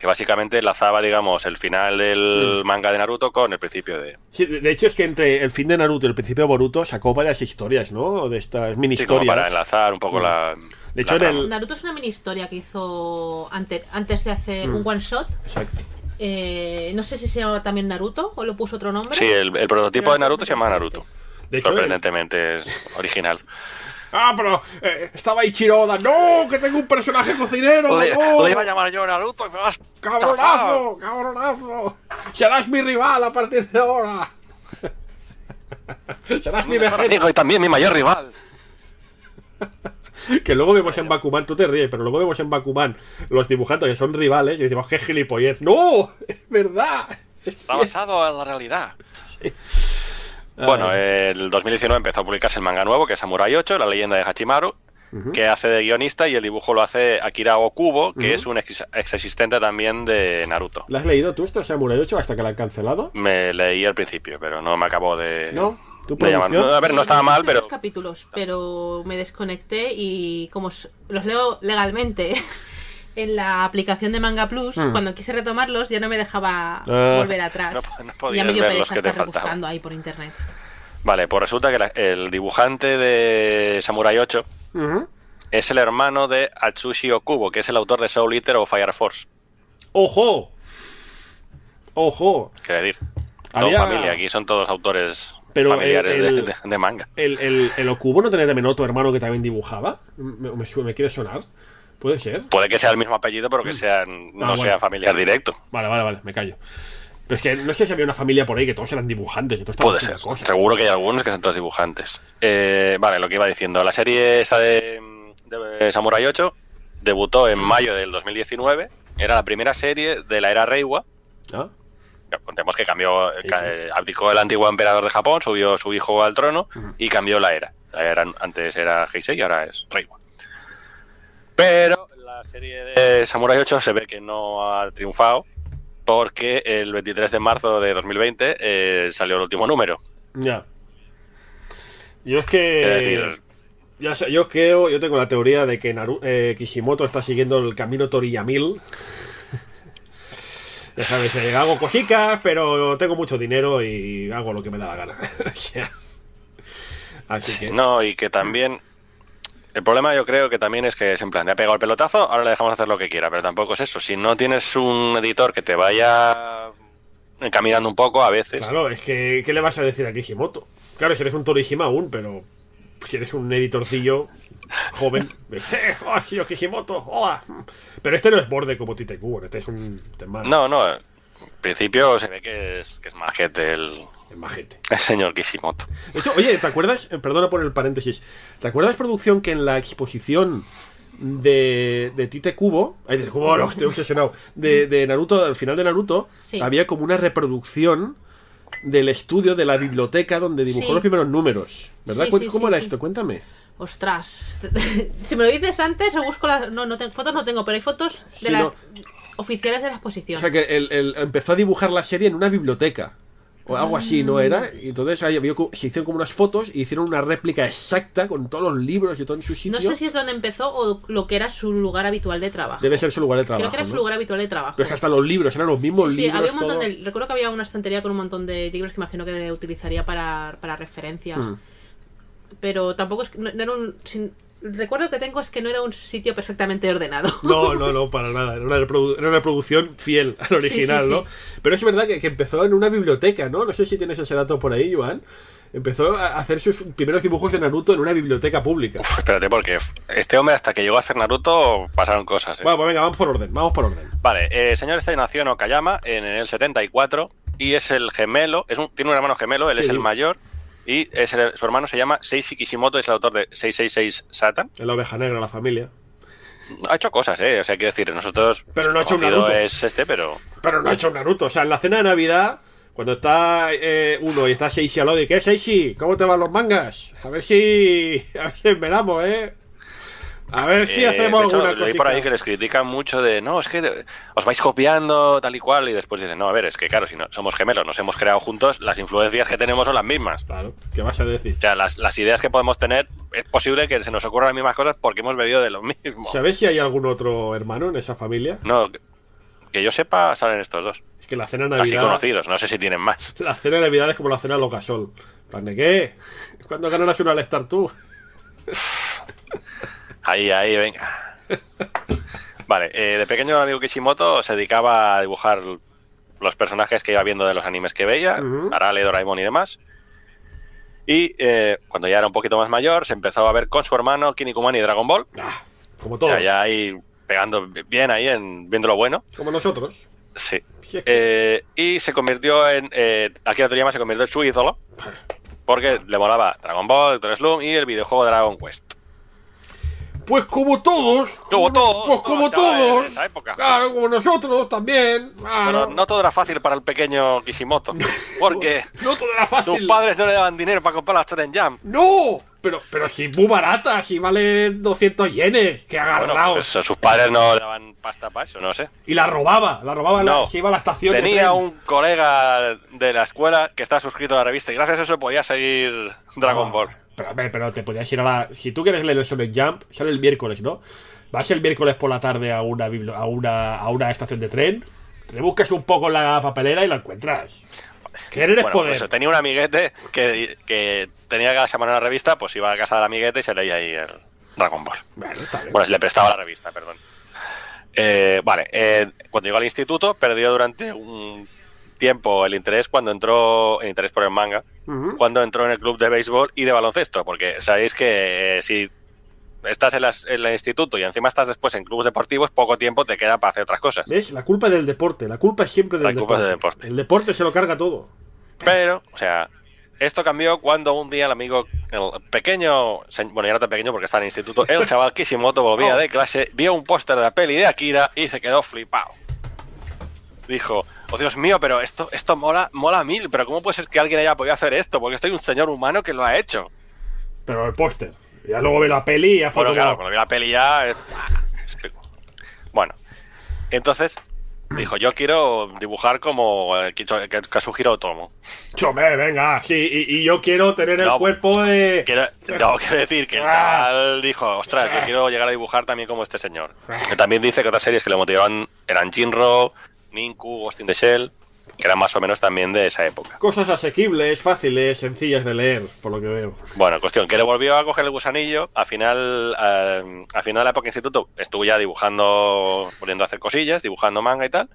Que básicamente enlazaba, digamos, el final del manga de Naruto con el principio de. Sí, de hecho es que entre el fin de Naruto y el principio de Boruto sacó varias historias, ¿no? De estas mini Sí, como historias. para enlazar un poco la. De hecho, la en el- trama. Naruto es una mini historia que hizo ante- antes de hacer un one shot. Exacto. Eh, no sé si se llamaba también Naruto o lo puso otro nombre. Sí, el, el prototipo Pero de Naruto se llama. Naruto. De hecho, Sorprendentemente es original. Ah, pero eh, estaba Ichiro Oda. ¡No! ¡Que tengo un personaje cocinero! ¡No! a llamar yo Naruto me vas ¡Cabronazo! ¡Cabronazo! Serás mi rival a partir de ahora. Serás mi mejor y también mi mayor rival. Que luego vemos en Bakuman, tú te ríes, pero luego vemos en Bakuman los dibujantes que son rivales y decimos, ¡qué gilipollez! ¡No! ¡Es verdad! Está basado en la realidad. Bueno, el 2019 empezó a publicarse el manga nuevo, que es Samurai 8, la leyenda de Hachimaru, que hace de guionista y el dibujo lo hace Akira Okubo, que es un ex, ex asistente también de Naruto. ¿La has leído tú esta Samurai 8 hasta que la han cancelado? Me leí al principio, pero no me acabó de... ¿No? ¿Tu de llamar. No, A ver, no estaba mal, pero... Capítulos, pero me desconecté y como los leo legalmente en la aplicación de Manga Plus, cuando quise retomarlos ya no me dejaba. Ah. volver atrás. No- no ya me dio pereza estar faltaban. rebuscando ahí por internet. Vale, pues resulta que la- el dibujante de Samurai 8 Ujú. es el hermano de Atsushi Okubo, que es el autor de Soul Eater o Fire Force. ¡Ojo! ¡Ojo! Quiero decir, todo Había- familia, aquí son todos autores Pero familiares el- de- el- de- de manga. ¿El, el, el Okubo no tenía también otro hermano que también dibujaba? ¿Me, me, me quiere sonar? ¿Puede ser? Puede que sea el mismo apellido, pero que sea, no Ah, bueno. sea familiar directo. Vale, vale, vale, me callo. Pero es que no sé si había una familia por ahí que todos eran dibujantes todos Puede ser. cosas. Seguro que hay algunos que son todos dibujantes. Eh, vale, lo que iba diciendo. La serie esta de, de Samurai 8 debutó en mayo del 2019. Era la primera serie de la era Reiwa. ¿Ah? Contemos que cambió, Sí, ca- sí. eh, abdicó el antiguo emperador de Japón, subió su hijo al trono y cambió la era. La era antes era Heisei y ahora es Reiwa. Pero la serie de Samurai 8 se ve que no ha triunfado porque el 23 de marzo de 2020 eh, salió el último número. Ya. Yo es que. Decir, Ya sé, yo creo, yo tengo la teoría de que Naru- eh, Kishimoto está siguiendo el camino Toriyamil. ya sabes, eh, hago cositas, pero tengo mucho dinero y hago lo que me da la gana. Así que. no, y que también. El problema yo creo que también es que es en plan, le ha pegado el pelotazo, ahora le dejamos hacer lo que quiera, pero tampoco es eso. Si no tienes un editor que te vaya encaminando un poco a veces, Claro, es que. ¿Qué le vas a decir a Kishimoto? Claro, si eres un Torishima aún, pero. Si eres un editorcillo joven. ¡Eh! ¡Oh, señor Kishimoto! ¡Hola! Pero este no es borde como Tite Kubo, este es un tema. No, no. En principio se ve que es, que es majete el, Es majete. el señor Kishimoto. De hecho, oye, ¿te acuerdas? Eh, Perdona por el paréntesis. ¿Te acuerdas, producción, que en la exposición de, de Tite Kubo, ay, de Kubo, no, estoy obsesionado, de, de Naruto, al final de Naruto, Sí. había como una reproducción del estudio de la biblioteca donde dibujó Sí. los primeros números, ¿verdad? Sí, Cu- sí, ¿Cómo sí, era sí. esto? Cuéntame. Ostras, si me lo dices antes, o busco las. No, no te- fotos no tengo, pero hay fotos de Sí, las no. oficiales de la exposición. O sea que él, él empezó a dibujar la serie en una biblioteca. O algo así, ¿no era? Y entonces ahí había se hicieron como unas fotos y hicieron una réplica exacta con todos los libros y todo en su sitio. No sé si es donde empezó o lo que era su lugar habitual de trabajo. Debe ser su lugar de trabajo. Creo que era su lugar habitual de trabajo. Pero es que hasta los libros eran los mismos Sí, sí, libros. había un montón todo. de. Recuerdo que había una estantería con un montón de libros que imagino que utilizaría para, para referencias. Mm. Pero tampoco es que. No, no era un. sin- recuerdo que tengo es que no era un sitio perfectamente ordenado. No, no, no, para nada. Era una, reprodu- era una producción fiel al original, sí, sí. ¿no? Pero es verdad que, que empezó en una biblioteca, ¿no? No sé si tienes ese dato por ahí, Joan. Empezó a hacer sus primeros dibujos de Naruto en una biblioteca pública. Espérate, porque este hombre hasta que llegó a hacer Naruto pasaron cosas. ¿eh? Bueno, pues venga, vamos por orden, vamos por orden. Vale, eh, el señor este nació en Okayama en el 74 y es el gemelo, es un- tiene un hermano gemelo, él ¿Qué es el mayor y es el- su hermano se llama Seishi Kishimoto, es el autor de 666 Satan. En la oveja negra, la familia. Ha hecho cosas, ¿eh? O sea, quiero decir, nosotros... Pero no ha hecho un Naruto. es este, pero... Pero no ha hecho Naruto. O sea, en la cena de Navidad, cuando está eh, uno y está Seishi al lado, y ¿qué, Seishi? ¿Cómo te van los mangas? A ver si. A ver si esperamos, ¿eh? A ver si Eh, hacemos de hecho, alguna leí por ahí cosa. que les critican mucho de, no, es que os vais copiando tal y cual, y después dicen, no, a ver, es que claro, si no, somos gemelos, nos hemos creado juntos, las influencias que tenemos son las mismas. Claro, ¿qué vas a decir? O sea, las, las ideas que podemos tener, es posible que se nos ocurran las mismas cosas porque hemos bebido de lo mismo. ¿Sabes si hay algún otro hermano en esa familia? No, que- yo sepa, salen estos dos. Es que la cena de Así Navidad. conocidos, no sé si tienen más. La cena de Navidad es como la cena de Locasol. En plan de qué? ¿Cuándo ganarás una All-Star tú? Ahí, ahí, venga. Vale, eh, de pequeño el amigo Kishimoto se dedicaba a dibujar los personajes que iba viendo de los animes que veía, Ujú. Arale, Doraemon y demás. Y eh, cuando ya era un poquito más mayor, se empezó a ver con su hermano Kinnikuman y Dragon Ball. Ah, como O todos. sea, ya ahí pegando bien ahí, en, viendo lo bueno. Como nosotros. Sí. Si es que- Eh, y se convirtió en. Eh, Akira Toriyama se convirtió en su ídolo. Porque le molaba Dragon Ball, Doctor Slum y el videojuego Dragon Quest. Pues como todos. Como todos, Pues como todos, chavales, todos. en esa época. Claro, como nosotros también. Claro. Pero no todo era fácil para el pequeño Kishimoto. Porque No todo era fácil. sus padres no le daban dinero para comprar las Shonen Jam. ¡No! Pero, pero si muy barata, si vale 200 yenes, que Bueno, agarrado. pues sus padres no le daban pasta para eso, no sé. Y la robaba, la robaba, la- No. se iba a la estación. Tenía un colega de la escuela que estaba suscrito a la revista y gracias a eso podía seguir Dragon Ah, Ball. Pero, pero te podías ir a la. Si tú quieres leer el Sonic Jump, sale el miércoles, ¿no? Vas el miércoles por la tarde a una, a una, a una estación de tren, le buscas un poco en la papelera y lo encuentras. Querer Bueno, poder. pues tenía un amiguete que, que tenía cada semana una revista, pues iba a casa del amiguete y se leía ahí el Dragon Ball. Bueno. Bueno, le prestaba la revista, perdón. Eh, vale, eh, cuando llegó al instituto perdió durante un tiempo el interés cuando entró, el interés por el manga, cuando entró en el club de béisbol y de baloncesto, porque sabéis que eh, si estás en, las- en el instituto y encima estás después en clubes deportivos, poco tiempo te queda para hacer otras cosas. ¿Ves? La culpa es del deporte. La culpa es siempre del La culpa deporte. es del deporte. El deporte se lo carga todo. Pero, o sea, esto cambió cuando un día el amigo, el pequeño, bueno, ya no tan pequeño porque estaba en el instituto, el chaval Kishimoto volvía Oh. de clase, vio un póster de la peli de Akira y se quedó flipado. Dijo, oh Dios mío, pero esto, esto mola, mola mil, pero ¿cómo puede ser que alguien haya podido hacer esto? Porque estoy un señor humano que lo ha hecho. Pero el póster. Ya luego ve la peli y ya fue Bueno, claro, cuando vi la peli ya... eh, ¡ah! Bueno, entonces dijo, yo quiero dibujar como eh, Kicho- Kazuhiro Otomo. Chome, venga, sí, y, y yo quiero tener el cuerpo de. Quiero, no, quiero decir que el Ah. dijo, ostras, yo quiero llegar a dibujar también como este señor. Ah. Que también dice que otras series que le motivaban eran Jinro, Ninku, Ghost in the Shell, que eran más o menos también de esa época. Cosas asequibles, fáciles, sencillas de leer, por lo que veo. Bueno, cuestión, que le volvió a coger el gusanillo, al final, eh, al final de la época de instituto estuvo ya dibujando, volviendo a hacer cosillas, dibujando manga y tal,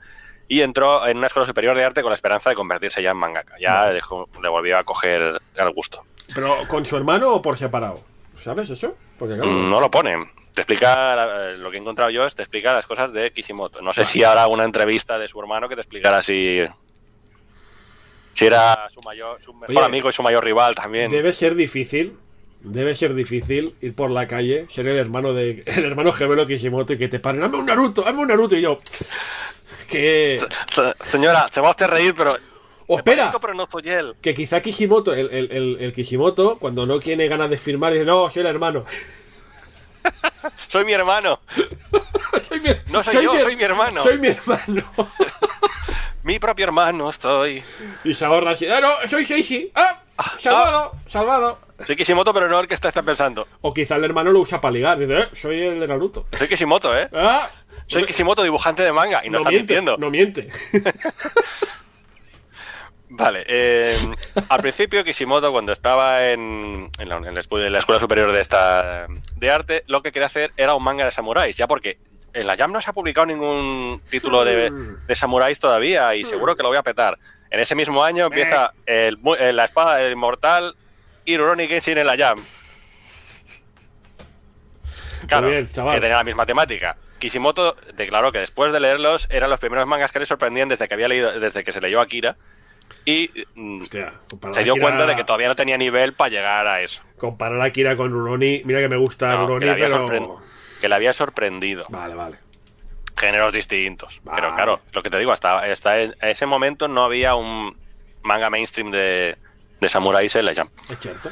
y entró en una escuela superior de arte con la esperanza de convertirse ya en mangaka. Ya dejó- le volvió a coger el gusto. ¿Pero con su hermano o por separado? ¿Sabes eso? Porque claro, Mm, No lo pone. Te explica, la- lo que he encontrado yo es te explica las cosas de Kishimoto. No sé si habrá una entrevista de su hermano que te explicara si, si era su mayor, su mejor Oye, amigo y su mayor rival también. debe ser difícil. Debe ser difícil ir por la calle, ser el hermano de el hermano gemelo Kishimoto y que te paren, ¡Dame un Naruto! ¡Dame un Naruto! Y yo, que. Se- Señora, se va a usted reír, pero. ¡Oh, me espera! pero no soy él. Que quizá Kishimoto, el, el, el, el Kishimoto, cuando no tiene ganas de firmar, dice, no, soy el hermano. Soy mi hermano. Soy mi- No soy yo, soy mi hermano. Soy mi hermano. Mi propio hermano estoy. Y se ahorra así. ¡Ah, no! ¡Soy Seishi! ¡Ah! ¡Salvado! ¡Salvado! Soy Kishimoto, pero no el que está, está pensando. O quizá el hermano lo usa para ligar. Dice, eh, soy el de Naruto. Soy Kishimoto, ¿eh? ¡Ah! Soy Kishimoto, dibujante de manga. Y no, está miente, mintiendo. No miente. Vale, eh, al principio Kishimoto cuando estaba en, en, la, en escuela superior de esta de arte, lo que quería hacer era un manga de samuráis, ya porque en la Jam no se ha publicado ningún título de, de samuráis todavía y seguro que lo voy a petar. En ese mismo año empieza el, mu- eh, la espada del inmortal y Rurouni Kenshin en la Jam. Claro, bien, chaval. que tenía la misma temática. Kishimoto declaró que después de leerlos eran los primeros mangas que le sorprendían desde que había leído, desde que se leyó Akira y mm, Hostia, se dio cuenta de que todavía no tenía nivel para llegar a eso. Comparar a Akira con Rurouni. Mira que me gusta No, que, pero. que le había sorprendido. Vale, vale. Géneros distintos. Vale. Pero claro, lo que te digo, hasta, hasta en ese momento no había un manga mainstream de, de samuráis en la Jam. Es cierto.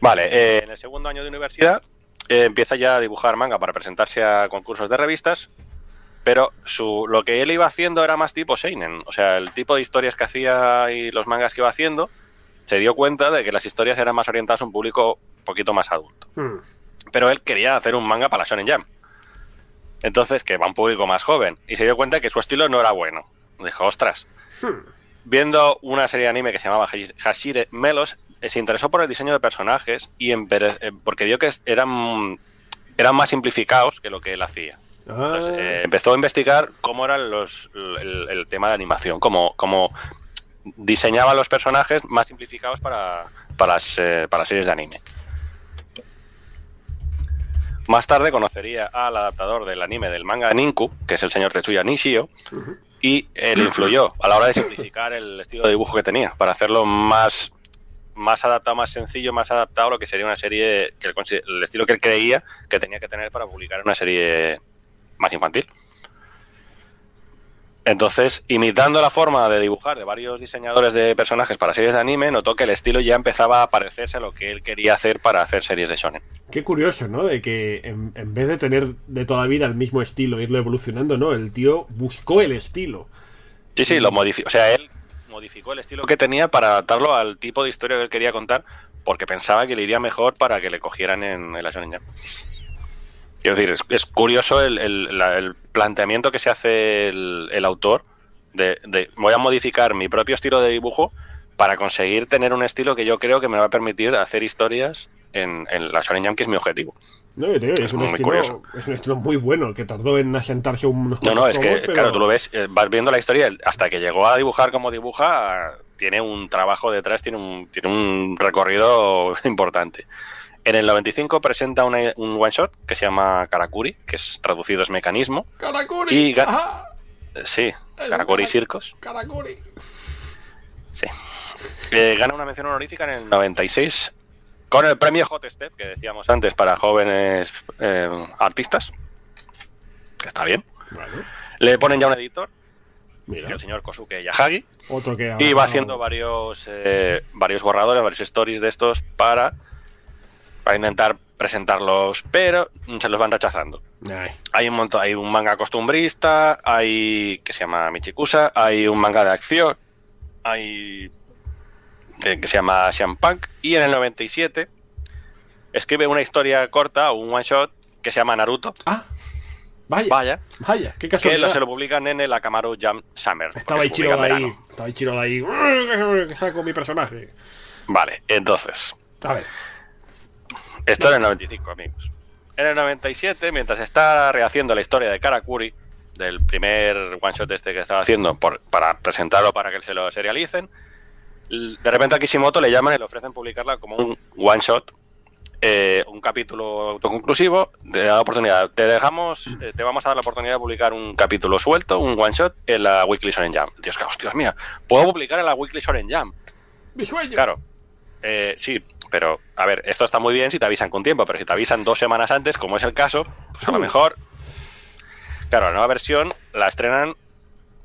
Vale, eh, en el segundo año de universidad eh, empieza ya a dibujar manga para presentarse a concursos de revistas, pero su, lo que él iba haciendo era más tipo Seinen. O sea, el tipo de historias que hacía y los mangas que iba haciendo, se dio cuenta de que las historias eran más orientadas a un público un poquito más adulto. Hmm. Pero él quería hacer un manga para la Shonen Jam. Entonces, que va a un público más joven. Y se dio cuenta que su estilo no era bueno. Dijo, ostras. Viendo una serie de anime que se llamaba Hashi- Hashire Melos, se interesó por el diseño de personajes y porque vio que eran, eran más simplificados que lo que él hacía. Ah, Entonces, eh, empezó a investigar cómo era los, el, el tema de animación, cómo, cómo diseñaba los personajes más simplificados para, para, las, eh, para series de anime. Más tarde conocería al adaptador del anime del manga Ninku, que es el señor Tetsuya Nishio, y él influyó a la hora de simplificar el estilo de dibujo que tenía, para hacerlo más, más adaptado, más sencillo, más adaptado a lo que sería una serie, que el estilo que él creía que tenía que tener para publicar una serie más infantil. Entonces, imitando la forma de dibujar de varios diseñadores de personajes para series de anime, notó que el estilo ya empezaba a parecerse a lo que él quería hacer para hacer series de shonen. Qué curioso, ¿no? De que en, en vez de tener de toda la vida el mismo estilo, irlo evolucionando, ¿no? El tío buscó el estilo. Sí, sí, lo modificó. O sea, él modificó el estilo que tenía para adaptarlo al tipo de historia que él quería contar, porque pensaba que le iría mejor para que le cogieran en, en la Shonen Jump. Quiero decir, es, es curioso el, el- la- el planteamiento que se hace el, el autor de, de voy a modificar mi propio estilo de dibujo para conseguir tener un estilo que yo creo que me va a permitir hacer historias en, en la Shonen Jump, que es mi objetivo. No, yo te digo, es, Es un estilo, curioso. es un estilo muy bueno, que tardó en asentarse unos No, no, es que, pero- claro, tú lo ves, eh, vas viendo la historia, hasta que llegó a dibujar como dibuja, tiene un trabajo detrás, tiene un, tiene un recorrido importante. En el 95 presenta una- un one shot que se llama Karakuri, que es traducido es mecanismo. ¡Karakuri! Y ga- ¡Ajá! Sí, Es Karakuri Circos. ¡Karakuri! Sí. Eh, gana una mención honorífica en el 96 con el premio Hot Step, que decíamos antes, para jóvenes eh, artistas. Está bien. Bueno, Le ponen ya un editor, mira, el señor Kosuke Yahagi. otro que... Y va ha- haciendo varios, eh, varios borradores, varios stories de estos para, para intentar presentarlos, pero se los van rechazando. Ay, Hay un montón, hay un manga costumbrista, hay que se llama Michikusa, hay un manga de acción, hay que se llama Punk, y en el 97 escribe una historia corta, un one shot, que se llama Naruto. Ah, vaya, Vaya, vaya, qué que casualidad. lo, se lo publican en el Akamaru Jam Summer. Estaba porque ahí verano. estaba ahí chiro de ahí. que Saco mi personaje. Vale, entonces, A ver, Esto en el 95, amigos. En el 97, mientras está rehaciendo la historia de Karakuri, del primer one shot este que estaba haciendo por- para presentarlo para que se lo serialicen, de repente a Kishimoto le llaman y le ofrecen publicarla como un one shot, eh, un capítulo autoconclusivo, de la oportunidad. Te dejamos, eh, te vamos a dar la oportunidad de publicar un capítulo suelto, un one shot, en la Weekly Shonen Jam. Dios, hostias mía, puedo publicar en la Weekly Shonen Jam. mi sueño. Claro. Eh, sí, pero a ver, esto está muy bien si te avisan con tiempo, pero si te avisan dos semanas antes, como es el caso, pues a lo Mm. mejor. Claro, la nueva versión la estrenan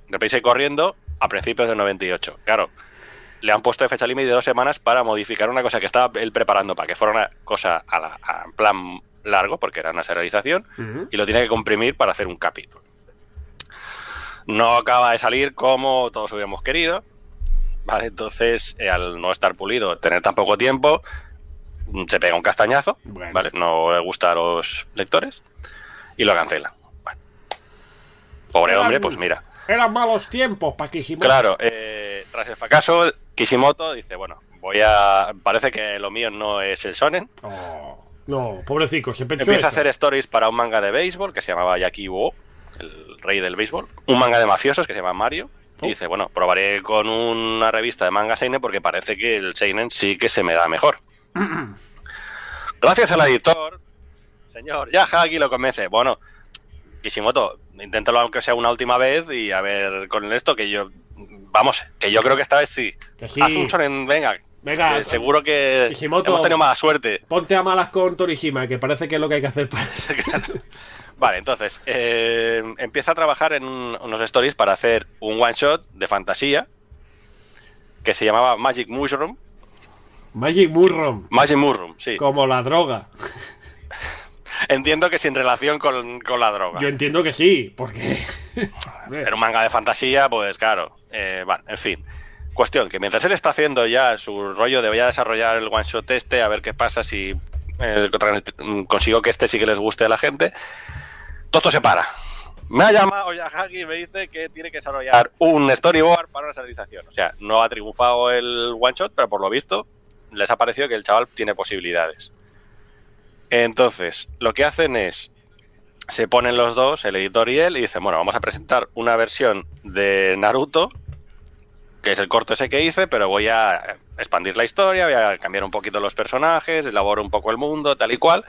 deprisa y corriendo a principios del 98. Claro, le han puesto de fecha límite de dos semanas para modificar una cosa que estaba él preparando para que fuera una cosa a la- a- en plan largo, porque era una serialización, y lo tiene que comprimir para hacer un capítulo. no acaba de salir como todos hubiéramos querido. Vale, entonces, eh, al no estar pulido, tener tan poco tiempo, mm, se pega un castañazo, Bueno. ¿vale? No le gusta a los lectores y lo cancela. Bueno. Pobre Eran- hombre, pues mira. Eran malos tiempos para Kishimoto. Claro, eh, tras el fracaso, Kishimoto dice, bueno, voy a... Parece que lo mío no es el shonen. Oh, no, pobrecito, se pensó Empieza a hacer stories para un manga de béisbol que se llamaba Yaki Wo, el rey del béisbol. Un manga de mafiosos que se llama Mario. Y dice, bueno, probaré con una revista de manga Seinen porque parece que el Seinen sí que se me da mejor. Gracias al editor, señor Yahagi lo convence. Bueno, Kishimoto, inténtalo aunque sea una última vez y a ver con esto que yo... Vamos, que yo creo que esta vez sí. Que sí. Haz un shonen, venga. Venga, que seguro que Kishimoto. hemos tenido mala suerte. Ponte a malas con Torishima, que parece que es lo que hay que hacer para... Vale, entonces, eh, empieza a trabajar en un- unos stories para hacer un one shot de fantasía que se llamaba Magic Mushroom. Magic Mushroom, Magic Mushroom, sí. como la droga. Entiendo que sin relación con, con la droga. Yo entiendo que sí, porque... Era un manga de fantasía, pues claro. Eh, bueno, en fin. Cuestión, que mientras él está haciendo ya su rollo de voy a desarrollar el one shot este, a ver qué pasa si eh, consigo que este sí que les guste a la gente, todo se para. Me ha llamado Yahagi y me dice que tiene que desarrollar un storyboard para una serialización. O sea, no ha triunfado el one shot, pero por lo visto les ha parecido que el chaval tiene posibilidades. Entonces, lo que hacen es se ponen los dos, el editor y él, y dicen, bueno, vamos a presentar una versión de Naruto, que es el corto ese que hice, pero voy a expandir la historia, voy a cambiar un poquito los personajes, elaboro un poco el mundo, tal y cual,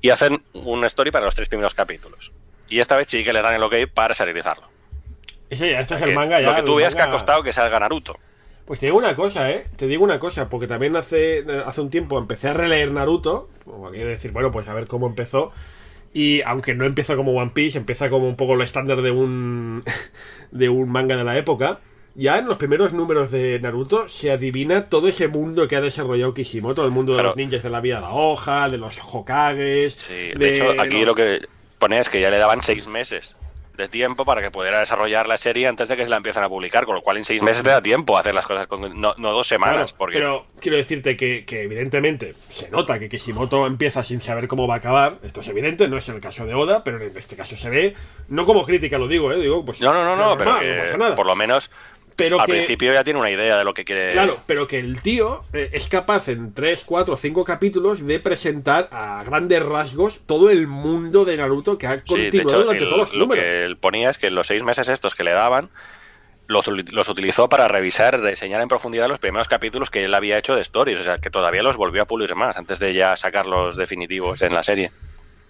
y hacen un story para los tres primeros capítulos. Y esta vez sí que le dan el ok para serializarlo. Ese ya, este es el manga ya. lo que tú veas que ha costado que salga Naruto. Pues te digo una cosa, ¿eh? Te digo una cosa, porque también hace, hace un tiempo empecé a releer Naruto, como de decir, bueno, pues a ver cómo empezó. Y aunque no empieza como One Piece, empieza como un poco lo estándar de un, de un manga de la época. Ya en los primeros números de Naruto se adivina todo ese mundo que ha desarrollado Kishimoto, el mundo de los ninjas de la vida de la hoja, de los Hokages. Sí, de, hecho, aquí los- lo que pone es que ya le daban seis meses de tiempo para que pudiera desarrollar la serie antes de que se la empiecen a publicar, con lo cual en seis meses te da tiempo a hacer las cosas, con, no, no dos semanas. Claro, porque Pero quiero decirte que, que evidentemente se nota que Kishimoto empieza sin saber cómo va a acabar. Esto es evidente, no es el caso de Oda, pero en este caso se ve, no como crítica lo digo, ¿eh? digo pues No, no, no, no, pero que no pasa nada. por lo menos Pero al que- principio ya tiene una idea de lo que quiere. Claro, pero que el tío eh, es capaz en 3, 4, 5 capítulos de presentar a grandes rasgos todo el mundo de Naruto que ha Sí, continuado hecho, durante el- todos los lo números. que él ponía es que los seis meses estos que le daban los, los utilizó para revisar, reseñar en profundidad los primeros capítulos que él había hecho de stories, o sea, que todavía los volvió a pulir más antes de ya sacar los definitivos en la serie.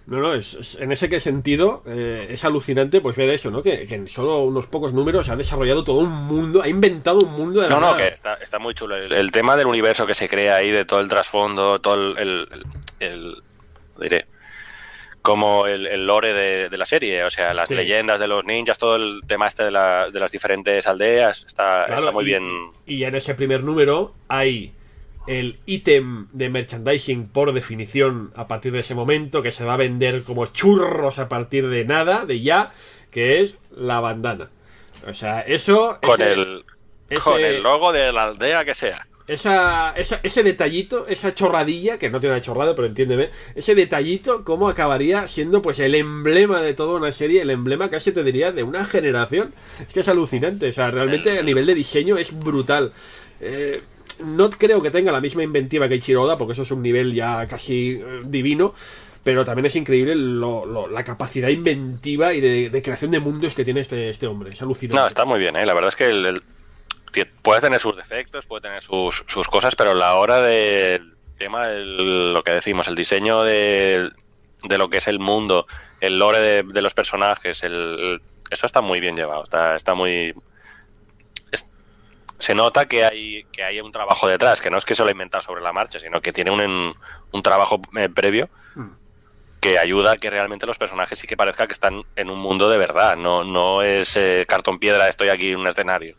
No, no, es, es- en ese que sentido eh, es alucinante pues ver eso, ¿no? Que, que en solo unos pocos números ha desarrollado todo un mundo, ha inventado un mundo de la No, no, que está, está muy chulo. El, el tema del universo que se crea ahí, de todo el trasfondo, todo el. el- diré. Como el, el lore de, de la serie, o sea, las Sí. leyendas de los ninjas, todo el tema este de, la- de las diferentes aldeas, está, Claro, está muy y- bien. Y en ese primer número hay el ítem de merchandising por definición a partir de ese momento que se va a vender como churros a partir de nada, de ya, que es la bandana. O sea, eso... Con ese- el, ese- con el logo de la aldea que sea. esa, esa- ese detallito, esa chorradilla, que no tiene nada de chorrada, pero entiéndeme, ese detallito, cómo acabaría siendo pues el emblema de toda una serie, el emblema casi te diría de una generación. Es que es alucinante, o sea, realmente a nivel de diseño es brutal. Eh, no creo que tenga la misma inventiva que Ichiro Oda, porque eso es un nivel ya casi eh, divino. Pero también es increíble la capacidad inventiva y de, creación de mundos que tiene este, este hombre. Es alucinante. No, está muy bien, ¿eh? La verdad es que el, puede tener sus defectos, puede tener sus, sus cosas, pero la hora del tema lo que decimos, el diseño de, de lo que es el mundo, el lore de, de los personajes, el, eso está muy bien llevado, está, está muy... se nota que hay, que hay un trabajo detrás, que no es que se lo ha inventado sobre la marcha, sino que tiene un, un trabajo eh, previo que ayuda a que realmente los personajes sí que parezca que están en un mundo de verdad, no, no es eh, cartón piedra, estoy aquí en un escenario.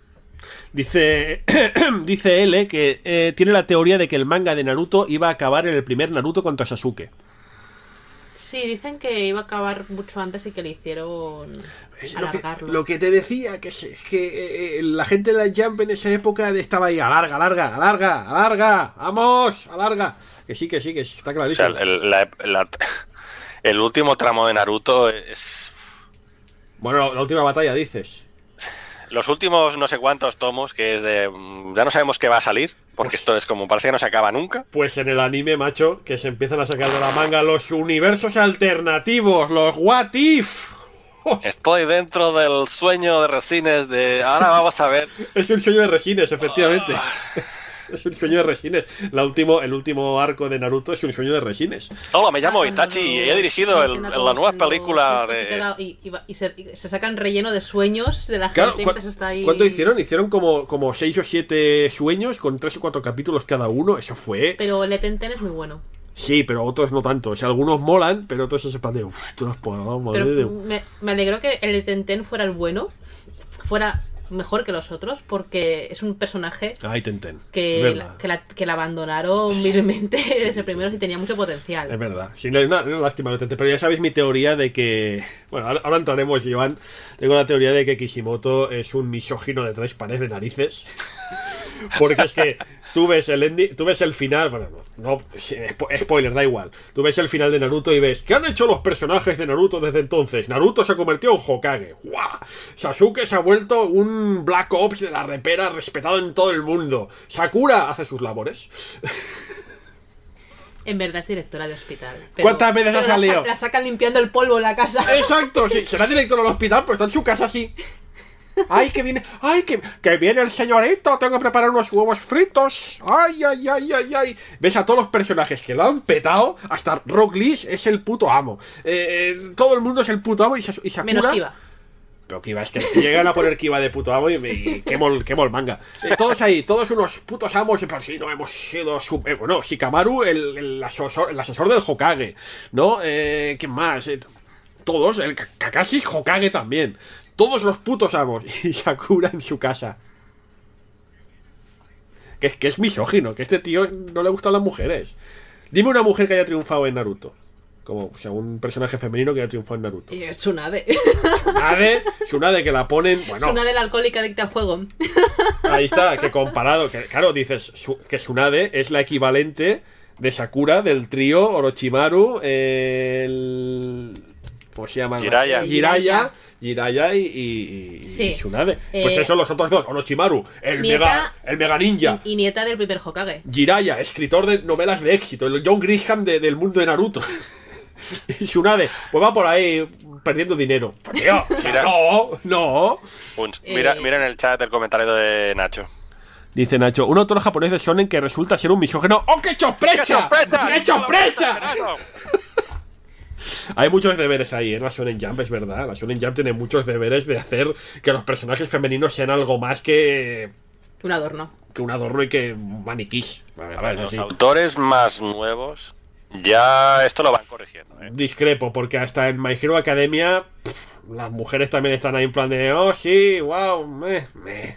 Dice, dice L que eh, tiene la teoría de que el manga de Naruto iba a acabar en el primer Naruto contra Sasuke. Sí, dicen que iba a acabar mucho antes y que le hicieron Es lo que, lo que te decía, que es, es que eh, eh, la gente de la Jump en esa época estaba ahí, alarga, alarga, alarga, alarga, vamos, alarga. Que sí, que sí, que sí, está O clarísimo. sea, el, la- la- el último tramo de Naruto es. Bueno, la última batalla, dices. Los últimos no sé cuántos tomos, que es de. mm, Ya no sabemos qué va a salir, porque Pues- esto es como parece que no se acaba nunca. Pues en el anime, macho, que se empiezan a sacar de la manga los universos alternativos, los what if. Estoy dentro del sueño de Resines de. Ahora vamos a ver. Es un sueño de Resines, efectivamente. Es un sueño de Resines. La último, el último arco de Naruto es un sueño de Resines. Hola, me llamo Cuando Itachi y he dirigido el- la nueva los película de. Y, y va- y se, y se sacan relleno de sueños de la Claro, gente ¿cu- que se está ahí. ¿cuánto hicieron? Hicieron como, como seis o siete sueños con tres o cuatro capítulos cada uno. Eso fue. Pero el Etenten es muy bueno. Sí, pero otros no tanto. O sea, algunos molan, pero otros se sepan de. Uff, tú no has podido, madre Pero de- me, me alegró que el Etenten fuera el bueno, fuera mejor que los otros, porque es un personaje Ay, que, es la, que, la, que la abandonaron vilmente desde el primero y tenía mucho Es potencial. verdad. Sí, no, no, no, lástima, no pero ya sabéis mi teoría de que. Bueno, ahora, ahora entraremos, Iván. Tengo la teoría de que Kishimoto es un misógino de tres pares de narices. Porque es que tú ves el ending- tú ves el final, bueno, no, no, spoiler, da igual. Tú ves el final de Naruto y ves, ¿qué han hecho los personajes de Naruto desde entonces? Naruto se ha convertido en Hokage. ¡Guau! Sasuke se ha vuelto un Black Ops de la repera respetado en todo el mundo. Sakura hace sus labores. En verdad es directora de hospital. pero- ¿Cuántas veces ha pero la sa- salido? La, sacan limpiando el polvo en la casa. Exacto, sí, será director del hospital, pero está en su casa así. Ay, que viene, ay, que, que viene el señorito, tengo que preparar unos huevos fritos. Ay, ay, ay, ay, ay. Ves a todos los personajes que lo han petado, hasta Rock Lee es el puto amo. Eh, eh, todo el mundo es el puto amo y, Sas- y Sakura... Menos Kiva. Pero Kiva, es que llegan a poner Kiva de puto amo y, me, quemo, quemo el manga. Eh, todos ahí, todos unos putos amos, pero sí, no hemos sido. su- eh, bueno, Shikamaru, el, el asesor, el asesor del Hokage, ¿no? Eh, ¿Quién más? Todos, el Ka- Kakashi Hokage también. Todos los putos amos. Y Sakura en su casa. Que, es- que es misógino, que este tío no le gustan las mujeres. Dime una mujer que haya triunfado en Naruto. Como o sea, un personaje femenino que haya triunfado en Naruto. Y es Tsunade. Tsunade, Tsunade que la ponen, bueno, Tsunade la alcohólica adicta al juego. ahí está, que comparado, que claro, dices su- que Tsunade es la equivalente de Sakura del trío Orochimaru, el... ¿Cómo se llama? Jiraiya. Jiraiya, Jiraiya y, y, y Sí. Tsunade. Pues Eh, eso, los otros dos, Orochimaru, el nieta- mega, el mega ninja. Y, y nieta del primer Hokage. Jiraiya, escritor de novelas de éxito, el John Grisham de- del mundo de Naruto. y Tsunade, pues va por ahí perdiendo dinero. Pues, tío, Mira. no, no. Mira, Eh. mira en el chat el comentario de Nacho. Dice Nacho, un autor japonés de shonen que resulta ser un misógeno. ¡Oh, qué sorpresa! ¡Qué sorpresa! Hay muchos deberes ahí en la Shonen Jump, es verdad. La Shonen Jump tiene muchos deberes de hacer que los personajes femeninos sean algo más que, Que un adorno. que un adorno y que maniquís. Los así. autores más nuevos ya esto lo van corrigiendo. ¿eh? Discrepo, porque hasta en My Hero Academia pff, las mujeres también están ahí en plan de, oh, sí, wow, meh, meh.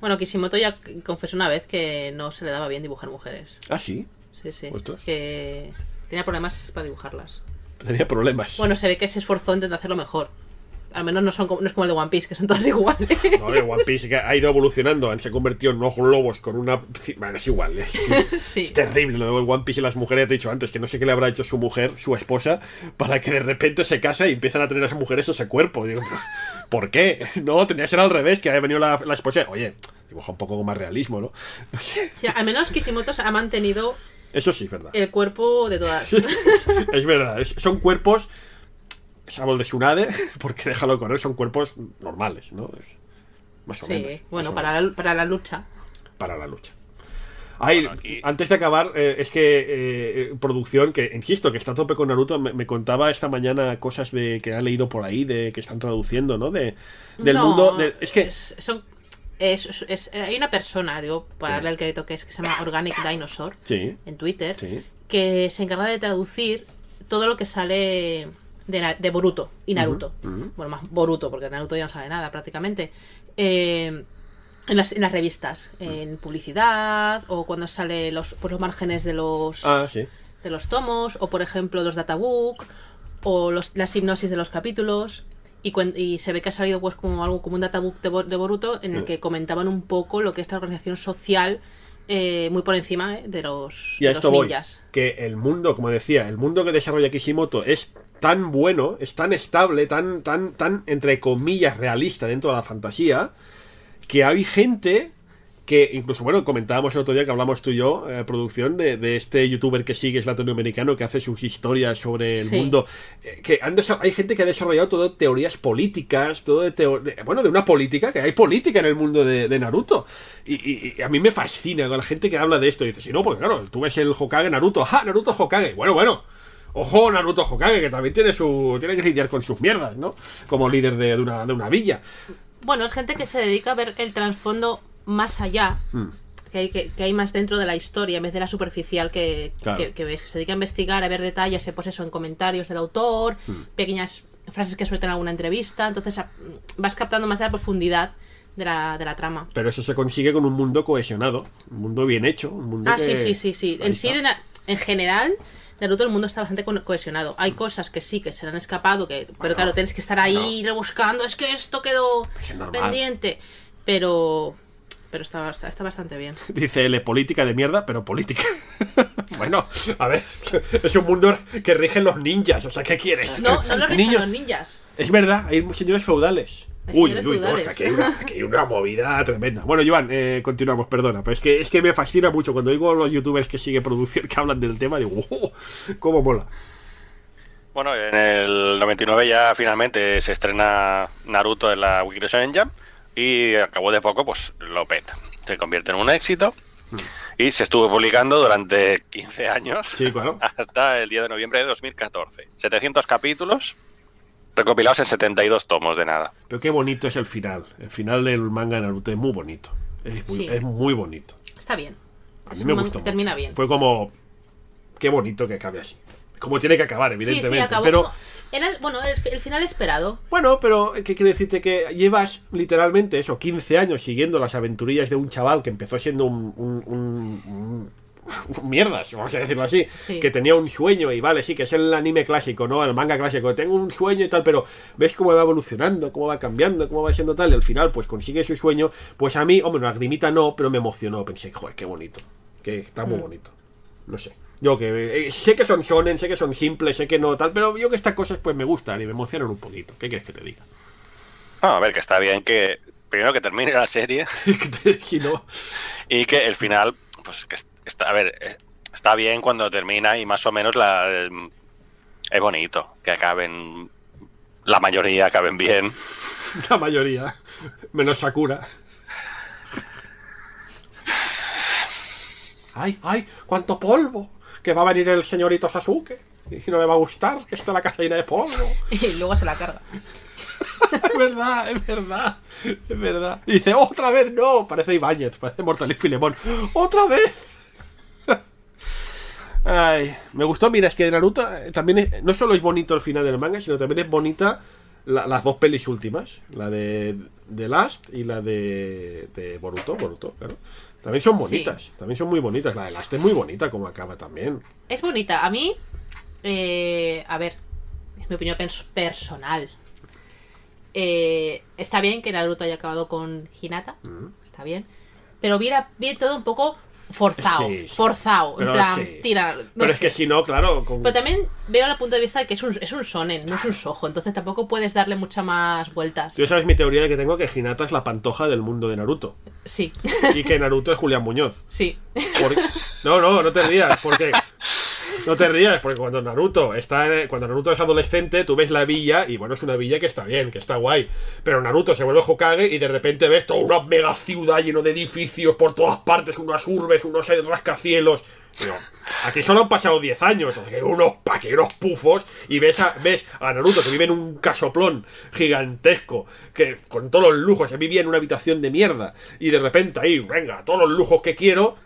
Bueno, Kishimoto ya confesó una vez que no se le daba bien dibujar mujeres. Ah, sí, Sí, sí. Ostras. Que tenía problemas para dibujarlas. Tenía problemas. Bueno, se ve que se esforzó en intentar hacerlo mejor. Al menos no, son como, no es como el de One Piece, que son todas iguales. No, el One Piece que ha ido evolucionando, se ha convertido en ojos lobos con una... Bueno, es igual, es, sí. es terrible lo del One Piece y las mujeres, ya te he dicho antes, que no sé qué le habrá hecho su mujer, su esposa, para que de repente se casa y empiezan a tener a esas mujeres ese cuerpo. Digo, ¿por qué? No, tenía que ser al revés, que haya venido la, la esposa. Oye, dibuja un poco con más realismo, ¿no? No sé. Ya, al menos Kishimoto ha mantenido Eso sí, es verdad. el cuerpo de todas. Es verdad, es- son cuerpos, salvo el de Tsunade, porque déjalo correr, son cuerpos normales, ¿no? Es más o menos. Sí, más bueno, o para la, para la lucha. para la lucha. Ay, Bueno, aquí- antes de acabar, eh, es que eh, producción, que insisto, que está a tope con Naruto, me, me contaba esta mañana cosas de que ha leído por ahí, de que están traduciendo, ¿no? De, del No, mundo. de- es que. es- son- es- hay una persona, digo, para darle el crédito que es que se llama Organic Dinosaur Sí, en Twitter, sí. que se encarga de traducir todo lo que sale de, Boruto y Naruto. Bueno, más Boruto, porque Naruto ya no sale nada prácticamente. Eh, en, las, en las revistas, en publicidad o cuando sale los, pues los márgenes de los Ah, sí. de los tomos, o por ejemplo los databook, o los, las hipnosis de los capítulos. Y, se ve que ha salido pues como algo como un databook de, Bo- de Boruto en el que comentaban un poco lo que es esta organización social eh, muy por encima eh, de los, Y a de esto los voy. ninjas. Que el mundo, como decía, el mundo que desarrolla Kishimoto es tan bueno, es tan estable, tan, tan, tan, entre comillas, realista dentro de la fantasía, que hay gente que, incluso, bueno, comentábamos el otro día que hablamos tú y yo, eh, producción, de, de este youtuber que sigue, es latinoamericano, que hace sus historias sobre el Sí. mundo. eh, que han hay gente que ha desarrollado todo teorías políticas, todo de, teo- de- bueno, de una política, que hay política en el mundo de, de Naruto. Y, y- y a mí me fascina con la gente que habla de esto. Y dice, si no, porque claro, tú ves el Hokage Naruto, ¡ja! Naruto Hokage. Bueno, bueno. Ojo, Naruto Hokage, que también tiene su. tiene que lidiar con sus mierdas, ¿no? Como líder de, de una, de una villa. Bueno, es gente que se dedica a ver el trasfondo más allá, Hmm. que, hay, que, que hay más dentro de la historia, en vez de la superficial que, Claro. que, que ves, que se dedica a investigar, a ver detalles, pues eso, en comentarios del autor, Hmm. pequeñas frases que sueltan en alguna entrevista, entonces vas captando más de la profundidad de la, de la trama. Pero eso se consigue con un mundo cohesionado, un mundo bien hecho, un mundo Ah, que- sí, sí, sí, sí. Ahí En sí, en, en general, Naruto el mundo está bastante co- cohesionado. Hay cosas que sí, que se le han escapado, que, pero claro, tienes que estar ahí rebuscando, es que esto quedó Pues es pendiente. Pero pero está, está, está bastante bien. Dice L, política de mierda, pero política. bueno, a ver, es un mundo que rigen los ninjas, o sea, ¿qué quieres? No, no lo rigen Niños- los ninjas. Es verdad, hay señores feudales. Uy, uy, que aquí, hay una, aquí hay una movida tremenda. Bueno, Joan, eh, continuamos, perdona. Pero es que, es que me fascina mucho cuando oigo a los youtubers que sigue producción que hablan del tema. Digo, ¡oh! ¿Cómo mola? Bueno, en el 99 ya finalmente se estrena Naruto en la Shonen Jump y al cabo de poco pues lo peta. Se convierte en un éxito y se estuvo publicando durante 15 años Sí, hasta el día de noviembre de 2014. 700 capítulos recopilados en 72 tomos de nada. Pero qué bonito es el final. El final del manga de Naruto es muy bonito. Es muy, Sí. es muy bonito. Está bien. A mí me gustó. termina mucho. bien. Fue como. Qué bonito que acabe así. Como tiene que acabar, evidentemente. sí, acabó. Pero. Era el- bueno, el, el final esperado. Bueno, pero ¿qué quiere decirte? Que llevas literalmente eso, 15 años siguiendo las aventurillas de un chaval que empezó siendo un, un, un- un- mierdas, vamos a decirlo así, Sí. que tenía un sueño y vale, sí, que es el anime clásico, ¿no? El manga clásico, tengo un sueño y tal, pero ves cómo va evolucionando, cómo va cambiando, cómo va siendo tal, y al final pues consigue su sueño, pues a mí, hombre, una lagrimita no, pero me emocionó, pensé, joder, qué bonito, que está muy bonito, no sé. Yo que eh, sé que son sonen, sé que son simples, sé que no tal, pero yo que estas cosas pues me gustan y me emocionan un poquito. ¿Qué quieres que te diga? No, a ver, que está bien que primero que termine la serie no, y que el final, pues que est- está, a ver, eh, está bien cuando termina y más o menos la eh, es bonito que acaben la mayoría acaben bien. la mayoría, menos Sakura. ¡Ay, ay! ¡Cuánto polvo! Que va a venir el señorito Sasuke y no le va a gustar, que está la casa llena de polvo. Y luego se la carga. es verdad, es verdad, es verdad. Y dice, otra vez no. Parece Ibáñez, parece Mortal y Filemón. ¡Otra vez! Ay, me gustó, mira, es que de Naruto eh, también es- no solo es bonito el final del manga, sino también es bonita la- las dos pelis últimas, la de, de Last y la de, de Boruto, Boruto, claro. También son Sí. bonitas, también son muy bonitas. La de Last es muy bonita como acaba también. Es bonita. A mí, eh, a ver, es mi opinión pers- personal. Eh, está bien que Naruto haya acabado con Hinata, está bien. Pero vi, la- vi todo un poco forzado, Sí, sí. forzado, Pero en plan, sí. tira. no Pero es que si no, claro, con- Pero también veo el punto de vista de que es un, es un sonen, no es un sojo, entonces tampoco puedes darle muchas más vueltas. Tú sabes mi teoría de que tengo que Hinata es la pantoja del mundo de Naruto. Sí, Y que Naruto es Julián Muñoz. sí. No, no, no te rías, porque. No te rías, porque cuando Naruto está cuando Naruto es adolescente, tú ves la villa y bueno, es una villa que está bien, que está guay. Pero Naruto se vuelve Hokage y de repente ves toda una mega ciudad lleno de edificios por todas partes, unas urbes, unos rascacielos. Digo, aquí solo han pasado 10 años, hay unos, unos pufos y ves a, ves a Naruto que vive en un casoplón gigantesco, que con todos los lujos, se vivía en una habitación de mierda y de repente ahí, venga, todos los lujos que quiero,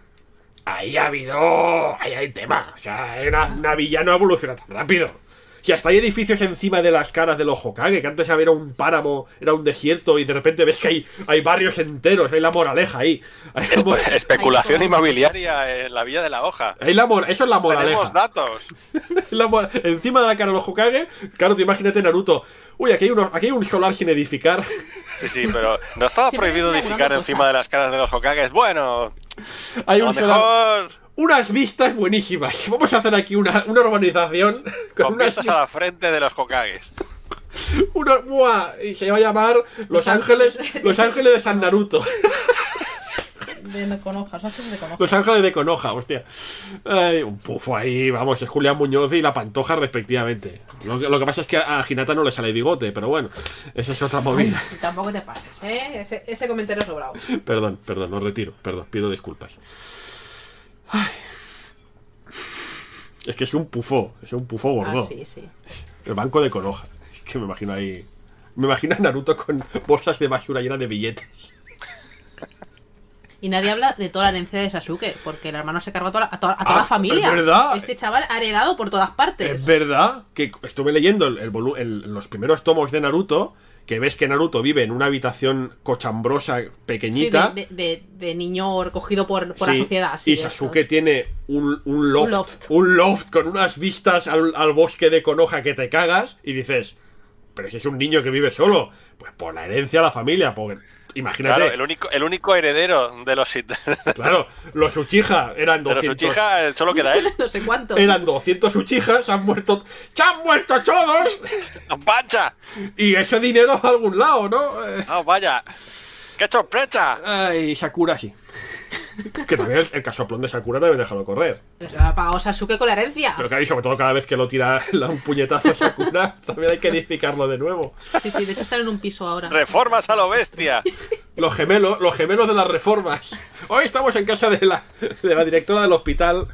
Ahí ha habido. Ahí hay tema. O sea, una, una villa no evoluciona tan rápido. Si hasta hay edificios encima de las caras de los Hokage, que antes era un páramo, era un desierto, y de repente ves que hay, hay barrios enteros, hay la moraleja ahí. Hay la mor- Especulación inmobiliaria en la Villa de la Hoja. hay la eso es la Tenemos moraleja. datos. La mor- encima de la cara de los Hokage, claro, tú imagínate Naruto. Uy, aquí hay, unos, aquí hay un solar sin edificar. Sí, sí, pero no estaba prohibido edificar encima de las caras de los Hokages. Bueno, Hay un mejor Unas vistas buenísimas. Vamos a hacer aquí una, una urbanización con con unas vistas a la frente de los Hokages. Una, ¡buah! y se va a llamar Los Ángeles, Los Ángeles de San Naruto. De, con hojas, haces de con hojas. Los Ángeles de Conoja, hostia. Ay, un pufo ahí, vamos, es Julián Muñoz y la Pantoja respectivamente. Lo, que- lo que pasa es que a Ginata no le sale bigote, pero bueno, esa es otra movida. Y tampoco te pases, ¿eh? Ese, ese comentario es sobrado. Perdón, perdón, lo retiro, perdón, pido disculpas. Ay. Es que es un pufo, es un pufo gordo. Ah, sí, sí. El banco de Konoha. Es que me imagino ahí. Me imagino a Naruto con bolsas de basura llenas de billetes. Y nadie habla de toda la herencia de Sasuke, porque el hermano se cargó a toda, a toda, a toda Ah, la familia. es verdad. Este chaval ha heredado por todas partes. Es verdad que estuve leyendo el, el los primeros tomos de Naruto. Que ves que Naruto vive en una habitación cochambrosa Sí, pequeñita. de, de- de- de niño recogido por, por la sociedad. sí, y Sasuke tiene un, un loft, Un loft. un loft con unas vistas al, al bosque de Konoha que te cagas y dices, pero si es un niño que vive solo, pues por la herencia a la familia, porque imagínate, Claro, el único, el único heredero de los, claro, los Uchiha eran los 200, Uchiha solo queda él. no sé cuánto. eran 200 Uchiha, se han muerto, ¡se han muerto todos! ¡Pancha! Y ese dinero a algún lado, ¿no? Eh, ¡Ah, vaya! ¡Qué sorpresa! Ay, Sakura sí. Que también el, el casoplón de Sakura debe dejarlo correr. Lo ha pagado Sasuke con la herencia. Pero claro, y sobre todo cada vez que lo tira la- un puñetazo a Sakura, también hay que edificarlo de nuevo. Sí, sí, de hecho están en un piso ahora. ¡Reformas a lo bestia! Los gemelos, los gemelos de las reformas. Hoy estamos en casa de la, de la directora del hospital.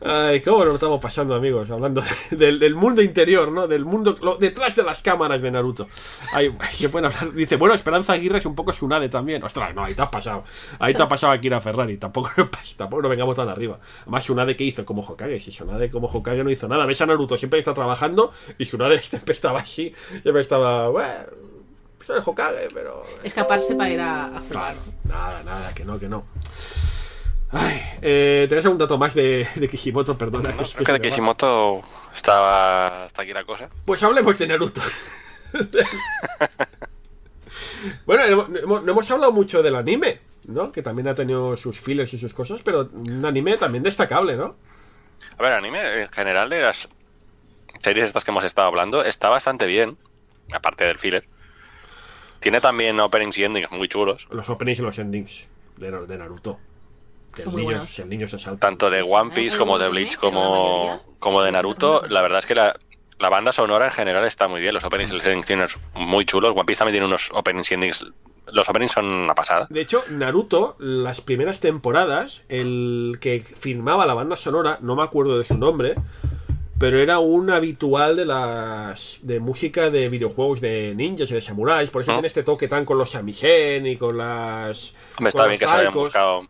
Ay, cómo nos lo estamos pasando, amigos, hablando del, del mundo interior, ¿no? Del mundo lo- detrás de las cámaras de Naruto. Ay, se pueden hablar. Dice, bueno, Esperanza Aguirre es un poco Tsunade también. Ostras, no, ahí te has pasado. Ahí te ha pasado Akira Ferrari. Tampoco, tampoco nos vengamos tan arriba. Además, Tsunade, ¿qué hizo como Hokage? Si Tsunade como Hokage no hizo nada. Ves a Naruto, siempre está trabajando y Tsunade siempre estaba así. Siempre estaba, bueno, el Hokage, pero... Escaparse para ir a, a. Claro, nada, nada, que no, que no. Ay, eh, ¿tenés algún dato más de, de Kishimoto? Perdona. es que Creo que de. Kishimoto estaba hasta aquí la cosa. Pues hablemos de Naruto. bueno, no hemos hablado mucho del anime, ¿no? Que también ha tenido sus fillers y sus cosas, pero un anime también destacable, ¿no? A ver, anime en general de las series estas que hemos estado hablando está bastante bien, aparte del filler. Tiene también openings y endings muy chulos, Los openings y los endings de Naruto. Que Son buenos. tanto de One Piece como de Bleach como, como de Naruto. La verdad es que la, la banda sonora en general está muy bien, los openings y los endings tienen unos muy chulos. One Piece también tiene unos openings y endings. Los openings son una pasada. De hecho, Naruto, las primeras temporadas, el que firmaba la banda sonora, no me acuerdo de su nombre, pero era un habitual de las de música de videojuegos de ninjas y de samuráis, por eso ¿No? tiene este toque tan con los shamisen y con las Me está bien que se hayan taikos. buscado.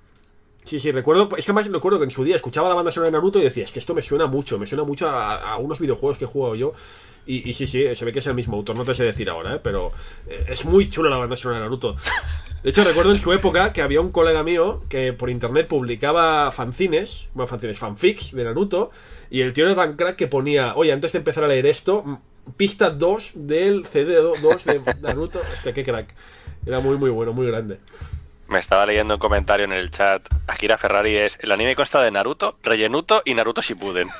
Sí, sí, recuerdo, es que más recuerdo que en su día escuchaba la banda sonora de Naruto y decía, es que esto me suena mucho, me suena mucho a, unos videojuegos que he jugado yo. Y, sí, sí, se ve que es el mismo autor, no te sé decir ahora, ¿eh? pero eh, es muy chula la banda sonora de Naruto. De hecho, recuerdo en su época que había un colega mío que por internet publicaba fanzines, bueno, fanzines, fanfics de Naruto, y el tío era tan crack que ponía, oye, antes de empezar a leer esto, pista 2 del CD 2 de Naruto. Hostia, qué crack. Era muy, muy bueno, muy grande. Me estaba leyendo un comentario en el chat. Akira Ferrari es: el anime consta de Naruto, Rellenuto y Naruto Shippuden.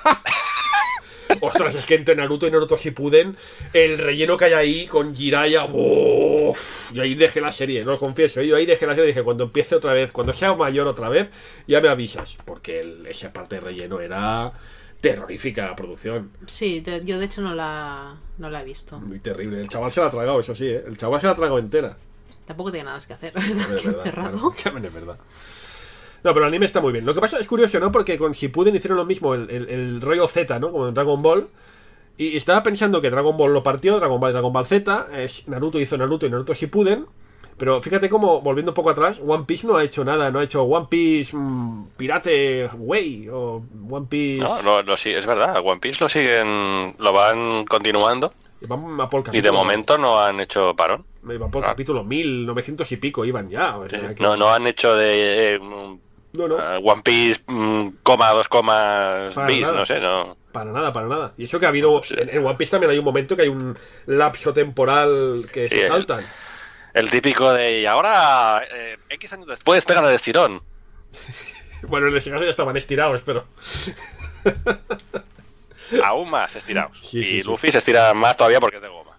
Ostras, es que entre Naruto y Naruto Shippuden, el relleno que hay ahí con Jiraiya, uff, yo ahí dejé la serie, no lo confieso, yo ahí dejé la serie y dije, cuando empiece otra vez, cuando sea mayor otra vez, ya me avisas, porque el- esa parte de relleno era terrorífica la producción, Sí, yo de hecho no la, no la he visto. muy terrible, el chaval se la ha tragado, eso sí, ¿eh? el chaval se la ha tragado entera. Tampoco tiene nada más que hacer. Está es aquí verdad, encerrado. claro, es verdad. No, pero el anime está muy bien. Lo que pasa es curioso, ¿no? Porque con Shippuden hicieron lo mismo, el, el- el rollo Z, ¿no? Como en Dragon Ball. Y estaba pensando que Dragon Ball lo partió, Dragon Ball y Dragon Ball Z. es- Naruto hizo Naruto y Naruto Shippuden. Pero fíjate cómo, volviendo un poco atrás, One Piece no ha hecho nada, no ha hecho One Piece mm, Pirate Way o One Piece... No, lo, lo sí, es verdad, One Piece lo siguen, lo van continuando Y van a y de momento no han hecho parón. Van por el Ah. capítulo 1900 y pico, iban ya. o sea que- No, no han hecho de eh, no, no, eh, One Piece, mm, coma, dos comas, bis, no sé, no. para nada, para nada. Y eso que ha habido... Sí. En, en One Piece también hay un momento que hay un lapso temporal que Sí, se el- saltan. El típico de, y ahora, eh, X años después, pegan el estirón. Bueno, en ese caso ya estaban estirados, pero... Aún más estirados. Sí, y. Luffy se estira más todavía porque es de goma.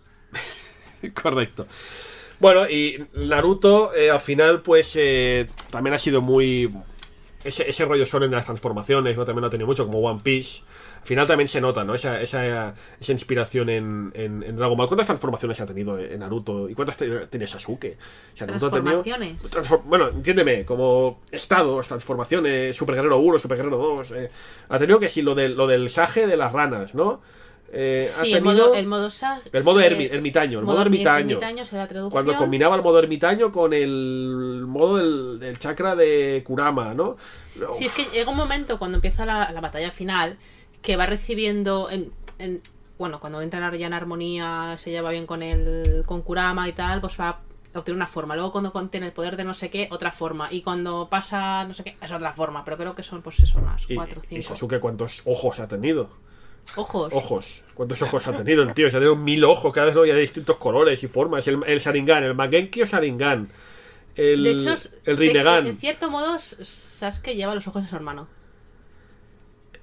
Correcto. Bueno, y Naruto eh, al final, pues eh, también ha sido muy. Ese, ese rollo son en las transformaciones, ¿no? También lo ha tenido mucho, como One Piece. Al final también se nota, ¿no? Esa, esa, esa inspiración en, en, en Dragon Ball. ¿Cuántas transformaciones ha tenido en Naruto? ¿Y cuántas tiene Sasuke? O sea, Naruto ha tenido- Transformaciones. Transfor- bueno, entiéndeme, como estados, transformaciones, Super Guerrero 1, Super Guerrero 2. eh, ha tenido que sí, lo, del lo del Sage de las ranas, ¿no? Eh, ha el tenido- modo, el modo el modo se- ermi- ermitaño, el modo modo ermi- ermitaño. ermitaño será la. Cuando combinaba el modo ermitaño con el modo del, del chakra de Kurama, ¿no? Sí, es que llega un momento cuando empieza la, la batalla final que va recibiendo. En, en- bueno, cuando entra ya en armonía, se lleva bien con el con Kurama y tal, pues va a obtener una forma. Luego, cuando contiene el poder de no sé qué, otra forma. Y cuando pasa no sé qué, es otra forma. Pero creo que son, pues eso, y, cuatro, y cinco. Sasuke, ¿cuántos ojos ha tenido? Ojos. Ojos. ¿Cuántos ojos ha tenido el tío? Se ha tenido mil ojos, cada vez lo veía de distintos colores y formas. El, el Sharingan, el Magenkyo Sharingan. El, de hecho, el de- Rinnegan. en cierto modo, Sasuke lleva los ojos de su hermano.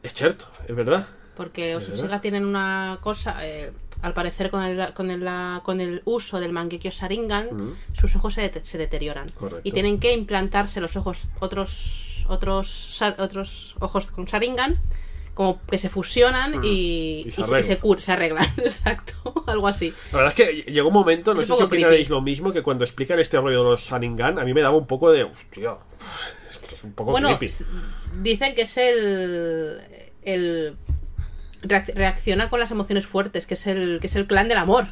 Es cierto, es verdad. Porque ¿Es Uchiha verdad? tienen una cosa, eh, al parecer con el, con, el, con el uso del Mangekyo Sharingan, Mm. sus ojos se, se deterioran. Correcto. Y tienen que implantarse los ojos, otros otros otros ojos con Sharingan, como que se fusionan y, Mm. Y y se se, y se arreglan. se. Exacto, algo así. La verdad es que llegó un momento, no Es sé si opinaréis creepy. lo mismo, que cuando explican este rollo de los Sharingan, a mí me daba un poco de. Hostia, esto es un poco Bueno, creepy. dicen que es el. el reac- reacciona con las emociones fuertes, que es el, que es el clan del amor.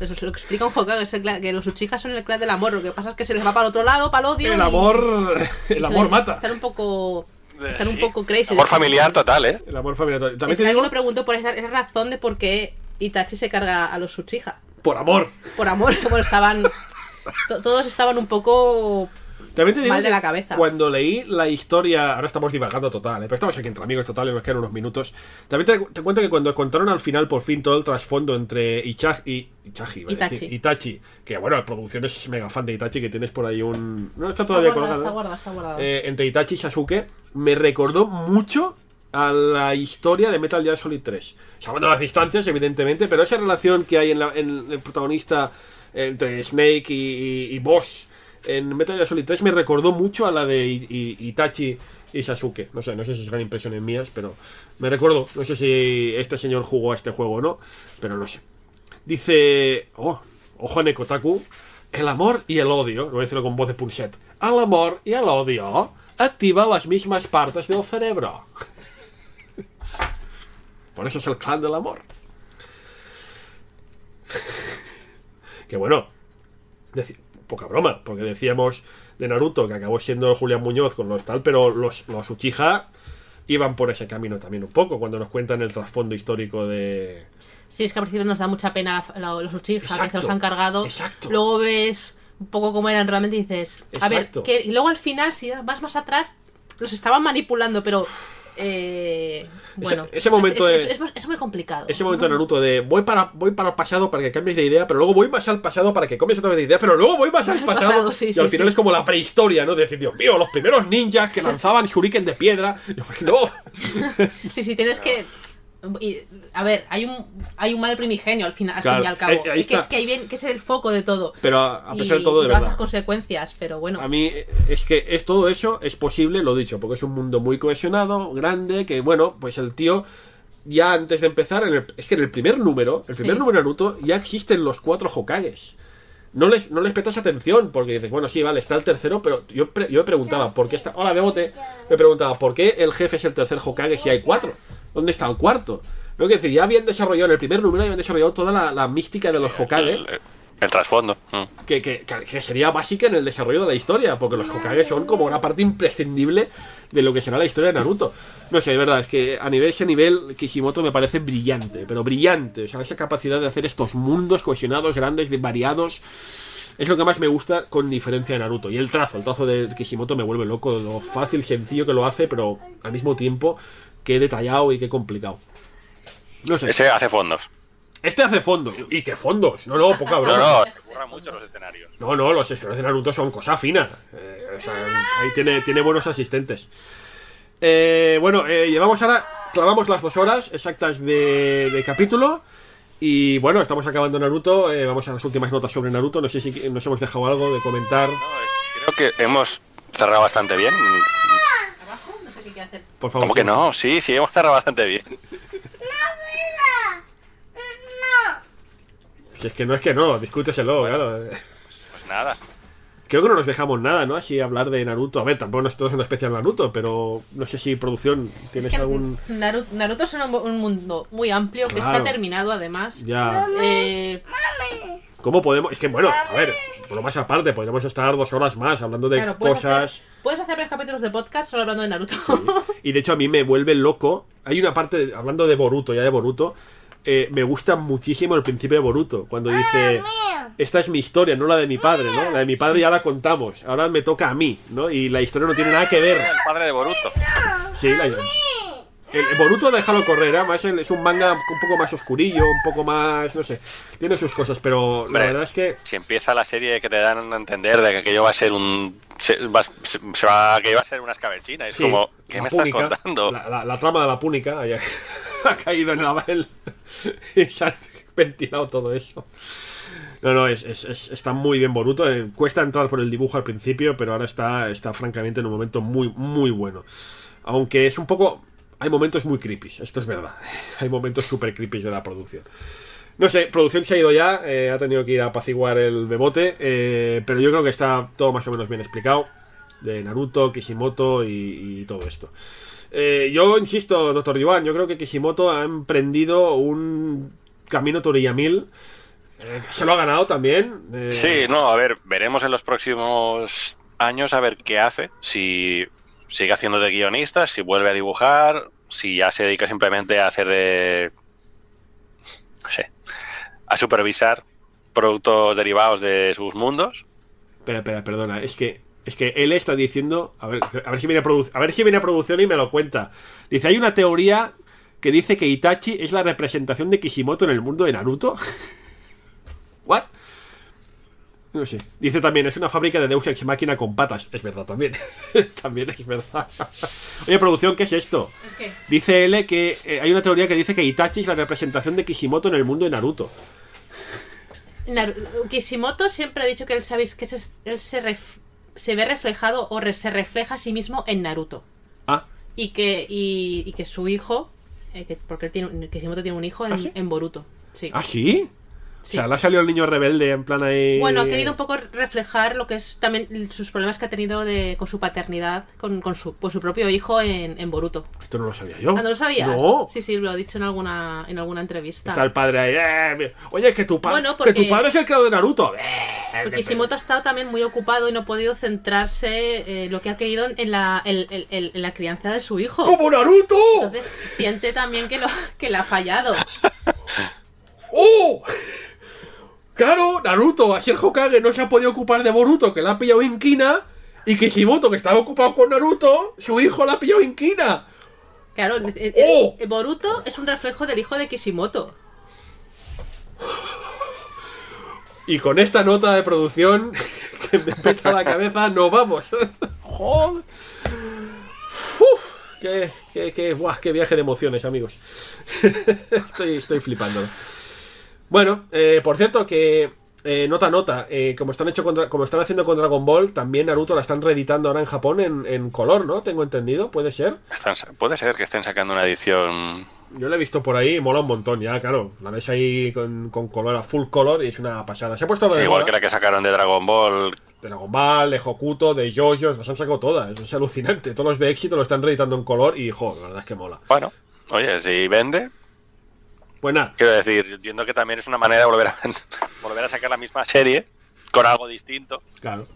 Eso es lo que explica un Hokage, es el clan- que los Uchiha son el clan del amor. Lo que pasa es que se les va para el otro lado, para el odio. El y- amor. El se- amor mata. Están un poco. Están un poco crazy. Amor familiar total, ¿eh? El amor familiar. También Es te que digo, alguien me preguntó por esa, esa razón de por qué Itachi se carga a los Uchiha. por amor. Por amor, bueno, estaban. to- Todos estaban un poco. También te digo Mal de la cabeza. Cuando leí la historia, ahora estamos divagando total, ¿eh? pero estamos aquí entre amigos total y nos quedan unos minutos. También te, te cuento que cuando contaron al final por fin todo el trasfondo entre Ichachi y iba a Itachi. que bueno, la producción es mega fan de Itachi, que tienes por ahí un no está todavía está guardada, colgado. está guardada, está. Eh, entre Itachi y Sasuke me recordó mucho a la historia de Metal Gear Solid 3. Salvando las distancias, evidentemente, pero esa relación que hay en, la- en el protagonista entre Snake y, y, y Boss en Metal Gear Solid 3 me recordó mucho a la de Itachi y Sasuke. No sé, no sé si serán impresiones mías, pero me recuerdo. No sé si este señor jugó a este juego o no, pero no sé. Dice, oh, ojo a Nekotaku, el amor y el odio, lo voy a decirlo con voz de Punset, el amor y el odio activan las mismas partes del cerebro. Por eso es el clan del amor. que bueno, deci- poca broma, porque decíamos de Naruto que acabó siendo Julián Muñoz con los tal, pero los, los Uchiha iban por ese camino también un poco, cuando nos cuentan el trasfondo histórico de... Sí, es que al principio nos da mucha pena la- la- los Uchiha, que se los han cargado. exacto. Luego ves un poco cómo eran realmente y dices, a ver, que, y luego al final, si vas más atrás, los estaban manipulando, pero... eh, bueno, ese momento es, de- es- es- es muy complicado. Ese momento de Naruto de voy para, voy para el pasado para que cambies de idea, pero luego voy más al pasado para que cambies otra vez de idea, pero luego voy más al pasado. pasado, sí, y sí, al final sí. es como la prehistoria, ¿no? De decir, Dios mío, los primeros ninjas que lanzaban shuriken de piedra. No. Sí, sí, tienes que... y, a ver, hay un, hay un mal primigenio al final, al Claro, fin y al cabo. eh, es, que es que ahí viene, que es el foco de todo. Pero a, a pesar de todo, y de todas verdad. las consecuencias, pero bueno. A mí eh, es que es todo eso es posible, lo dicho, porque es un mundo muy cohesionado, grande, que bueno, pues el tío ya antes de empezar, en el- es que en el primer número, el primer Sí. número de Naruto, ya existen los cuatro Hokages. No les, no les prestas atención, porque dices, bueno, sí, vale, está el tercero, pero yo, pre- yo me preguntaba, ¿por qué está... Hola, Bebote. Me preguntaba, ¿por qué el jefe es el tercer Hokage si hay cuatro? ¿Dónde está el cuarto? No, que decir, ya habían desarrollado en el primer número, ya habían desarrollado toda la, la mística de los Hokage. El, El trasfondo. mm. que, que- que- sería básica en el desarrollo de la historia, porque los Hokage son como una parte imprescindible de lo que será la historia de Naruto. No sé, de verdad, es que a nivel ese nivel Kishimoto me parece brillante, pero brillante, o sea, esa capacidad de hacer estos mundos cohesionados, grandes, de- variados, es lo que más me gusta con diferencia de Naruto. Y el trazo, el trazo de Kishimoto me vuelve loco, lo fácil, sencillo que lo hace, pero al mismo tiempo que detallado y que complicado. No sé, Ese hace fondos. este hace fondos. ¿Y qué fondos? No, no, poca No, broma. no, se curran mucho los escenarios. No, no, los escenarios de Naruto son cosa fina. Eh, o sea, ahí tiene, tiene buenos asistentes. Eh, bueno, eh, llevamos ahora, clavamos las dos horas exactas de, de capítulo. Y bueno, estamos acabando Naruto. eh, vamos a las últimas notas sobre Naruto. No sé si nos hemos dejado algo de comentar. No, eh, creo que hemos cerrado bastante bien. Abajo, no sé qué hay que hacer. Por favor. ¿Cómo que no? Sí, sí, hemos cerrado bastante bien. Si es que no es que no, discúteselo, claro. Pues nada. Creo que no nos dejamos nada, ¿no? Así hablar de Naruto. A ver, tampoco esto es una especial Naruto, pero no sé si producción tienes Es que algún. Naruto, Naruto es un, un mundo muy amplio que está terminado además. Ya. Eh, ¿Cómo podemos? Es que bueno, a ver, por lo más aparte, podríamos estar dos horas más hablando de claro, cosas. Puedes hacer varios capítulos de podcast solo hablando de Naruto. Y de hecho a mí me vuelve loco. Hay una parte, hablando de Boruto, ya de Boruto, eh, me gusta muchísimo el principio de Boruto, cuando dice, esta es mi historia, no la de mi padre, ¿no? La de mi padre ya la contamos, ahora me toca a mí, ¿no? Y la historia no tiene nada que ver. El padre de Boruto. Sí, la... El el Boruto déjalo correr, además es un manga un poco más oscurillo, un poco más, no sé, tiene sus cosas, pero Hombre. la verdad es que Si empieza la serie que te dan a entender de que aquello va a ser un. Se, va, se- se va, que va a ser una escabechina. Es Sí, como, ¿qué me estás púnica, contando? La, la- la trama de la púnica ha caído en la el, y se ha ventilado todo eso. No, no, es, es- es- está muy bien Boruto. eh, cuesta entrar por el dibujo al principio, pero ahora está, está francamente en un momento muy, muy bueno. Aunque es un poco... Hay momentos muy creepy, esto es verdad. Hay momentos súper creepy de la producción. No sé, producción se ha ido ya, eh, ha tenido que ir a apaciguar el bebote, eh, pero yo creo que está todo más o menos bien explicado. De Naruto, Kishimoto y, todo esto. Eh, yo insisto, doctor Yuan, yo creo que Kishimoto ha emprendido un camino Toriyamil. Eh, se lo ha ganado también. eh, Sí, no, a ver, veremos en los próximos años a ver qué hace. Si sigue haciendo de guionista, si vuelve a dibujar, si ya se dedica simplemente a hacer de. No sé. A supervisar productos derivados de sus mundos. Espera, espera, perdona. Es que, es que él está diciendo. A ver, a ver si viene a, a ver si viene a producción y me lo cuenta. Dice: hay una teoría que dice que Itachi es la representación de Kishimoto en el mundo de Naruto. ¿What? No sé. Dice también, es una fábrica de Deus Ex Máquina con patas. Es verdad también. también es verdad. Oye, producción, ¿qué es esto? Dice L que eh, hay una teoría que dice que Itachi es la representación de Kishimoto en el mundo de Naruto. Naru- Kishimoto siempre ha dicho que él, sabéis, que se- él se, ref- se ve reflejado o re- se refleja a sí mismo en Naruto. Ah, Y que, y, y que su hijo, eh, que- porque él tiene, Kishimoto tiene un hijo en, ¿Ah, sí? en Boruto. Sí. ¿ah, sí? Sí. O sea, le ha salido el niño rebelde en plan ahí. Bueno, ha querido un poco reflejar lo que es también sus problemas que ha tenido de, con su paternidad, con, con su, con su propio hijo en, en Boruto. Esto no lo sabía yo. Ah, ¿no lo sabías? No. Sí, sí, lo he dicho en alguna, en alguna entrevista. Está el padre ahí. eh, oye, que tu, Bueno, que tu padre es el creador de Naruto. Eh, Porque Kishimoto ha estado también muy ocupado y no ha podido centrarse eh, lo que ha querido en la, en la crianza de su hijo. ¡Como Naruto! Entonces siente también que, lo, que le ha fallado. ¡Oh! Claro, Naruto, así el Hokage no se ha podido ocupar de Boruto, que la ha pillado en Kina. Y Kishimoto, que estaba ocupado con Naruto, su hijo la ha pillado en Kina. Claro, el- el- ¡Oh! el Boruto es un reflejo del hijo de Kishimoto. Y con esta nota de producción que me peta la cabeza, nos vamos. Joder. Uf, qué, qué, qué, buah, qué viaje de emociones, amigos. estoy, estoy flipando. Bueno, eh, por cierto, que eh, nota, nota, eh, como están hecho contra- como están haciendo con Dragon Ball, también Naruto la están reeditando ahora en Japón en, en color, ¿no? Tengo entendido, puede ser. Están puede ser que estén sacando una edición. Yo la he visto por ahí, mola un montón, ya, claro. La ves ahí con, con color a full color y es una pasada. Se ha puesto de Igual que la que sacaron de Dragon Ball. de Dragon Ball, de Hokuto, de JoJo, las han sacado todas. Es alucinante. Todos los de éxito lo están reeditando en color y, jo, la verdad es que mola. Bueno, oye, si vende, Pues nada, Quiero decir, entiendo que también es una manera de volver a, volver a sacar la misma serie con algo distinto. claro.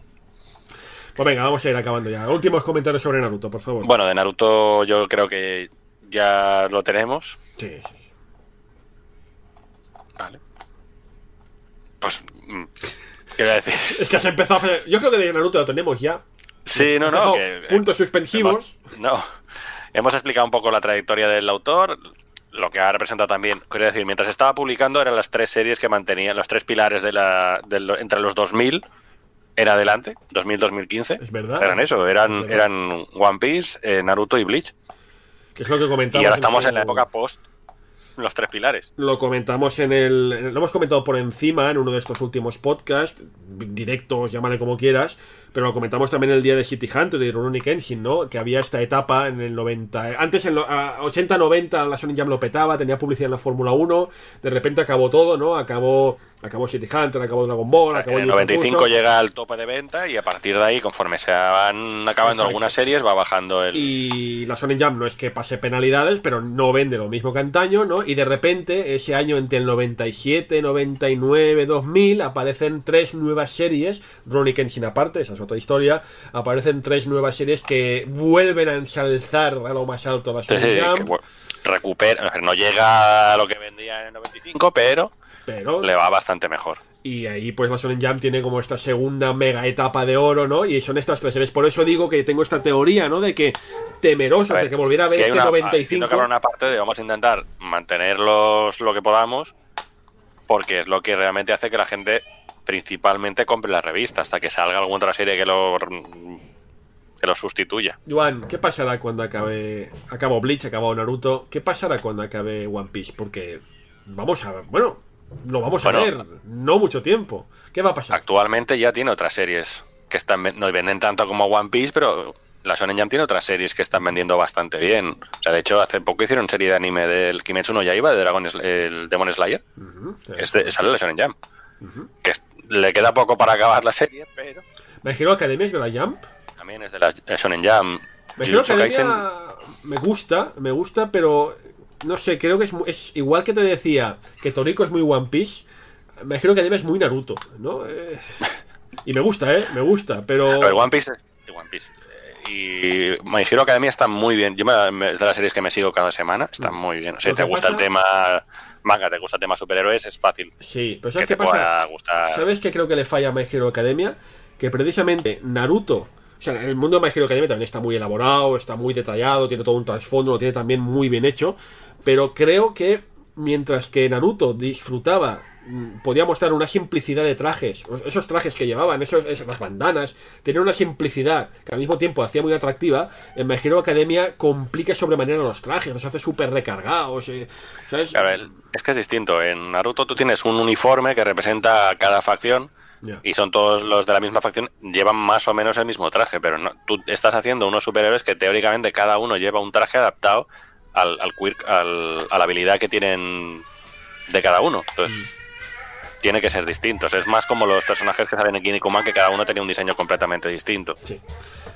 Pues venga, vamos a ir acabando ya. Últimos comentarios sobre Naruto, por favor. Bueno, de Naruto yo creo que ya lo tenemos. Sí, sí, sí. Vale. Pues, mm, quiero decir... Es que has empezado a hacer... Yo creo que de Naruto lo tenemos ya. Sí, no, no. que- puntos suspensivos. hemos- no. Hemos explicado un poco la trayectoria del autor, lo que ha representado también. Quiero decir, mientras estaba publicando eran las tres series que mantenían, los tres pilares de la, entre los 2000 en adelante, 2000-2015. Es verdad. Eran eso, Es eran, eran One Piece, eh, Naruto y Bleach. Que es lo que comentamos. Y ahora estamos en la época post los tres pilares. Lo comentamos en el. Lo hemos comentado por encima en uno de estos últimos podcasts, directos, llámale como quieras, pero lo comentamos también el día de City Hunter y de Rurouni Kenshin, ¿no? Que había esta etapa en el 90. Antes, en lo- a 80-90, la Sonic Jam lo petaba, tenía publicidad en la Fórmula 1, de repente acabó todo, ¿no? Acabó, acabó City Hunter, acabó Dragon Ball, acabó En el Yu Yu 95 Hakusho. llega al tope de venta y a partir de ahí, conforme se van acabando Exacto. algunas series, va bajando el... Y la Sonic Jam no es que pase penalidades, pero no vende lo mismo que antaño, ¿no? Y de repente, ese año entre el 97, 99, 2000, aparecen tres nuevas series, Ronnie Kenshin aparte, esa es otra historia, aparecen tres nuevas series que vuelven a ensalzar a lo más alto la sí, Jam, bueno, recupera, no llega a lo que vendía en el 95, pero pero... le va bastante mejor. Y ahí pues la Shonen Jam tiene como esta segunda mega etapa de oro, ¿no? Y son estas tres series. Por eso digo que tengo esta teoría, ¿no? De que ver, de que volviera a ver si este una, 95. entiendo que habrá una parte de vamos a intentar mantenerlos lo que podamos, porque es lo que realmente hace que la gente principalmente compre la revista, hasta que salga alguna otra serie que lo que lo sustituya. Juan, ¿qué pasará cuando acabe acabó Bleach, acabó Naruto? ¿Qué pasará cuando acabe One Piece? Porque vamos a bueno, lo vamos Bueno. a ver no mucho tiempo. ¿Qué va a pasar? Actualmente ya tiene otras series que están ven- no venden tanto como One Piece, pero la Shonen Jump tiene otras series que están vendiendo bastante bien. O sea, de hecho, hace poco hicieron serie de anime del Kimetsu no Yaiba, de Dragon el Demon Slayer. Sí. Este, sale la Shonen Jump. Que es- le queda poco para acabar la serie, pero My Hero Academia es de la Jump. también es de la Shonen Jump. Kaisen- Academia me gusta, me gusta, pero no sé, creo que es, es igual que te decía que Toriko es muy One Piece. My Hero Academia es muy Naruto, ¿no? Eh, y me gusta, ¿eh? Me gusta, pero... A ver, One Piece es One Piece. Eh, Y My Hero Academia está muy bien. Yo me, me- es de las series que me sigo cada semana. Está muy bien. O sea, Lo te que gusta el tema manga, te gusta el tema superhéroes, es fácil. Sí, pero Que ¿sabes te qué pasa? gustar. ¿Sabes qué creo que le falla a My Hero Academia? Que precisamente Naruto, o sea, el mundo de My Hero Academia también está muy elaborado, está muy detallado, tiene todo un trasfondo, lo tiene también muy bien hecho, pero creo que mientras que Naruto disfrutaba, mm, podía mostrar una simplicidad de trajes, esos trajes que llevaban, esos, esas bandanas, tenían una simplicidad que al mismo tiempo hacía muy atractiva, en My Hero Academia complica sobremanera los trajes, los hace súper recargados, eh, ¿sabes? Claro, es que es distinto. En Naruto tú tienes un uniforme que representa a cada facción y son todos los de la misma facción, llevan más o menos el mismo traje, pero no, tú estás haciendo unos superhéroes que teóricamente cada uno lleva un traje adaptado al, al quirk- al- a la habilidad que tienen de cada uno. Entonces, tiene que ser distintos. Es más como los personajes que salen en Kinnikuman, que cada uno tenía un diseño completamente distinto. Sí.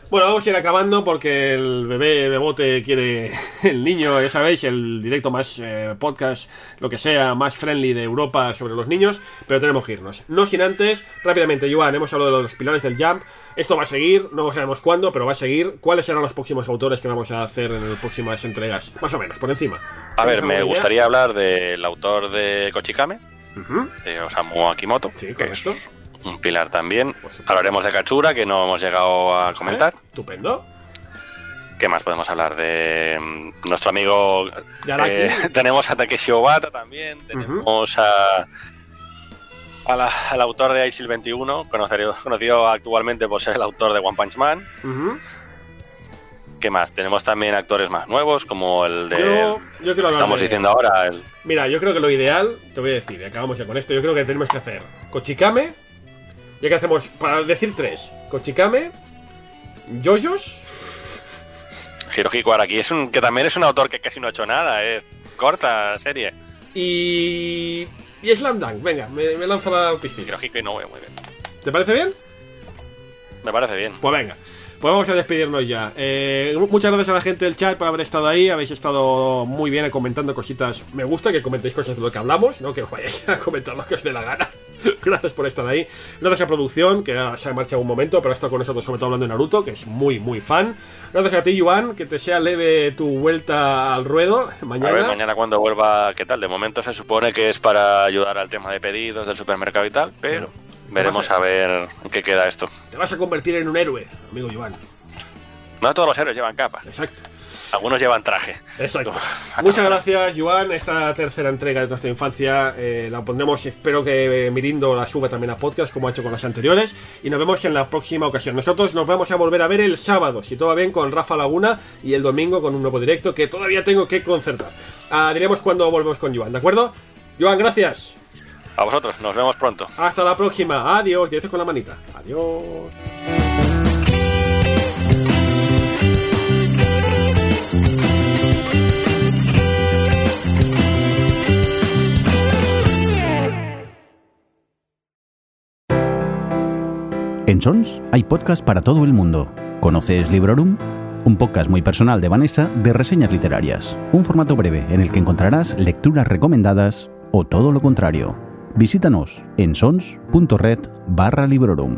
Bueno, vamos a ir acabando porque el bebé bebote quiere. El niño, ya sabéis, el directo más eh, podcast, lo que sea, más friendly de Europa sobre los niños. Pero tenemos que irnos. No sin antes, rápidamente, Joan, hemos hablado de los pilares del Jump. Esto va a seguir, no sabemos cuándo, pero va a seguir. ¿Cuáles serán los próximos autores que vamos a hacer en las próximas entregas? Más o menos, por encima. A ver, ¿Tienes me gustaría hablar del autor de Kochikame, de Osamu Akimoto, Sí, que es correcto. un pilar también. Hablaremos de Kachura, que no hemos llegado a comentar. ¿Eh? Estupendo. ¿Qué más podemos hablar? De mm, nuestro amigo. Eh, tenemos a Takeshi Obata también. Tenemos a la- al autor de ISIL 21, conocido, conocido actualmente por ser el autor de One Punch Man. ¿Qué más? Tenemos también actores más nuevos, como el de. Yo, yo hablar estamos diciendo ahora. El, Mira, yo creo que lo ideal, te voy a decir, y acabamos ya con esto, yo creo que tenemos que hacer Kochikame, ya que hacemos, para decir tres, Kochikame, Yoyos, Hirohiko Araki, es un, que también es un autor que casi no ha hecho nada, eh. corta serie. y... y Slam Dunk, venga, me, me lanzo la piscina. Hirohiko no, muy bien. ¿Te parece bien? Me parece bien. Pues venga. Pues vamos a despedirnos ya. Eh, muchas gracias a la gente del chat por haber estado ahí. Habéis estado muy bien comentando cositas. Me gusta que comentéis cosas de lo que hablamos, no que vayáis a comentar lo que os dé la gana. gracias por estar ahí. Gracias a producción, que se ha marchado un momento, pero ha estado con nosotros sobre todo hablando de Naruto, que es muy, muy fan. Gracias a ti, Juan, que te sea leve tu vuelta al ruedo mañana. A ver, mañana cuando vuelva, ¿qué tal? De momento se supone que es para ayudar al tema de pedidos del supermercado y tal, pero veremos a ver en qué queda esto. Te vas a convertir en un héroe, amigo Joan. No todos los héroes llevan capa. Exacto. Algunos llevan traje. Exacto. Muchas gracias, Joan. Esta tercera entrega de nuestra infancia eh, la pondremos, espero que Mirindo la suba también a podcast, como ha hecho con las anteriores. Y nos vemos en la próxima ocasión. Nosotros nos vamos a volver a ver el sábado, si todo va bien, con Rafa Laguna. Y el domingo con un nuevo directo que todavía tengo que concertar. Ah, diremos cuando volvemos con Joan, ¿de acuerdo? Joan, gracias. A vosotros, nos vemos pronto. Hasta la próxima. Adiós. Directo con la manita. Adiós. En Sons hay podcast para todo el mundo. ¿Conoces Librorum? Un podcast muy personal de Vanessa de reseñas literarias. Un formato breve en el que encontrarás lecturas recomendadas o todo lo contrario. Visítanos en sons.red barra Librorum.